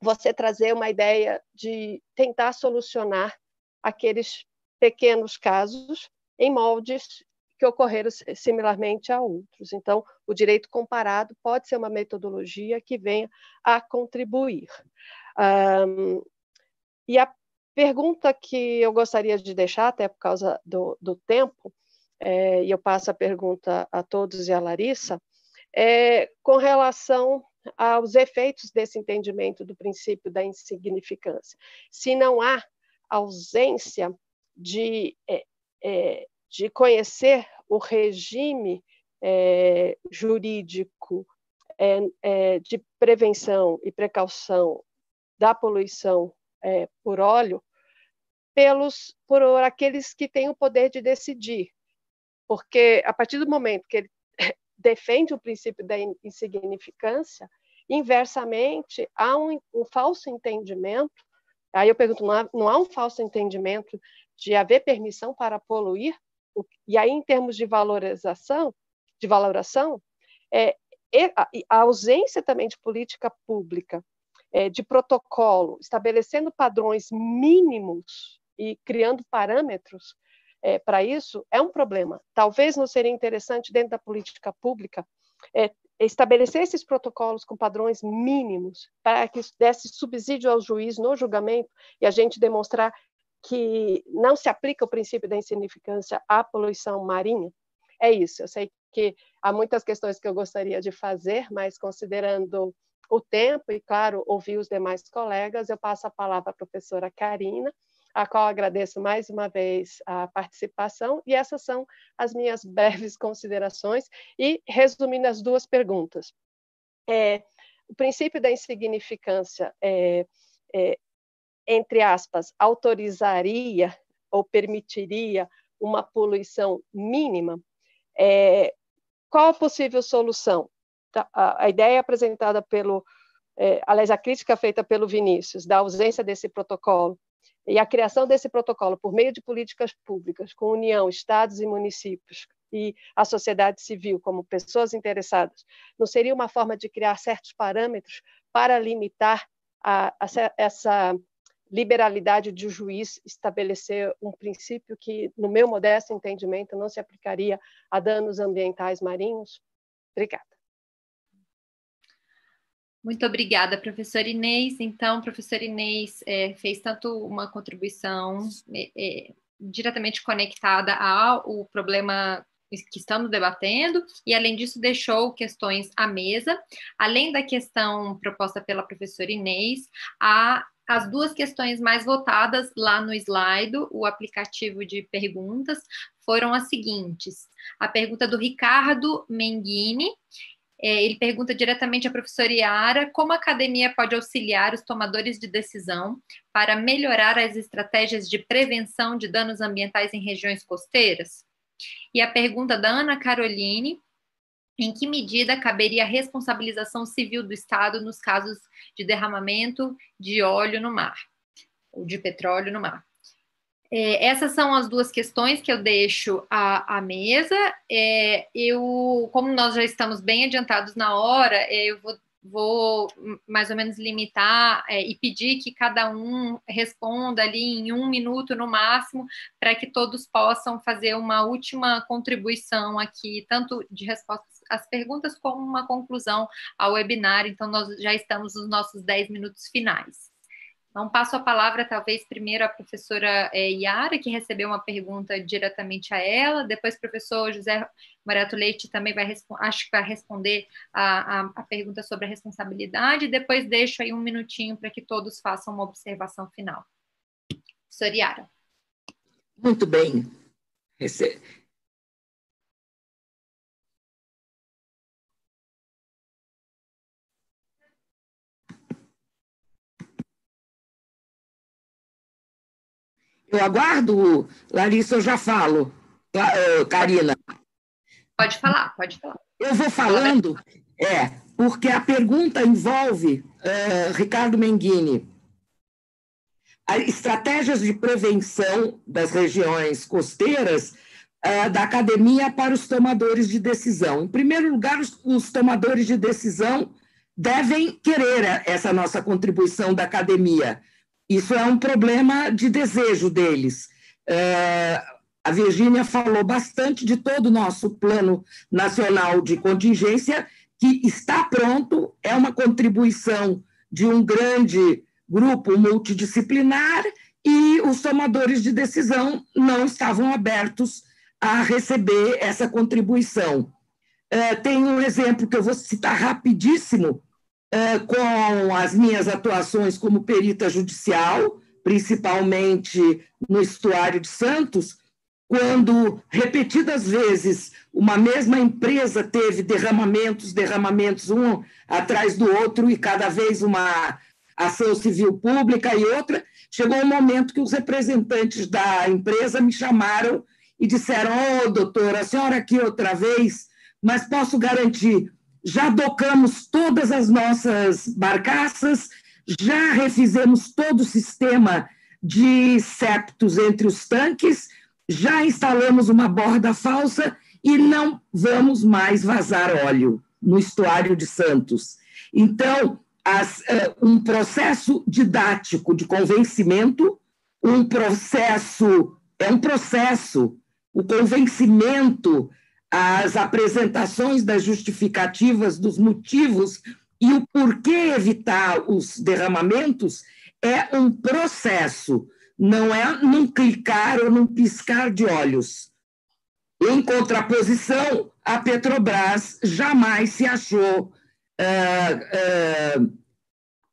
S2: você trazer uma ideia de tentar solucionar aqueles pequenos casos em moldes que ocorreram similarmente a outros. Então, o direito comparado pode ser uma metodologia que venha a contribuir. Um, e a pergunta que eu gostaria de deixar, até por causa do, do tempo, é, e eu passo a pergunta a todos e a Larissa, é com relação aos efeitos desse entendimento do princípio da insignificância. Se não há ausência de é, é, de conhecer o regime é, jurídico é, de prevenção e precaução da poluição é, por óleo pelos por aqueles que têm o poder de decidir, porque a partir do momento que ele defende o princípio da insignificância, inversamente há um, um falso entendimento. Aí eu pergunto, não há, não há um falso entendimento de haver permissão para poluir? E aí, em termos de valorização, de valoração, é, a ausência também de política pública, é, de protocolo, estabelecendo padrões mínimos e criando parâmetros é, para isso, é um problema. Talvez não seria interessante, dentro da política pública, é, estabelecer esses protocolos com padrões mínimos para que desse subsídio ao juiz no julgamento e a gente demonstrar que não se aplica o princípio da insignificância à poluição marinha? É isso. Eu sei que há muitas questões que eu gostaria de fazer, mas considerando o tempo e, claro, ouvir os demais colegas, eu passo a palavra à professora Karina, a qual agradeço mais uma vez a participação, e essas são as minhas breves considerações, e resumindo as duas perguntas. É, o princípio da insignificância é, é, entre aspas, autorizaria ou permitiria uma poluição mínima, é, qual a possível solução? A, ideia apresentada pelo, é, aliás, a crítica feita pelo Vinícius, da ausência desse protocolo, e a criação desse protocolo por meio de políticas públicas, com união, estados e municípios, e a sociedade civil como pessoas interessadas, não seria uma forma de criar certos parâmetros para limitar a, a, essa liberalidade de o juiz estabelecer um princípio que, no meu modesto entendimento, não se aplicaria a danos ambientais marinhos? Obrigada.
S1: Muito obrigada, professora Inês. Então, professora Inês é, fez tanto uma contribuição é, é, diretamente conectada ao problema que estamos debatendo, e além disso, deixou questões à mesa, além da questão proposta pela professora Inês, a as duas questões mais votadas lá no slide, o aplicativo de perguntas, foram as seguintes. A pergunta do Ricardo Menghini, é, ele pergunta diretamente à professora Iara como a academia pode auxiliar os tomadores de decisão para melhorar as estratégias de prevenção de danos ambientais em regiões costeiras. E a pergunta da Ana Caroline, em que medida caberia a responsabilização civil do Estado nos casos de derramamento de óleo no mar, ou de petróleo no mar. É, essas são as duas questões que eu deixo à, à mesa. É, eu, como nós já estamos bem adiantados na hora, é, eu vou, vou, mais ou menos limitar é, e pedir que cada um responda ali em um minuto no máximo, para que todos possam fazer uma última contribuição aqui, tanto de respostas as perguntas como uma conclusão ao webinar, então nós já estamos nos nossos 10 minutos finais. Então, passo a palavra, talvez, primeiro à professora é, Yara, que recebeu uma pergunta diretamente a ela, depois o professor José Morato Leite também vai, acho que vai responder a, a, a pergunta sobre a responsabilidade, depois deixo aí um minutinho para que todos façam uma observação final. Professora Yara.
S6: Muito bem. Eu aguardo, Larissa, eu já falo. Karina.
S1: Pode falar, pode falar.
S6: Eu vou falando, é, porque a pergunta envolve uh, Ricardo Menghini. Estratégias de prevenção das regiões costeiras uh, da academia para os tomadores de decisão. Em primeiro lugar, os, os tomadores de decisão devem querer essa nossa contribuição da academia isso é um problema de desejo deles. É, a Virgínia falou bastante de todo o nosso plano nacional de contingência, que está pronto, é uma contribuição de um grande grupo multidisciplinar e os tomadores de decisão não estavam abertos a receber essa contribuição. É, tem um exemplo que eu vou citar rapidíssimo, com as minhas atuações como perita judicial, principalmente no estuário de Santos, quando repetidas vezes uma mesma empresa teve derramamentos, derramamentos um atrás do outro e cada vez uma ação civil pública e outra, chegou um momento que os representantes da empresa me chamaram e disseram: "Ô, oh, doutora, a senhora aqui outra vez, mas posso garantir, já docamos todas as nossas barcaças, já refizemos todo o sistema de septos entre os tanques, já instalamos uma borda falsa e não vamos mais vazar óleo no estuário de Santos. Então, as, uh, um processo didático de convencimento, um processo, é um processo, o convencimento as apresentações das justificativas dos motivos e o porquê evitar os derramamentos é um processo, não é num clicar ou num piscar de olhos. Em contraposição, a Petrobras jamais se achou, uh, uh,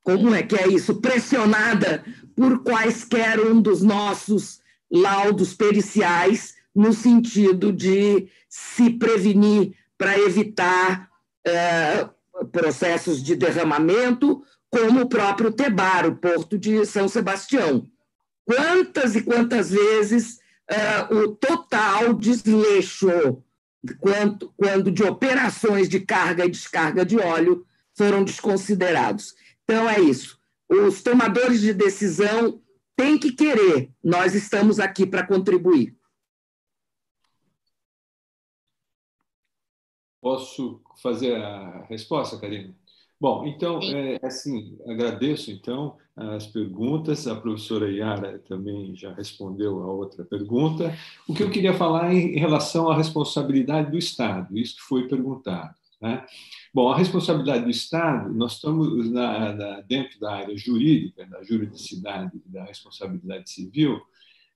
S6: como é que é isso, pressionada por quaisquer um dos nossos laudos periciais no sentido de se prevenir para evitar é, processos de derramamento, como o próprio Tebar, o porto de São Sebastião. Quantas e quantas vezes é, o total desleixo quando, quando de operações de carga e descarga de óleo foram desconsiderados. Então, é isso. Os tomadores de decisão têm que querer, nós estamos aqui para contribuir.
S4: Posso fazer a resposta, Karina? Bom, então, é, assim, agradeço, então, as perguntas. A professora Yara também já respondeu a outra pergunta. O que eu queria falar em relação à responsabilidade do Estado, isso que foi perguntado. Né? Bom, a responsabilidade do Estado, nós estamos na, na, dentro da área jurídica, da juridicidade, da responsabilidade civil,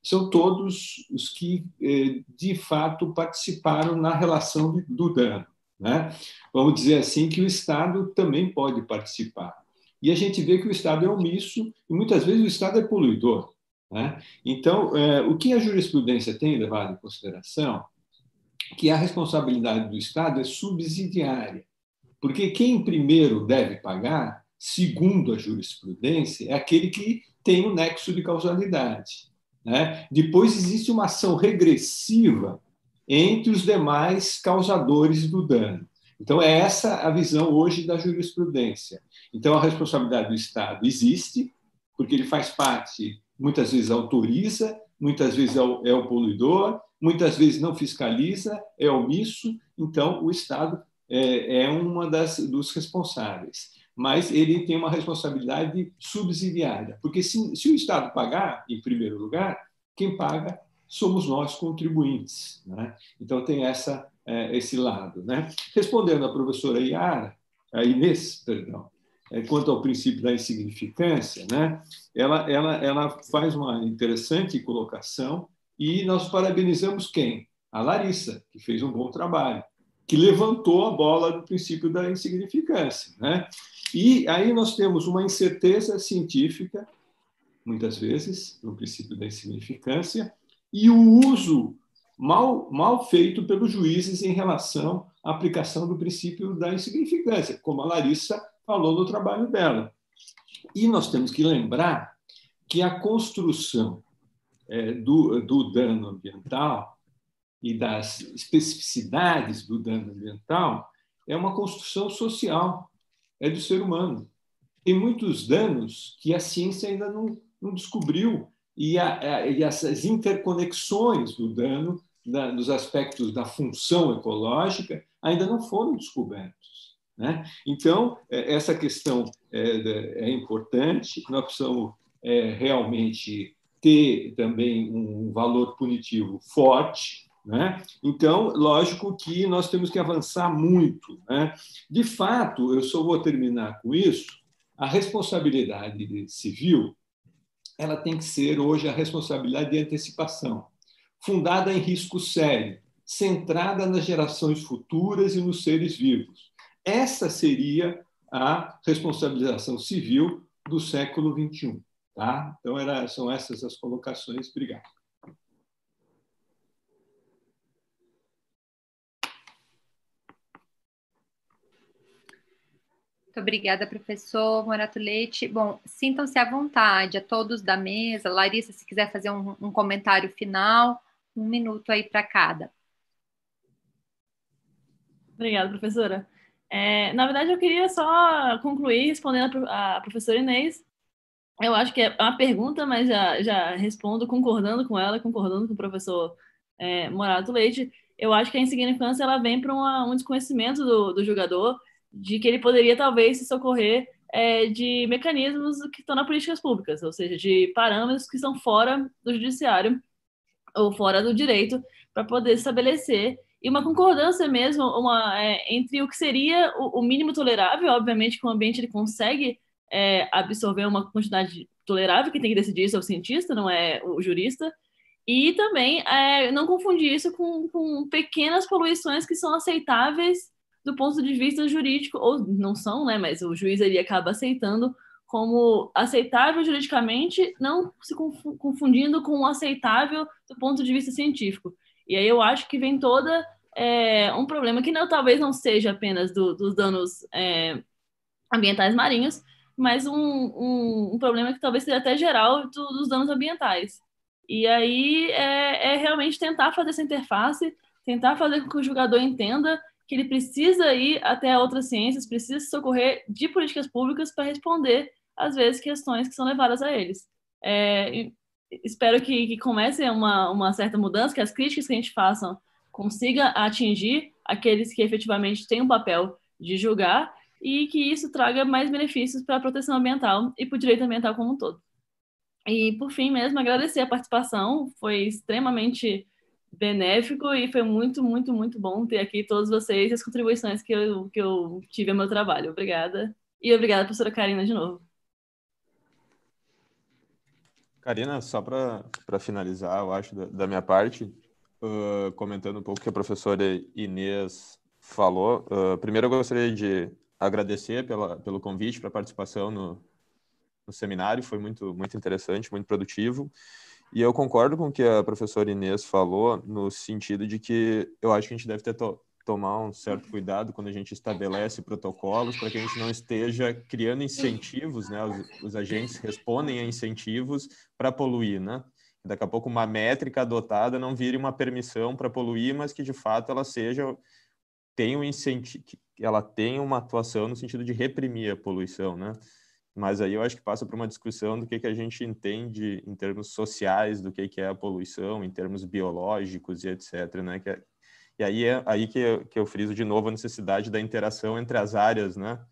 S4: são todos os que, eh, de fato, participaram na relação do dano. Né? Vamos dizer assim que o Estado também pode participar. E a gente vê que o Estado é omisso e muitas vezes o Estado é poluidor. Né? Então, é, o que a jurisprudência tem levado em consideração que a responsabilidade do Estado é subsidiária, porque quem primeiro deve pagar, segundo a jurisprudência, é aquele que tem o um nexo de causalidade. Né? Depois existe uma ação regressiva entre os demais causadores do dano. Então, é essa a visão hoje da jurisprudência. Então, a responsabilidade do Estado existe, porque ele faz parte, muitas vezes autoriza, muitas vezes é o, é o poluidor, muitas vezes não fiscaliza, é omisso. Então, o Estado é, é uma das dos responsáveis. Mas ele tem uma responsabilidade subsidiária, porque se, se o Estado pagar, em primeiro lugar, quem paga somos nós contribuintes. Né? Então, tem essa, é, esse lado. Né? Respondendo à professora Iara, a Inês, perdão, é, quanto ao princípio da insignificância, né? ela, ela, ela faz uma interessante colocação e nós parabenizamos quem? A Larissa, que fez um bom trabalho, que levantou a bola do princípio da insignificância. Né? E aí nós temos uma incerteza científica, muitas vezes, no princípio da insignificância, e o uso mal, mal feito pelos juízes em relação à aplicação do princípio da insignificância, como a Larissa falou no trabalho dela. E nós temos que lembrar que a construção é, do, do dano ambiental e das especificidades do dano ambiental é uma construção social, é do ser humano. Tem muitos danos que a ciência ainda não, não descobriu e, a, e essas interconexões do dano da, dos aspectos da função ecológica ainda não foram descobertos. Né? Então, é, essa questão é, é importante, nós precisamos é, realmente ter também um valor punitivo forte. Né? Então, lógico que nós temos que avançar muito. Né? De fato, eu só vou terminar com isso, a responsabilidade civil ela tem que ser hoje a responsabilidade de antecipação, fundada em risco sério, centrada nas gerações futuras e nos seres vivos essa seria a responsabilização civil do século XXI. Tá? Então, era, são essas as colocações. Obrigado.
S1: Muito obrigada, professor Morato Leite. Bom, sintam-se à vontade, a todos da mesa. Larissa, se quiser fazer um, um comentário final, um minuto aí para cada.
S3: Obrigada, professora. É, na verdade, eu queria só concluir respondendo a professora Inês. Eu acho que é uma pergunta, mas já, já respondo concordando com ela, concordando com o professor é, Morato Leite. Eu acho que a insignificância ela vem para um desconhecimento do, do jogador de que ele poderia talvez se socorrer é, de mecanismos que estão nas políticas públicas, ou seja, de parâmetros que estão fora do judiciário ou fora do direito para poder estabelecer. E uma concordância mesmo uma, é, entre o que seria o, o, mínimo tolerável, obviamente que o ambiente ele consegue é, absorver uma quantidade tolerável, quem tem que decidir isso é o cientista, não é o jurista, e também é, não confundir isso com, com pequenas poluições que são aceitáveis do ponto de vista jurídico, ou não são, né, mas o juiz ele acaba aceitando como aceitável juridicamente, não se confundindo com aceitável do ponto de vista científico. E aí eu acho que vem toda é, um problema que não, talvez não seja apenas do, dos danos é, ambientais marinhos, mas um, um, um, problema que talvez seja até geral do, dos danos ambientais. E aí é, é, realmente tentar fazer essa interface, tentar fazer com que o jogador entenda que ele precisa ir até outras ciências, precisa se socorrer de políticas públicas para responder, às vezes, questões que são levadas a eles. É, espero que, que comece uma, uma certa mudança, que as críticas que a gente faça consiga atingir aqueles que efetivamente têm um papel de julgar e que isso traga mais benefícios para a proteção ambiental e para o direito ambiental como um todo. E, por fim, mesmo, agradecer a participação, foi extremamente benéfico e foi muito, muito, muito bom ter aqui todos vocês e as contribuições que eu, que eu tive ao meu trabalho. Obrigada. E obrigada, professora Karina, de novo.
S5: Karina, só para finalizar, eu acho, da, da minha parte, uh, comentando um pouco o que a professora Inês falou, uh, primeiro eu gostaria de agradecer pela, pelo convite para participação no, no seminário, foi muito, muito interessante, muito produtivo. E eu concordo com o que a professora Inês falou, no sentido de que eu acho que a gente deve ter to tomar um certo cuidado quando a gente estabelece protocolos para que a gente não esteja criando incentivos, né? Os, os agentes respondem a incentivos para poluir, né? Daqui a pouco uma métrica adotada não vire uma permissão para poluir, mas que de fato ela seja tem um incentivo, ela tem uma atuação no sentido de reprimir a poluição, né? Mas aí eu acho que passa por uma discussão do que, que a gente entende em termos sociais do que, que é a poluição, em termos biológicos e etc. Né? Que é, e aí é aí que eu, que eu friso de novo a necessidade da interação entre as áreas, né?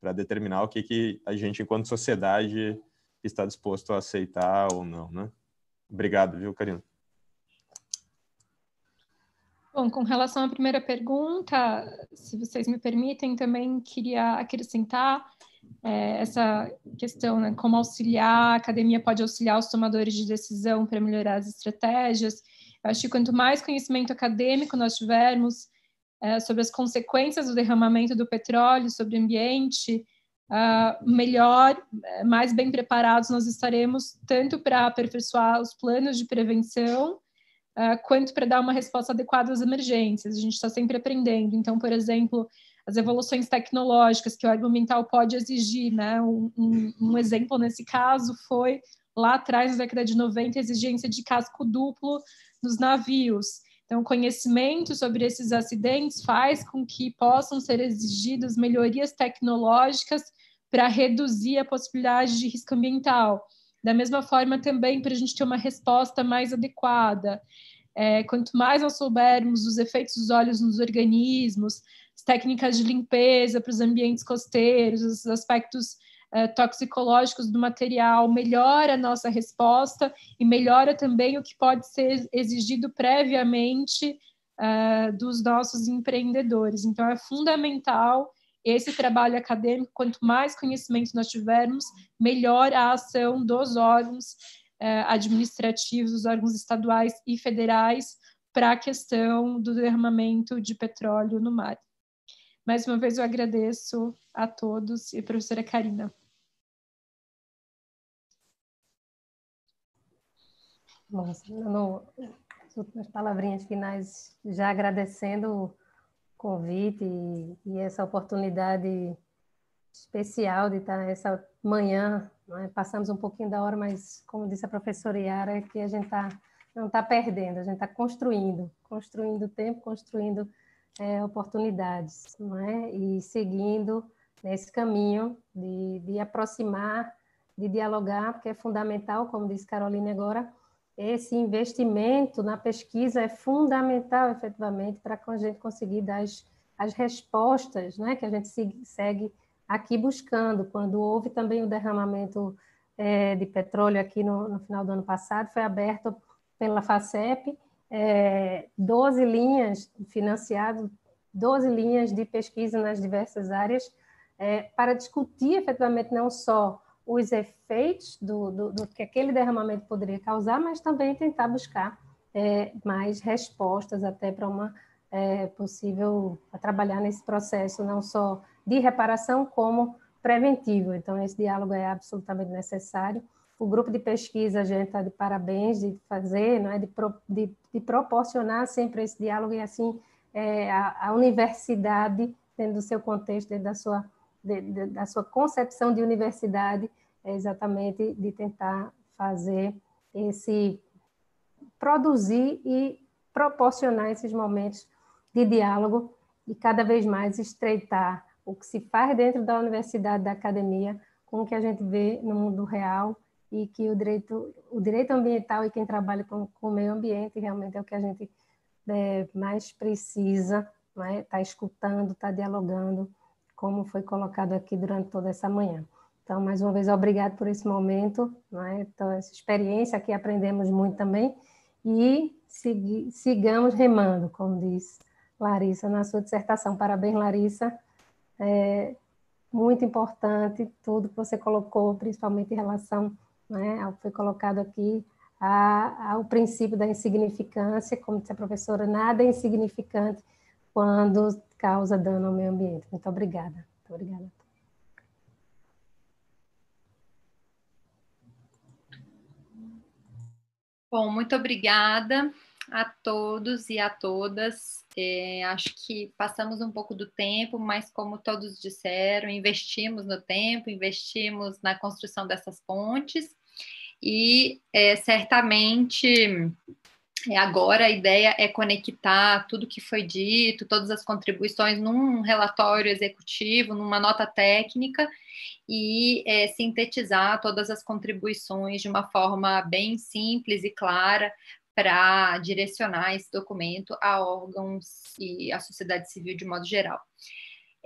S5: Para determinar o que, que a gente, enquanto sociedade, está disposto a aceitar ou não, né? Obrigado, viu, Karina?
S7: Bom, com relação à primeira pergunta, se vocês me permitem, também queria acrescentar é, essa questão, né, como auxiliar, a academia pode auxiliar os tomadores de decisão para melhorar as estratégias. Eu acho que quanto mais conhecimento acadêmico nós tivermos é, sobre as consequências do derramamento do petróleo sobre o ambiente, uh, melhor, é, mais bem preparados nós estaremos, tanto para aperfeiçoar os planos de prevenção, uh, quanto para dar uma resposta adequada às emergências. A gente está sempre aprendendo. Então, por exemplo, as evoluções tecnológicas que o argumental pode exigir, né? Um, um, um, exemplo nesse caso foi lá atrás, na década de 90, a exigência de casco duplo nos navios. Então, conhecimento sobre esses acidentes faz com que possam ser exigidas melhorias tecnológicas para reduzir a possibilidade de risco ambiental. Da mesma forma, também para a gente ter uma resposta mais adequada. É, quanto mais nós soubermos os efeitos dos óleos nos organismos, técnicas de limpeza para os ambientes costeiros, os aspectos é, toxicológicos do material, melhora a nossa resposta e melhora também o que pode ser exigido previamente é, dos nossos empreendedores. Então, é fundamental esse trabalho acadêmico, quanto mais conhecimento nós tivermos, melhor a ação dos órgãos eh, administrativos, dos órgãos estaduais e federais para a questão do derramamento de petróleo no mar. Mais uma vez eu agradeço a todos e a professora Karina.
S8: Bom, no, nas palavrinhas finais, já agradecendo convite e, e, essa oportunidade especial de estar essa manhã. É? Passamos um pouquinho da hora, mas, como disse a professora Yara, é que a gente está não está perdendo, a gente está construindo, construindo tempo, construindo é, oportunidades, não é? E seguindo nesse caminho de, de aproximar, de dialogar, porque é fundamental, como disse Caroline agora, esse investimento na pesquisa é fundamental, efetivamente, para a gente conseguir dar as, as respostas né, que a gente segue aqui buscando. Quando houve também o derramamento é, de petróleo aqui no, no, final do ano passado, foi aberto pela FACEP é, 12 linhas financiado, 12 linhas de pesquisa nas diversas áreas é, para discutir efetivamente não só os efeitos do, do, do, que aquele derramamento poderia causar, mas também tentar buscar é, mais respostas até para uma é, possível trabalhar nesse processo não só de reparação como preventivo. Então esse diálogo é absolutamente necessário. O grupo de pesquisa a gente está de parabéns de fazer, não é, de, pro, de, de proporcionar sempre esse diálogo e assim é, a, a universidade dentro do seu contexto, dentro da sua de, de, da sua concepção de universidade é exatamente de tentar fazer esse produzir e proporcionar esses momentos de diálogo e cada vez mais estreitar o que se faz dentro da universidade, da academia, com o que a gente vê no mundo real e que o direito, o direito ambiental e quem trabalha com, com o meio ambiente realmente é o que a gente é, mais precisa, né? Tá escutando, está dialogando como foi colocado aqui durante toda essa manhã. Então, mais uma vez, obrigado por esse momento, é? então, essa experiência aqui aprendemos muito também, e sigamos remando, como diz Larissa na sua dissertação. Parabéns, Larissa. É muito importante tudo que você colocou, principalmente em relação né, que foi colocado aqui, a, ao princípio da insignificância, como disse a professora, nada é insignificante quando causa dano ao meio ambiente. Muito obrigada. Muito obrigada.
S1: Bom, muito obrigada a todos e a todas. É, acho que passamos um pouco do tempo, mas como todos disseram, investimos no tempo, investimos na construção dessas pontes. E é, certamente é, agora a ideia é conectar tudo que foi dito, todas as contribuições num relatório executivo, numa nota técnica e é, sintetizar todas as contribuições de uma forma bem simples e clara para direcionar esse documento a órgãos e à sociedade civil de modo geral.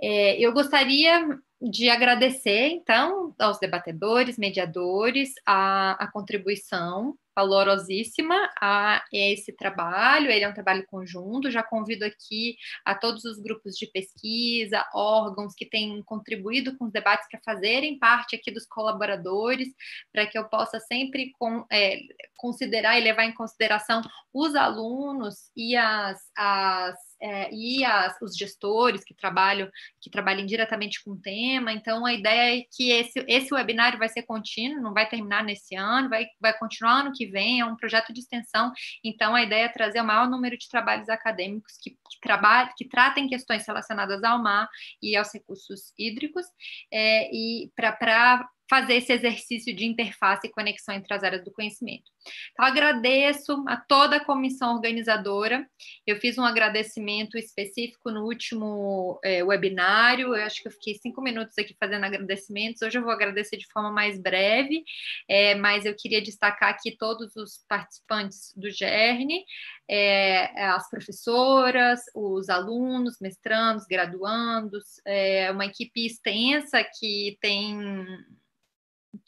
S1: É, eu gostaria de agradecer, então, aos debatedores, mediadores, a, a contribuição valorosíssima a esse trabalho, ele é um trabalho conjunto, já convido aqui a todos os grupos de pesquisa, órgãos que têm contribuído com os debates para fazerem parte aqui dos colaboradores, para que eu possa sempre com, é, considerar e levar em consideração os alunos e as, as é, e as, os gestores que trabalham que trabalhem diretamente com o tema. Então, a ideia é que esse, esse webinário vai ser contínuo, não vai terminar nesse ano, vai, vai continuar ano que vem, é um projeto de extensão. Então, a ideia é trazer o maior número de trabalhos acadêmicos que, que, que tratem questões relacionadas ao mar e aos recursos hídricos, é, e para fazer esse exercício de interface e conexão entre as áreas do conhecimento. Então, agradeço a toda a comissão organizadora. Eu fiz um agradecimento específico no último é, webinário. Eu acho que eu fiquei cinco minutos aqui fazendo agradecimentos. Hoje eu vou agradecer de forma mais breve, é, mas eu queria destacar aqui todos os participantes do GERN, é, as professoras, os alunos, mestrandos, graduandos, é, uma equipe extensa que tem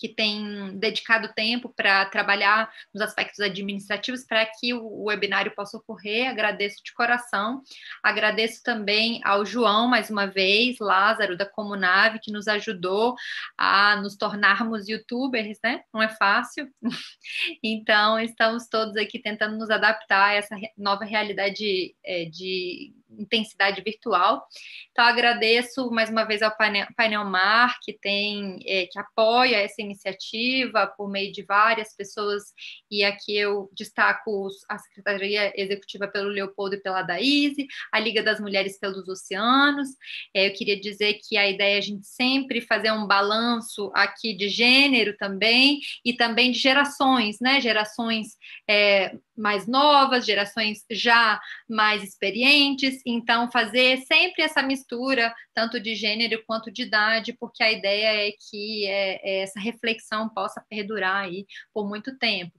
S1: que tem dedicado tempo para trabalhar nos aspectos administrativos para que o webinário possa ocorrer. Agradeço de coração. Agradeço também ao João, mais uma vez, Lázaro, da Comunave, que nos ajudou a nos tornarmos youtubers, né? Não é fácil. Então, estamos todos aqui tentando nos adaptar a essa nova realidade é, de intensidade virtual. Então, agradeço mais uma vez ao painel, painel Mar, que tem, é, que apoia essa iniciativa por meio de várias pessoas, e aqui eu destaco a Secretaria Executiva pelo Leopoldo e pela Daíse, a Liga das Mulheres pelos Oceanos. É, eu queria dizer que a ideia é a gente sempre fazer um balanço aqui de gênero também, e também de gerações, né? Gerações é, mais novas, gerações já mais experientes, então fazer sempre essa mistura, tanto de gênero quanto de idade, porque a ideia é que é, é essa reflexão possa perdurar aí por muito tempo.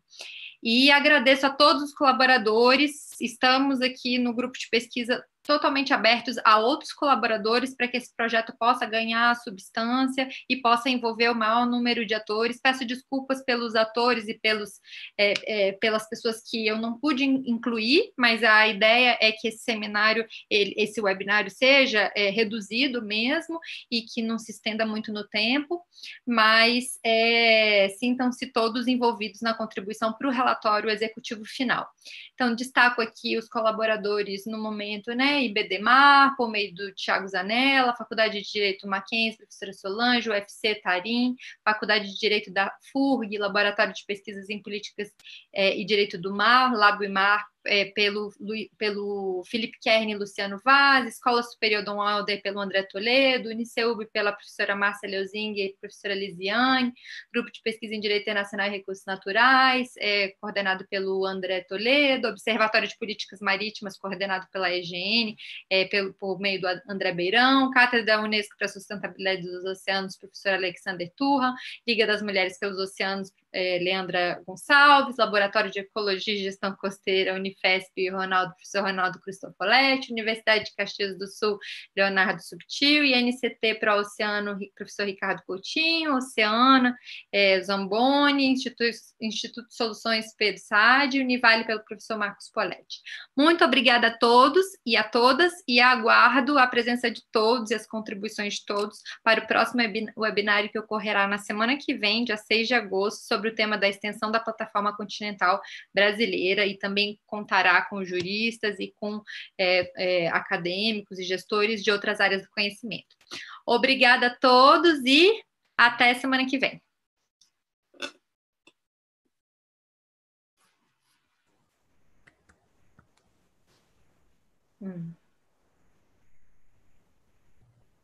S1: E agradeço a todos os colaboradores. Estamos aqui no grupo de pesquisa totalmente abertos a outros colaboradores para que esse projeto possa ganhar substância e possa envolver o maior número de atores. Peço desculpas pelos atores e pelos, é, é, pelas pessoas que eu não pude incluir, mas a ideia é que esse seminário, ele, esse webinário seja é, reduzido mesmo e que não se estenda muito no tempo, mas é, sintam-se todos envolvidos na contribuição para o relatório executivo final. Então, destaco aqui os colaboradores no momento, né? IBDMAR, por meio do Tiago Zanella, Faculdade de Direito Mackenzie, professora Solange, UFC Tarim, Faculdade de Direito da FURG, Laboratório de Pesquisas em Políticas é, e Direito do Mar, Labo e Mar, é, pelo, pelo Felipe Kern e Luciano Vaz, Escola Superior Dom Alder pelo André Toledo, Uniceub pela professora Márcia Leozing e professora Lisiane, Grupo de Pesquisa em Direito Internacional e Recursos Naturais, é, coordenado pelo André Toledo, Observatório de Políticas Marítimas, coordenado pela EGN, é, pelo, por meio do André Beirão, Cátedra da Unesco para a Sustentabilidade dos Oceanos, professor Alexander Turra, Liga das Mulheres pelos Oceanos, é, Leandra Gonçalves, Laboratório de Ecologia e Gestão Costeira, Unifesp, Ronaldo, professor Ronaldo Cristofoletti, Universidade de Caxias do Sul, Leonardo Subtil, e NCT para o Oceano, professor Ricardo Coutinho, Oceana, é, Zamboni, Instituto, Instituto de Soluções Pedro Sade, Univale pelo professor Marcos Poletti. Muito obrigada a todos e a todas, e aguardo a presença de todos e as contribuições de todos para o próximo webinário que ocorrerá na semana que vem, dia 6 de agosto, sobre sobre o tema da extensão da plataforma continental brasileira e também contará com juristas e com é, é, acadêmicos e gestores de outras áreas do conhecimento. Obrigada a todos e até semana que vem. Hum.